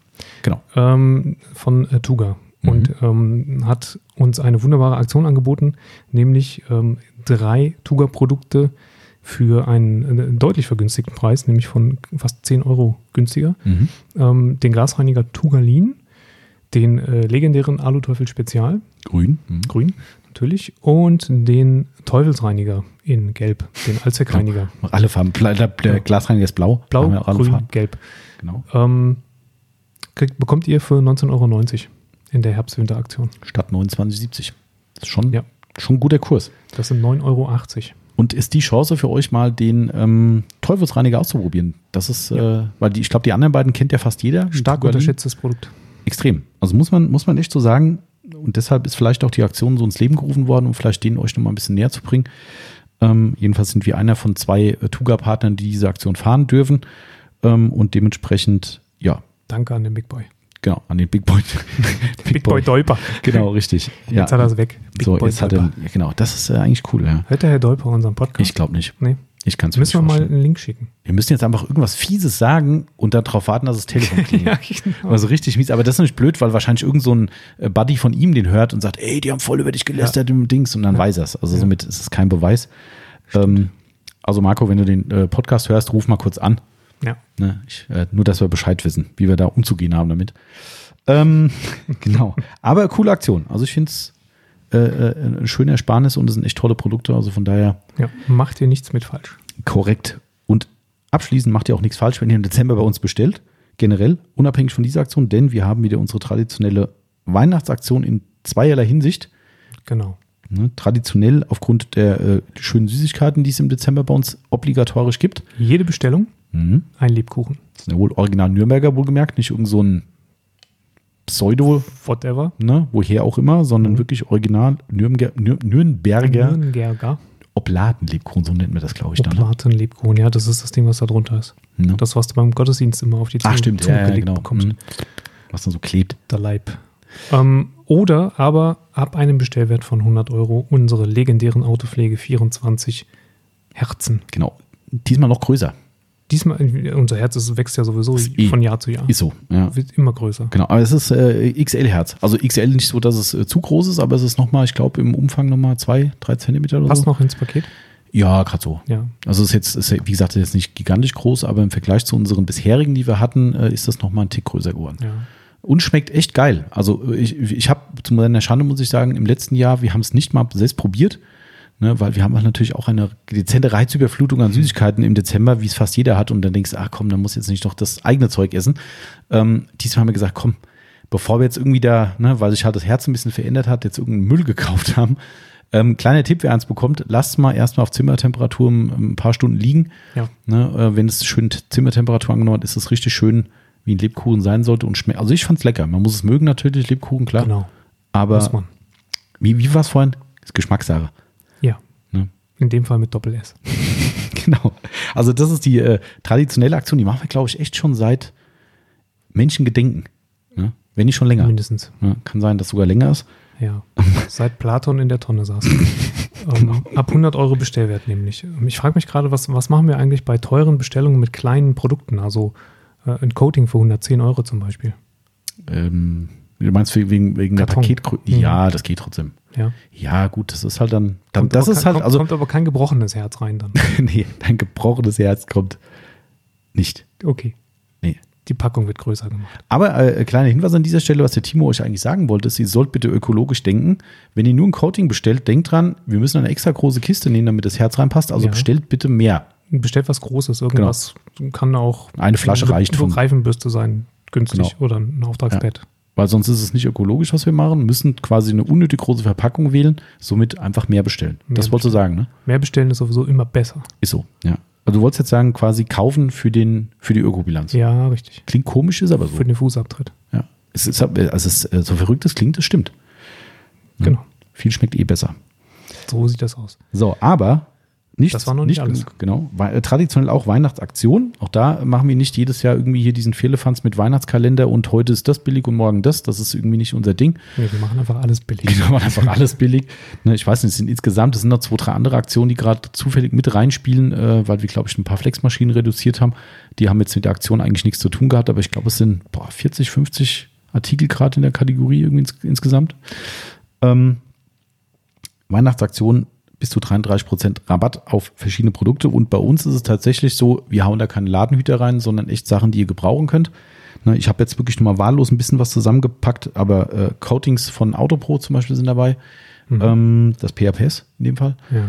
genau. ähm, von äh, Tuga Mhm. und ähm, hat uns eine wunderbare Aktion angeboten, nämlich ähm, drei Tuga-Produkte für einen äh, deutlich vergünstigten Preis, nämlich von fast 10 Euro günstiger. Mhm. Ähm, den Glasreiniger Tugalin, den äh, legendären Aluteufel Spezial, Grün. Mhm. grün natürlich, und den Teufelsreiniger in gelb, den Allzweckreiniger. Alle Farben. Bla- Der, der Ja. Glasreiniger ist blau. Blau, grün, Farben. gelb. Genau. Ähm, kriegt, bekommt ihr für 19,90 Euro in der Herbst-Winter-Aktion. Statt 29,70. Das ist schon, Ja. schon ein guter Kurs. Das sind 9,80 Euro. Und ist die Chance für euch mal den ähm, Teufelsreiniger auszuprobieren. Das ist, äh, weil die, ich glaube, die anderen beiden kennt ja fast jeder. Stark unterschätztes Produkt. Extrem. Also muss man, muss man echt so sagen. Und deshalb ist vielleicht auch die Aktion so ins Leben gerufen worden, um vielleicht den euch noch mal ein bisschen näher zu bringen. Ähm, jedenfalls sind wir einer von zwei äh, Tuga-Partnern, die diese Aktion fahren dürfen. Ähm, und dementsprechend, ja, Danke an den Big Boy. genau, an den Big Boy. Big, Boy Dolper. Genau, richtig. Jetzt hat er es weg. Big so, Boy jetzt hat er, ja, genau, das ist äh, eigentlich cool, ja. Hört der Herr Dolper unseren Podcast? Ich glaube nicht. Nee. Ich kann es Müssen wir mal einen Link schicken. Wir müssen jetzt einfach irgendwas Fieses sagen und dann darauf warten, dass das Telefon klingelt. genau. Also richtig mies, aber das ist nämlich blöd, weil wahrscheinlich irgend so ein äh, Buddy von ihm den hört und sagt, ey, die haben voll über dich gelästert im Dings und dann weiß er es. Also Ja. somit ist es kein Beweis. Ähm, also Marco, wenn du den äh, Podcast hörst, ruf mal kurz an. Ja. Ne? Ich, äh, nur, dass wir Bescheid wissen, wie wir da umzugehen haben damit. Ähm, genau. Aber coole Aktion. Also ich finde es äh, äh, ein schöner Ersparnis und es sind echt tolle Produkte. Also von daher ja. Macht ihr nichts mit falsch. korrekt. Und abschließend macht ihr auch nichts falsch, wenn ihr im Dezember bei uns bestellt. Generell, unabhängig von dieser Aktion, denn wir haben wieder unsere traditionelle Weihnachtsaktion in zweierlei Hinsicht. Genau. Ne, traditionell aufgrund der äh, schönen Süßigkeiten, die es im Dezember bei uns obligatorisch gibt. Jede Bestellung Mhm. ein Lebkuchen. Das ist ja wohl original Nürnberger wohlgemerkt, nicht irgend so ein Pseudo, Whatever. ne, woher auch immer, sondern wirklich original Nürnberger, Nür, Nürnberger Nürnberger. Obladenlebkuchen, so nennt man das, glaube ich, dann. ne? Oblaten Lebkuchen. Ja, das ist das Ding, was da drunter ist. Ne? Das, was du beim Gottesdienst immer auf die Zunge, Ach, stimmt, Zunge ja, ja, gelegt genau. bekommst. Mhm. Was dann so klebt. Der Leib. Ähm, oder aber ab einem Bestellwert von 100 Euro unsere legendären Autopflege 24 Herzen. Genau. Diesmal noch größer. Diesmal, unser Herz ist, wächst ja sowieso eh- von Jahr zu Jahr. Ist so, ja. Wird immer größer. Genau, aber es ist äh, XL-Herz. Also XL nicht so, dass es äh, zu groß ist, aber es ist nochmal, ich glaube, im Umfang nochmal zwei, drei Zentimeter oder Passt so. noch ins Paket? Ja, gerade so. Ja. Also es ist jetzt, ist, wie gesagt, jetzt nicht gigantisch groß, aber im Vergleich zu unseren bisherigen, die wir hatten, äh, ist das nochmal ein Tick größer geworden. ja. Und schmeckt echt geil. Also ich, ich habe zu meiner Schande, muss ich sagen, im letzten Jahr, wir haben es nicht mal selbst probiert, ne, weil wir haben natürlich auch eine dezente Reizüberflutung an Süßigkeiten im Dezember, wie es fast jeder hat. Und dann denkst du, ach komm, dann muss jetzt nicht doch das eigene Zeug essen. Ähm, diesmal haben wir gesagt, komm, bevor wir jetzt irgendwie da, ne, weil sich halt das Herz ein bisschen verändert hat, jetzt irgendeinen Müll gekauft haben. Ähm, kleiner Tipp, wer eins bekommt, lasst mal erstmal auf Zimmertemperatur ein, paar Stunden liegen. Ja. Ne, äh, wenn es schön Zimmertemperatur angenommen hat, ist es richtig schön, wie ein Lebkuchen sein sollte und schmeckt. Also ich fand's lecker. Man muss es mögen natürlich, Lebkuchen, klar. Genau. Aber Muss man. wie, wie war es vorhin? Das ist Geschmackssache. In dem Fall mit Doppel-S. genau. Also das ist die äh, traditionelle Aktion, die machen wir, glaube ich, echt schon seit Menschengedenken. Ne? Wenn nicht schon länger. Mindestens. Ja, kann sein, dass es sogar länger ist. Ja, seit Platon in der Tonne saß. ähm, ab 100 Euro Bestellwert nämlich. Ich frage mich gerade, was, was machen wir eigentlich bei teuren Bestellungen mit kleinen Produkten? Also äh, ein Coating für 110 Euro zum Beispiel. Ähm, du meinst wegen, wegen der Paketgröße? Mhm. Ja, das geht trotzdem. Ja. Ja, gut, das ist halt dann. dann Kommt das ist kein, halt, also. kommt aber kein gebrochenes Herz rein dann. nee, dein gebrochenes Herz kommt nicht. Okay. Nee. Die Packung wird größer gemacht. Aber äh, kleiner Hinweis an dieser Stelle, was der Timo euch eigentlich sagen wollte, ist, ihr sollt bitte ökologisch denken. Wenn ihr nur ein Coating bestellt, denkt dran, wir müssen eine extra große Kiste nehmen, damit das Herz reinpasst. Also Ja. bestellt bitte mehr. Bestellt was Großes. Irgendwas kann auch Genau. Eine Flasche eine reicht schon. Reifenbürste sein, günstig. Genau. Oder ein Auftragsbett. Weil sonst ist es nicht ökologisch, was wir machen. Müssen quasi eine unnötig große Verpackung wählen, somit einfach mehr bestellen. Mehr das wolltest du sagen, ne? Mehr bestellen ist sowieso immer besser. Ist so, ja. Also du wolltest jetzt sagen, quasi kaufen für, den, für die Ökobilanz. Ja, richtig. Klingt komisch, ist aber so. Für den Fußabtritt. Ja. Es ist, also es ist, äh, so verrückt es klingt, das stimmt. Genau. Viel schmeckt eh besser. So sieht das aus. So, aber nicht, Das war noch nicht alles. genug, Genau. Äh, Traditionell auch Weihnachtsaktion. Auch da machen wir nicht jedes Jahr irgendwie hier diesen Firlefanz mit Weihnachtskalender und heute ist das billig und morgen das. Das ist irgendwie nicht unser Ding. Nee, wir machen einfach alles billig. Wir machen einfach alles billig. Ne, ich weiß nicht, es sind insgesamt, es sind noch zwei, drei andere Aktionen, die gerade zufällig mit reinspielen, äh, weil wir, glaube ich, ein paar Flexmaschinen reduziert haben. Die haben jetzt mit der Aktion eigentlich nichts zu tun gehabt, aber ich glaube, es sind boah, 40, 50 Artikel gerade in der Kategorie irgendwie ins, insgesamt. Ähm, Weihnachtsaktion bis zu 33% Rabatt auf verschiedene Produkte. Und bei uns ist es tatsächlich so, wir hauen da keine Ladenhüter rein, sondern echt Sachen, die ihr gebrauchen könnt. Ne, ich habe jetzt wirklich nur mal wahllos ein bisschen was zusammengepackt, aber äh, Coatings von Autopro zum Beispiel sind dabei. Ähm, das PHPS in dem Fall. Ja,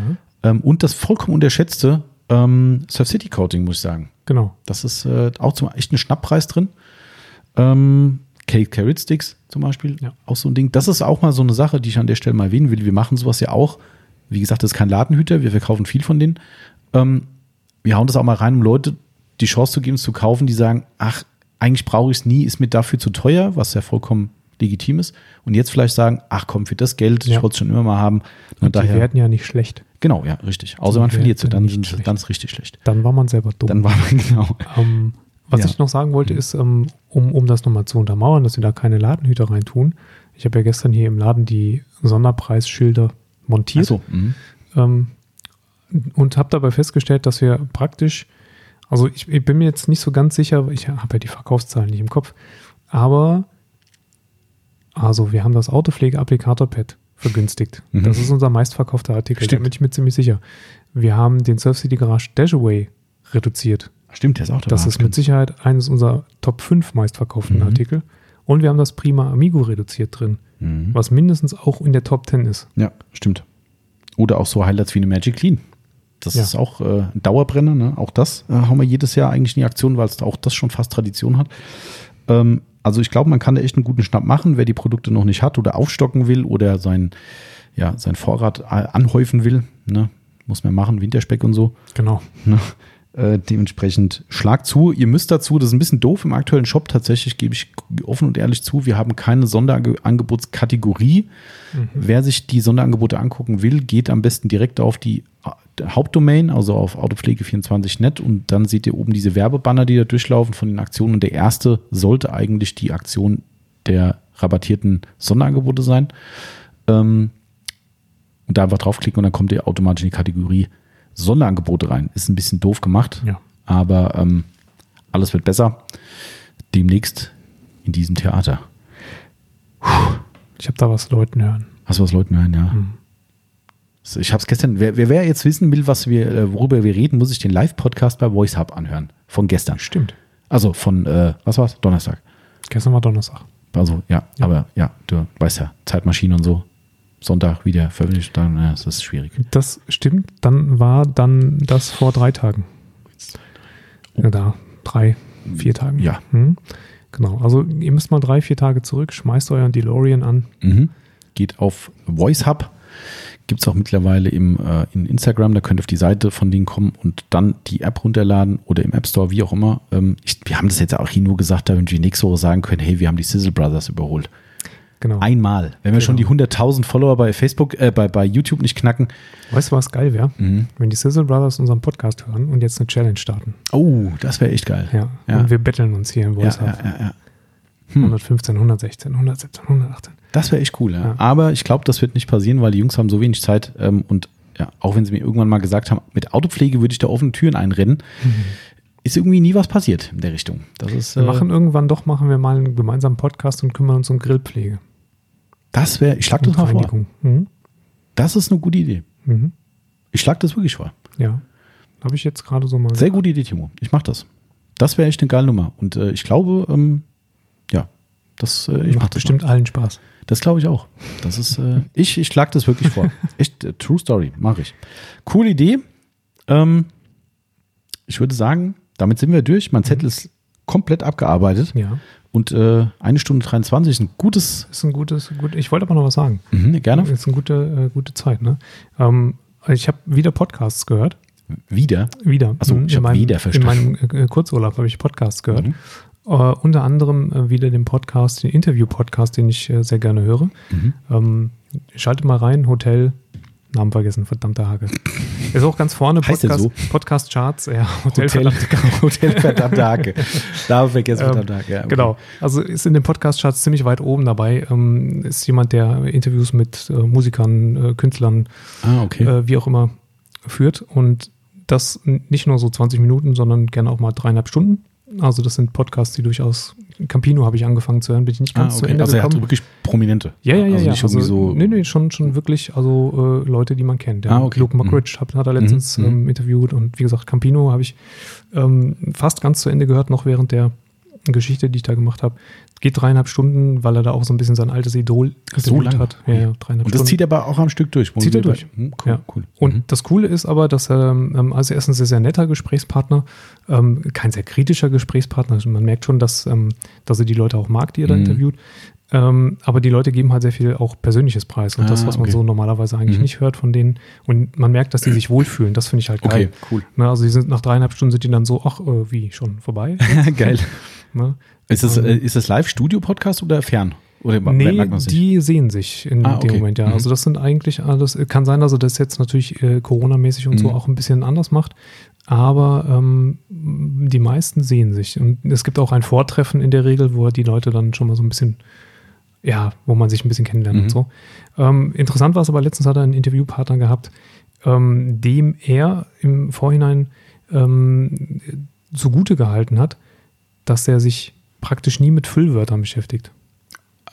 Ähm, und das vollkommen unterschätzte ähm, Surf City Coating, muss ich sagen. genau. Das ist äh, auch zum echt ein Schnapppreis drin. Ähm, Cake Carrot Sticks zum Beispiel, Ja. auch so ein Ding. Das ist auch mal so eine Sache, die ich an der Stelle mal erwähnen will. Wir machen sowas ja auch. Wie gesagt, das ist kein Ladenhüter, wir verkaufen viel von denen. Ähm, wir hauen das auch mal rein, um Leute die Chance zu geben, es zu kaufen, die sagen, ach, eigentlich brauche ich es nie, ist mir dafür zu teuer, was ja vollkommen legitim ist. Und jetzt vielleicht sagen, ach komm, für das Geld, Ja. ich wollte es schon immer mal haben. Und, Und die daher, werden ja nicht schlecht. genau, ja, richtig. Außer Die man verliert sie, dann sind sie ganz richtig schlecht. Dann war man selber dumm. Dann war man genau. Ähm, was Ja. ich noch sagen wollte, ist, ähm, um, um das nochmal zu untermauern, dass wir da keine Ladenhüter reintun. Ich habe ja gestern hier im Laden die Sonderpreisschilder montiert so, mhm. ähm, und habe dabei festgestellt, dass wir praktisch, also ich, ich bin mir jetzt nicht so ganz sicher, ich habe ja die Verkaufszahlen nicht im Kopf, aber also wir haben das Autopflege-Applikator-Pad vergünstigt. Mhm. Das ist unser meistverkaufter Artikel, da Stimmt. bin ich mir ziemlich sicher. Wir haben den Surf City Garage Dashaway reduziert. Stimmt, der ist auch dabei. Das ist mit Sicherheit eines unserer Top 5 meistverkauften Mhm. Artikel. Und wir haben das Prima Amigo reduziert drin, Mhm. was mindestens auch in der Top 10 ist. Ja, stimmt. Oder auch so Highlights wie eine Magic Clean. Das Ja. ist auch äh, ein Dauerbrenner. Ne? Auch das äh, haben wir jedes Jahr eigentlich in die Aktion, weil es auch das schon fast Tradition hat. Ähm, also ich glaube, man kann da echt einen guten Schnapp machen, wer die Produkte noch nicht hat oder aufstocken will oder sein, ja, sein Vorrat äh, anhäufen will. Ne? Muss man machen, Winterspeck und so. Genau. Ne? Äh, dementsprechend schlag zu. Ihr müsst dazu, das ist ein bisschen doof im aktuellen Shop, tatsächlich gebe ich offen und ehrlich zu, wir haben keine Sonderangebotskategorie. Wer sich die Sonderangebote angucken will, geht am besten direkt auf die äh, Hauptdomain, also auf autopflege24.net und dann seht ihr oben diese Werbebanner, die da durchlaufen von den Aktionen. Und der erste sollte eigentlich die Aktion der rabattierten Sonderangebote sein. Ähm, und da einfach draufklicken und dann kommt ihr automatisch in die Kategorie Sonderangebote rein. Ist ein bisschen doof gemacht, Ja. aber ähm, alles wird besser. Demnächst in diesem Theater. Ich habe da was Leuten hören. Hast du was Leuten hören, ja? Mhm. Ich habe es gestern, wer, wer, jetzt wissen will, was wir, äh, worüber wir reden, muss sich den Live-Podcast bei Voice Hub anhören. Von gestern. Stimmt. Also von, äh, was war's? Donnerstag. Gestern war Donnerstag. Also, ja, Ja. aber ja, du weißt ja, Zeitmaschine und so. Sonntag wieder veröffentlicht, dann, ja, das ist schwierig. Das stimmt. Dann war dann das vor drei Tagen. Ja, da, drei, vier Tagen. Ja. Hm? Genau. Also ihr müsst mal drei, vier Tage zurück, schmeißt euren DeLorean an. Mhm. Geht auf Voice Hub. Gibt es auch mittlerweile im, äh, in Instagram. Da könnt ihr auf die Seite von denen kommen und dann die App runterladen oder im App Store, wie auch immer. Ähm, ich, wir haben das jetzt auch hier nur gesagt, damit wir nächste Woche sagen können, hey, wir haben die Sizzle Brothers überholt. Genau. Einmal. Wenn wir schon die 100.000 Follower bei Facebook, äh, bei, bei YouTube nicht knacken. Weißt du, was geil wäre? Wenn die Sizzle Brothers unseren Podcast hören und jetzt eine Challenge starten. Oh, das wäre echt geil. Ja. Ja. Und wir betteln uns hier Ja, Voice ja, Hub. ja, ja. 115, 116, 117, 118. Das wäre echt cool, ja. Ja. Aber ich glaube, das wird nicht passieren, weil die Jungs haben so wenig Zeit ähm, und ja, auch wenn sie mir irgendwann mal gesagt haben, mit Autopflege würde ich da offene Türen einrennen, ist irgendwie nie was passiert in der Richtung. Das ist, Wir äh, machen irgendwann doch, machen wir mal einen gemeinsamen Podcast und kümmern uns um Grillpflege. Das wäre, ich schlag und das mal vor. Mhm. Das ist eine gute Idee. Mhm. Ich schlag das wirklich vor. Ja. Habe ich jetzt gerade so mal. Sehr gute Idee, Timo. Ich mach das. Das wäre echt eine geile Nummer. Und äh, ich glaube, ähm, ja, das, äh, ich mach Macht das bestimmt allen Spaß. Das glaube ich auch. Das ist, äh, ich, ich schlag das wirklich vor. Echt, äh, True Story, mache ich. Coole Idee. Ähm, ich würde sagen, damit sind wir durch. Mein Zettel ist komplett abgearbeitet. Ja. Und äh, eine Stunde 23 ist ein gutes. Ist ein gutes, gut. Ich wollte aber noch was sagen. Mhm, gerne. Ist eine gute, äh, gute Zeit, ne? Ähm, ich habe wieder Podcasts gehört. Wieder. Wieder. Ach so, Mhm, ich in hab meinem- wieder verstanden. In meinem äh, Kurzurlaub habe ich Podcasts gehört. Mhm. Äh, unter anderem äh, wieder den Podcast, den Interview-Podcast, den ich sehr gerne höre. Mhm. Ähm, schalte mal rein, Hotel, Namen vergessen, verdammte Hake. Ist auch ganz vorne, Heißt Podcast, so? Podcast-Charts, ja, Hotel, Hotel, verdammte Hotel verdammte Hake. Da vergessen Ähm, verdammte Hake. Ja, okay. Genau. Also ist in den Podcast-Charts ziemlich weit oben dabei. Ähm, ist jemand, der Interviews mit äh, Musikern, äh, Künstlern, Ah, okay. äh, wie auch immer, führt. Und das nicht nur so 20 Minuten, sondern gerne auch mal dreieinhalb Stunden. Also das sind Podcasts, die durchaus, Campino habe ich angefangen zu hören, bin ich nicht ah, ganz zu okay. Ende Also er hat wirklich Prominente. Ja, ja, ja, also ja. Nicht irgendwie so, nee, nee, schon, schon wirklich, also äh, Leute, die man kennt. Ja. Ah, okay. Luke Mockridge hat, hat er letztens Mhm, mhm. ähm, interviewt und wie gesagt, Campino habe ich ähm, fast ganz zu Ende gehört, noch während der Geschichte, die ich da gemacht habe. Geht dreieinhalb Stunden, weil er da auch so ein bisschen sein altes Idol So lange? hat. Ja, ja, Und das Stunden. zieht er aber auch am Stück durch. Zieht er durch. Hm, cool, Ja. cool. Und Mhm. das Coole ist aber, dass er, ähm, also er ist ein sehr, sehr netter Gesprächspartner, ähm, kein sehr kritischer Gesprächspartner. Also man merkt schon, dass, ähm, dass er die Leute auch mag, die er da Mhm. interviewt. Ähm, aber die Leute geben halt sehr viel auch Persönliches Preis. Und das, Ah, was man okay. so normalerweise eigentlich Mhm. nicht hört von denen. Und man merkt, dass die sich wohlfühlen. Das finde ich halt geil. Okay, cool. Ne, also die sind nach dreieinhalb Stunden sind die dann so, ach, äh, wie, schon vorbei? Geil. ne? Ist das, äh, ist das Live-Studio-Podcast oder fern? Oder Nee, die sehen sich in Ah, dem okay. Moment, ja. Mhm. Also das sind eigentlich alles, kann sein, dass er das jetzt natürlich äh, Corona-mäßig und so Mhm. auch ein bisschen anders macht, aber ähm, die meisten sehen sich. Und es gibt auch ein Vortreffen in der Regel, wo die Leute dann schon mal so ein bisschen, ja, wo man sich ein bisschen kennenlernt Mhm. und so. Ähm, interessant war es aber, letztens hat er einen Interviewpartner gehabt, ähm, dem er im Vorhinein ähm, zugute gehalten hat, dass er sich praktisch nie mit Füllwörtern beschäftigt.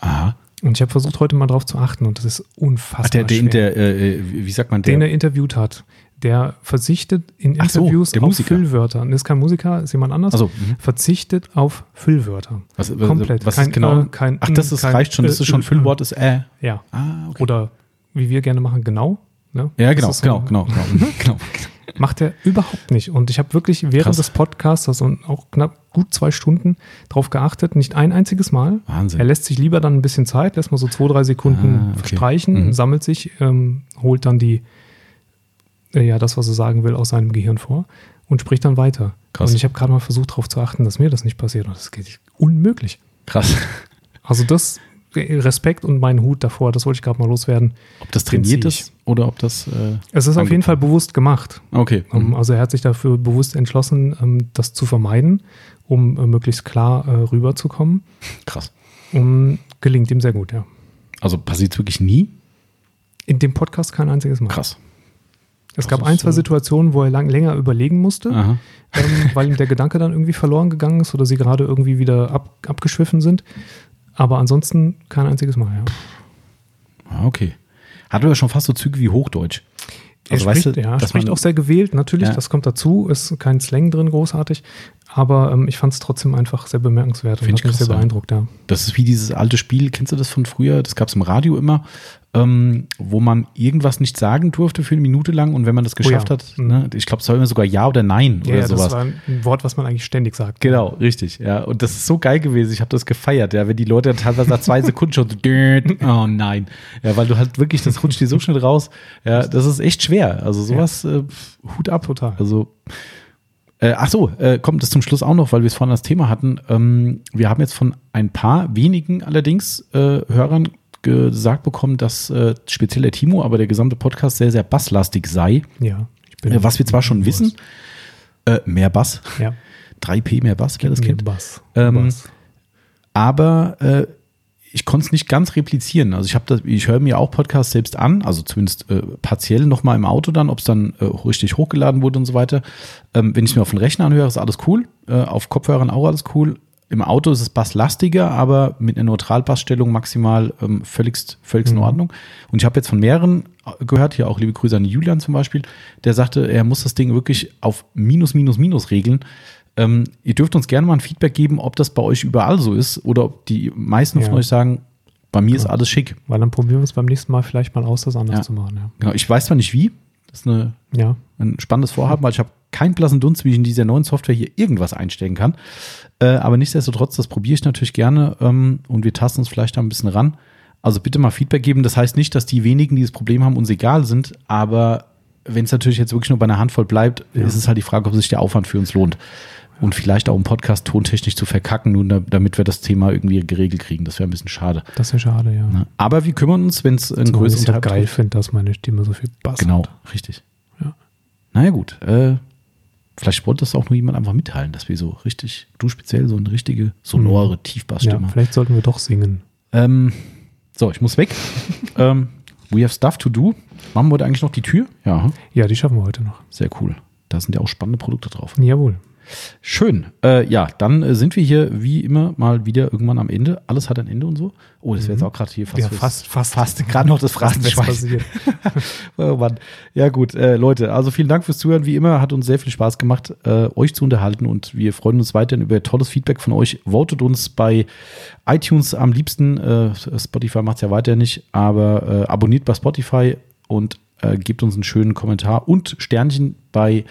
Aha. Und ich habe versucht, heute mal drauf zu achten und das ist unfassbar Ach, der, der, schwer. der äh, äh, wie sagt man, der? den er interviewt hat, der verzichtet in Ach so, Interviews der auf Musiker. Füllwörter. Das ist kein Musiker, ist jemand anders. Also, mhm. Verzichtet auf Füllwörter. was, was, komplett. Was Kein, ist genau? äh, kein, Ach, das ist, kein, reicht schon, das äh, ist schon äh, Füllwort, ist äh. Ja. Ah, okay. Oder wie wir gerne machen, genau. Ne? Ja, Das genau, ist so- genau, genau, genau, genau. Macht er überhaupt nicht. Und ich habe wirklich während Krass. des Podcasts, also auch knapp gut zwei Stunden, drauf geachtet, nicht ein einziges Mal. Wahnsinn. Er lässt sich lieber dann ein bisschen Zeit, lässt mal so zwei, drei Sekunden Ah, okay. verstreichen, Mhm. sammelt sich, ähm, holt dann die, äh, ja, das, was er sagen will, aus seinem Gehirn vor und spricht dann weiter. Krass. Und ich habe gerade mal versucht, darauf zu achten, dass mir das nicht passiert. Und das geht unmöglich. Krass. Also das, Respekt und meinen Hut davor, das wollte ich gerade mal loswerden. Ob das trainiert ist oder ob das. Äh, Es ist auf jeden Fall bewusst gemacht. okay. Ähm, Mhm. Also er hat sich dafür bewusst entschlossen, ähm, das zu vermeiden, um äh, möglichst klar äh, rüberzukommen. Krass. Und gelingt ihm sehr gut, ja. Also passiert es wirklich nie? In dem Podcast kein einziges Mal. Krass. Es gab ist, ein, zwei Situationen, wo er lang, länger überlegen musste, ähm, weil ihm der Gedanke dann irgendwie verloren gegangen ist oder sie gerade irgendwie wieder ab, abgeschwiffen sind. Aber ansonsten kein einziges Mal, ja. Ah, okay. Hat aber schon fast so Züge wie Hochdeutsch. Er Also, weißt spricht, du, ja, spricht man- auch sehr gewählt, natürlich, Ja. das kommt dazu, ist kein Slang drin großartig, aber ähm, ich fand es trotzdem einfach sehr bemerkenswert und Find ich hat mich sehr beeindruckt, ja. Das ist wie dieses alte Spiel, kennst du das von früher? Das gab es im Radio immer, ähm, wo man irgendwas nicht sagen durfte für eine Minute lang und wenn man das geschafft ja. hat, Mhm. ne, ich glaube, es war immer sogar Ja oder Nein Ja, oder ja das sowas. war ein Wort, was man eigentlich ständig sagt. Genau, richtig, ja. Und das ist so geil gewesen. Ich habe das gefeiert, ja, wenn die Leute teilweise nach zwei Sekunden schon so, oh nein. Ja, weil du halt wirklich, das rutscht dir so schnell raus. Ja, das ist echt schwer. Also sowas, äh, Hut ab. Total. Also, äh, ach so, äh, kommt das zum Schluss auch noch, weil wir es vorhin das Thema hatten. Ähm, wir haben jetzt von ein paar wenigen allerdings äh, Hörern gesagt bekommen, dass äh, speziell der Timo, aber der gesamte Podcast sehr, sehr basslastig sei. Ja. Äh, was wir zwar schon wissen, äh, mehr Bass. Ja. 3P mehr Bass, wer das kennt. Bass. Ähm, Bass. aber äh, ich konnte es nicht ganz replizieren. Also ich habe das, ich höre mir auch Podcasts selbst an, also zumindest äh, partiell nochmal im Auto dann, ob es dann äh, richtig hochgeladen wurde und so weiter. Ähm, wenn ich es mir auf den Rechner anhöre, ist alles cool. Äh, auf Kopfhörern auch alles cool. Im Auto ist es basslastiger, aber mit einer Neutralbassstellung maximal ähm, völligst, völligst Mhm. in Ordnung. Und ich habe jetzt von mehreren äh, gehört, hier auch liebe Grüße an Julian zum Beispiel, der sagte, er muss das Ding wirklich auf Minus, Minus, Minus regeln. Ähm, ihr dürft uns gerne mal ein Feedback geben, ob das bei euch überall so ist oder ob die meisten von Ja. euch sagen, bei mir ist Ja. alles schick. Weil dann probieren wir es beim nächsten Mal vielleicht mal aus, das anders Ja. zu machen. Ja. Genau, ich weiß zwar nicht wie, das ist eine, ja. ein spannendes Vorhaben, weil ich habe keinen blassen Dunst, wie ich in dieser neuen Software hier irgendwas einstellen kann. Äh, aber nichtsdestotrotz, das probiere ich natürlich gerne ähm, und wir tasten uns vielleicht da ein bisschen ran. Also bitte mal Feedback geben. Das heißt nicht, dass die wenigen, die das Problem haben, uns egal sind, aber wenn es natürlich jetzt wirklich nur bei einer Handvoll bleibt, Ja. ist es halt die Frage, ob sich der Aufwand für uns lohnt. Und vielleicht auch im Podcast tontechnisch zu verkacken, nur da- damit wir das Thema irgendwie geregelt kriegen. Das wäre ein bisschen schade. Das wäre schade, ja. Ne? Aber wir kümmern uns, wenn es einen Zumal ich ja geil finde, dass meine Stimme so viel Bass Genau, hat. richtig. Ja. Naja, gut. Äh, vielleicht wollte das auch nur jemand einfach mitteilen, dass wir so richtig, du speziell, so eine richtige, sonore Ja, Tiefbassstimme haben. vielleicht sollten wir doch singen. Ähm, so, ich muss weg. ähm, we have stuff to do. Machen wir heute eigentlich noch die Tür? Ja? Ja, die schaffen wir heute noch. sehr cool. Da sind ja auch spannende Produkte drauf. Jawohl. Schön. Äh, ja, dann äh, sind wir hier wie immer mal wieder irgendwann am Ende. Alles hat ein Ende und so. Oh, das wäre jetzt auch gerade hier fast, Mhm. Ja, fast, fast. fast gerade noch das Phrasenschwein. Oh Mann. Ja, gut, äh, Leute, also vielen Dank fürs Zuhören. Wie immer, hat uns sehr viel Spaß gemacht, äh, euch zu unterhalten und wir freuen uns weiterhin über tolles Feedback von euch. Votet uns bei iTunes am liebsten. Äh, Spotify macht es ja weiter nicht, aber äh, abonniert bei Spotify und äh, gebt uns einen schönen Kommentar und Sternchen bei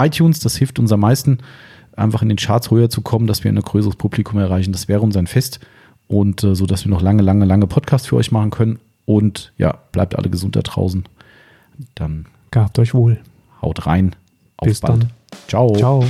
iTunes. Das hilft uns am meisten, einfach in den Charts höher zu kommen, dass wir ein größeres Publikum erreichen. Das wäre uns ein Fest und äh, so, dass wir noch lange, lange, lange Podcasts für euch machen können. Und ja, bleibt alle gesund da draußen. Dann Gehabt euch wohl. haut rein. Auf Bis bald. dann. Ciao. Ciao.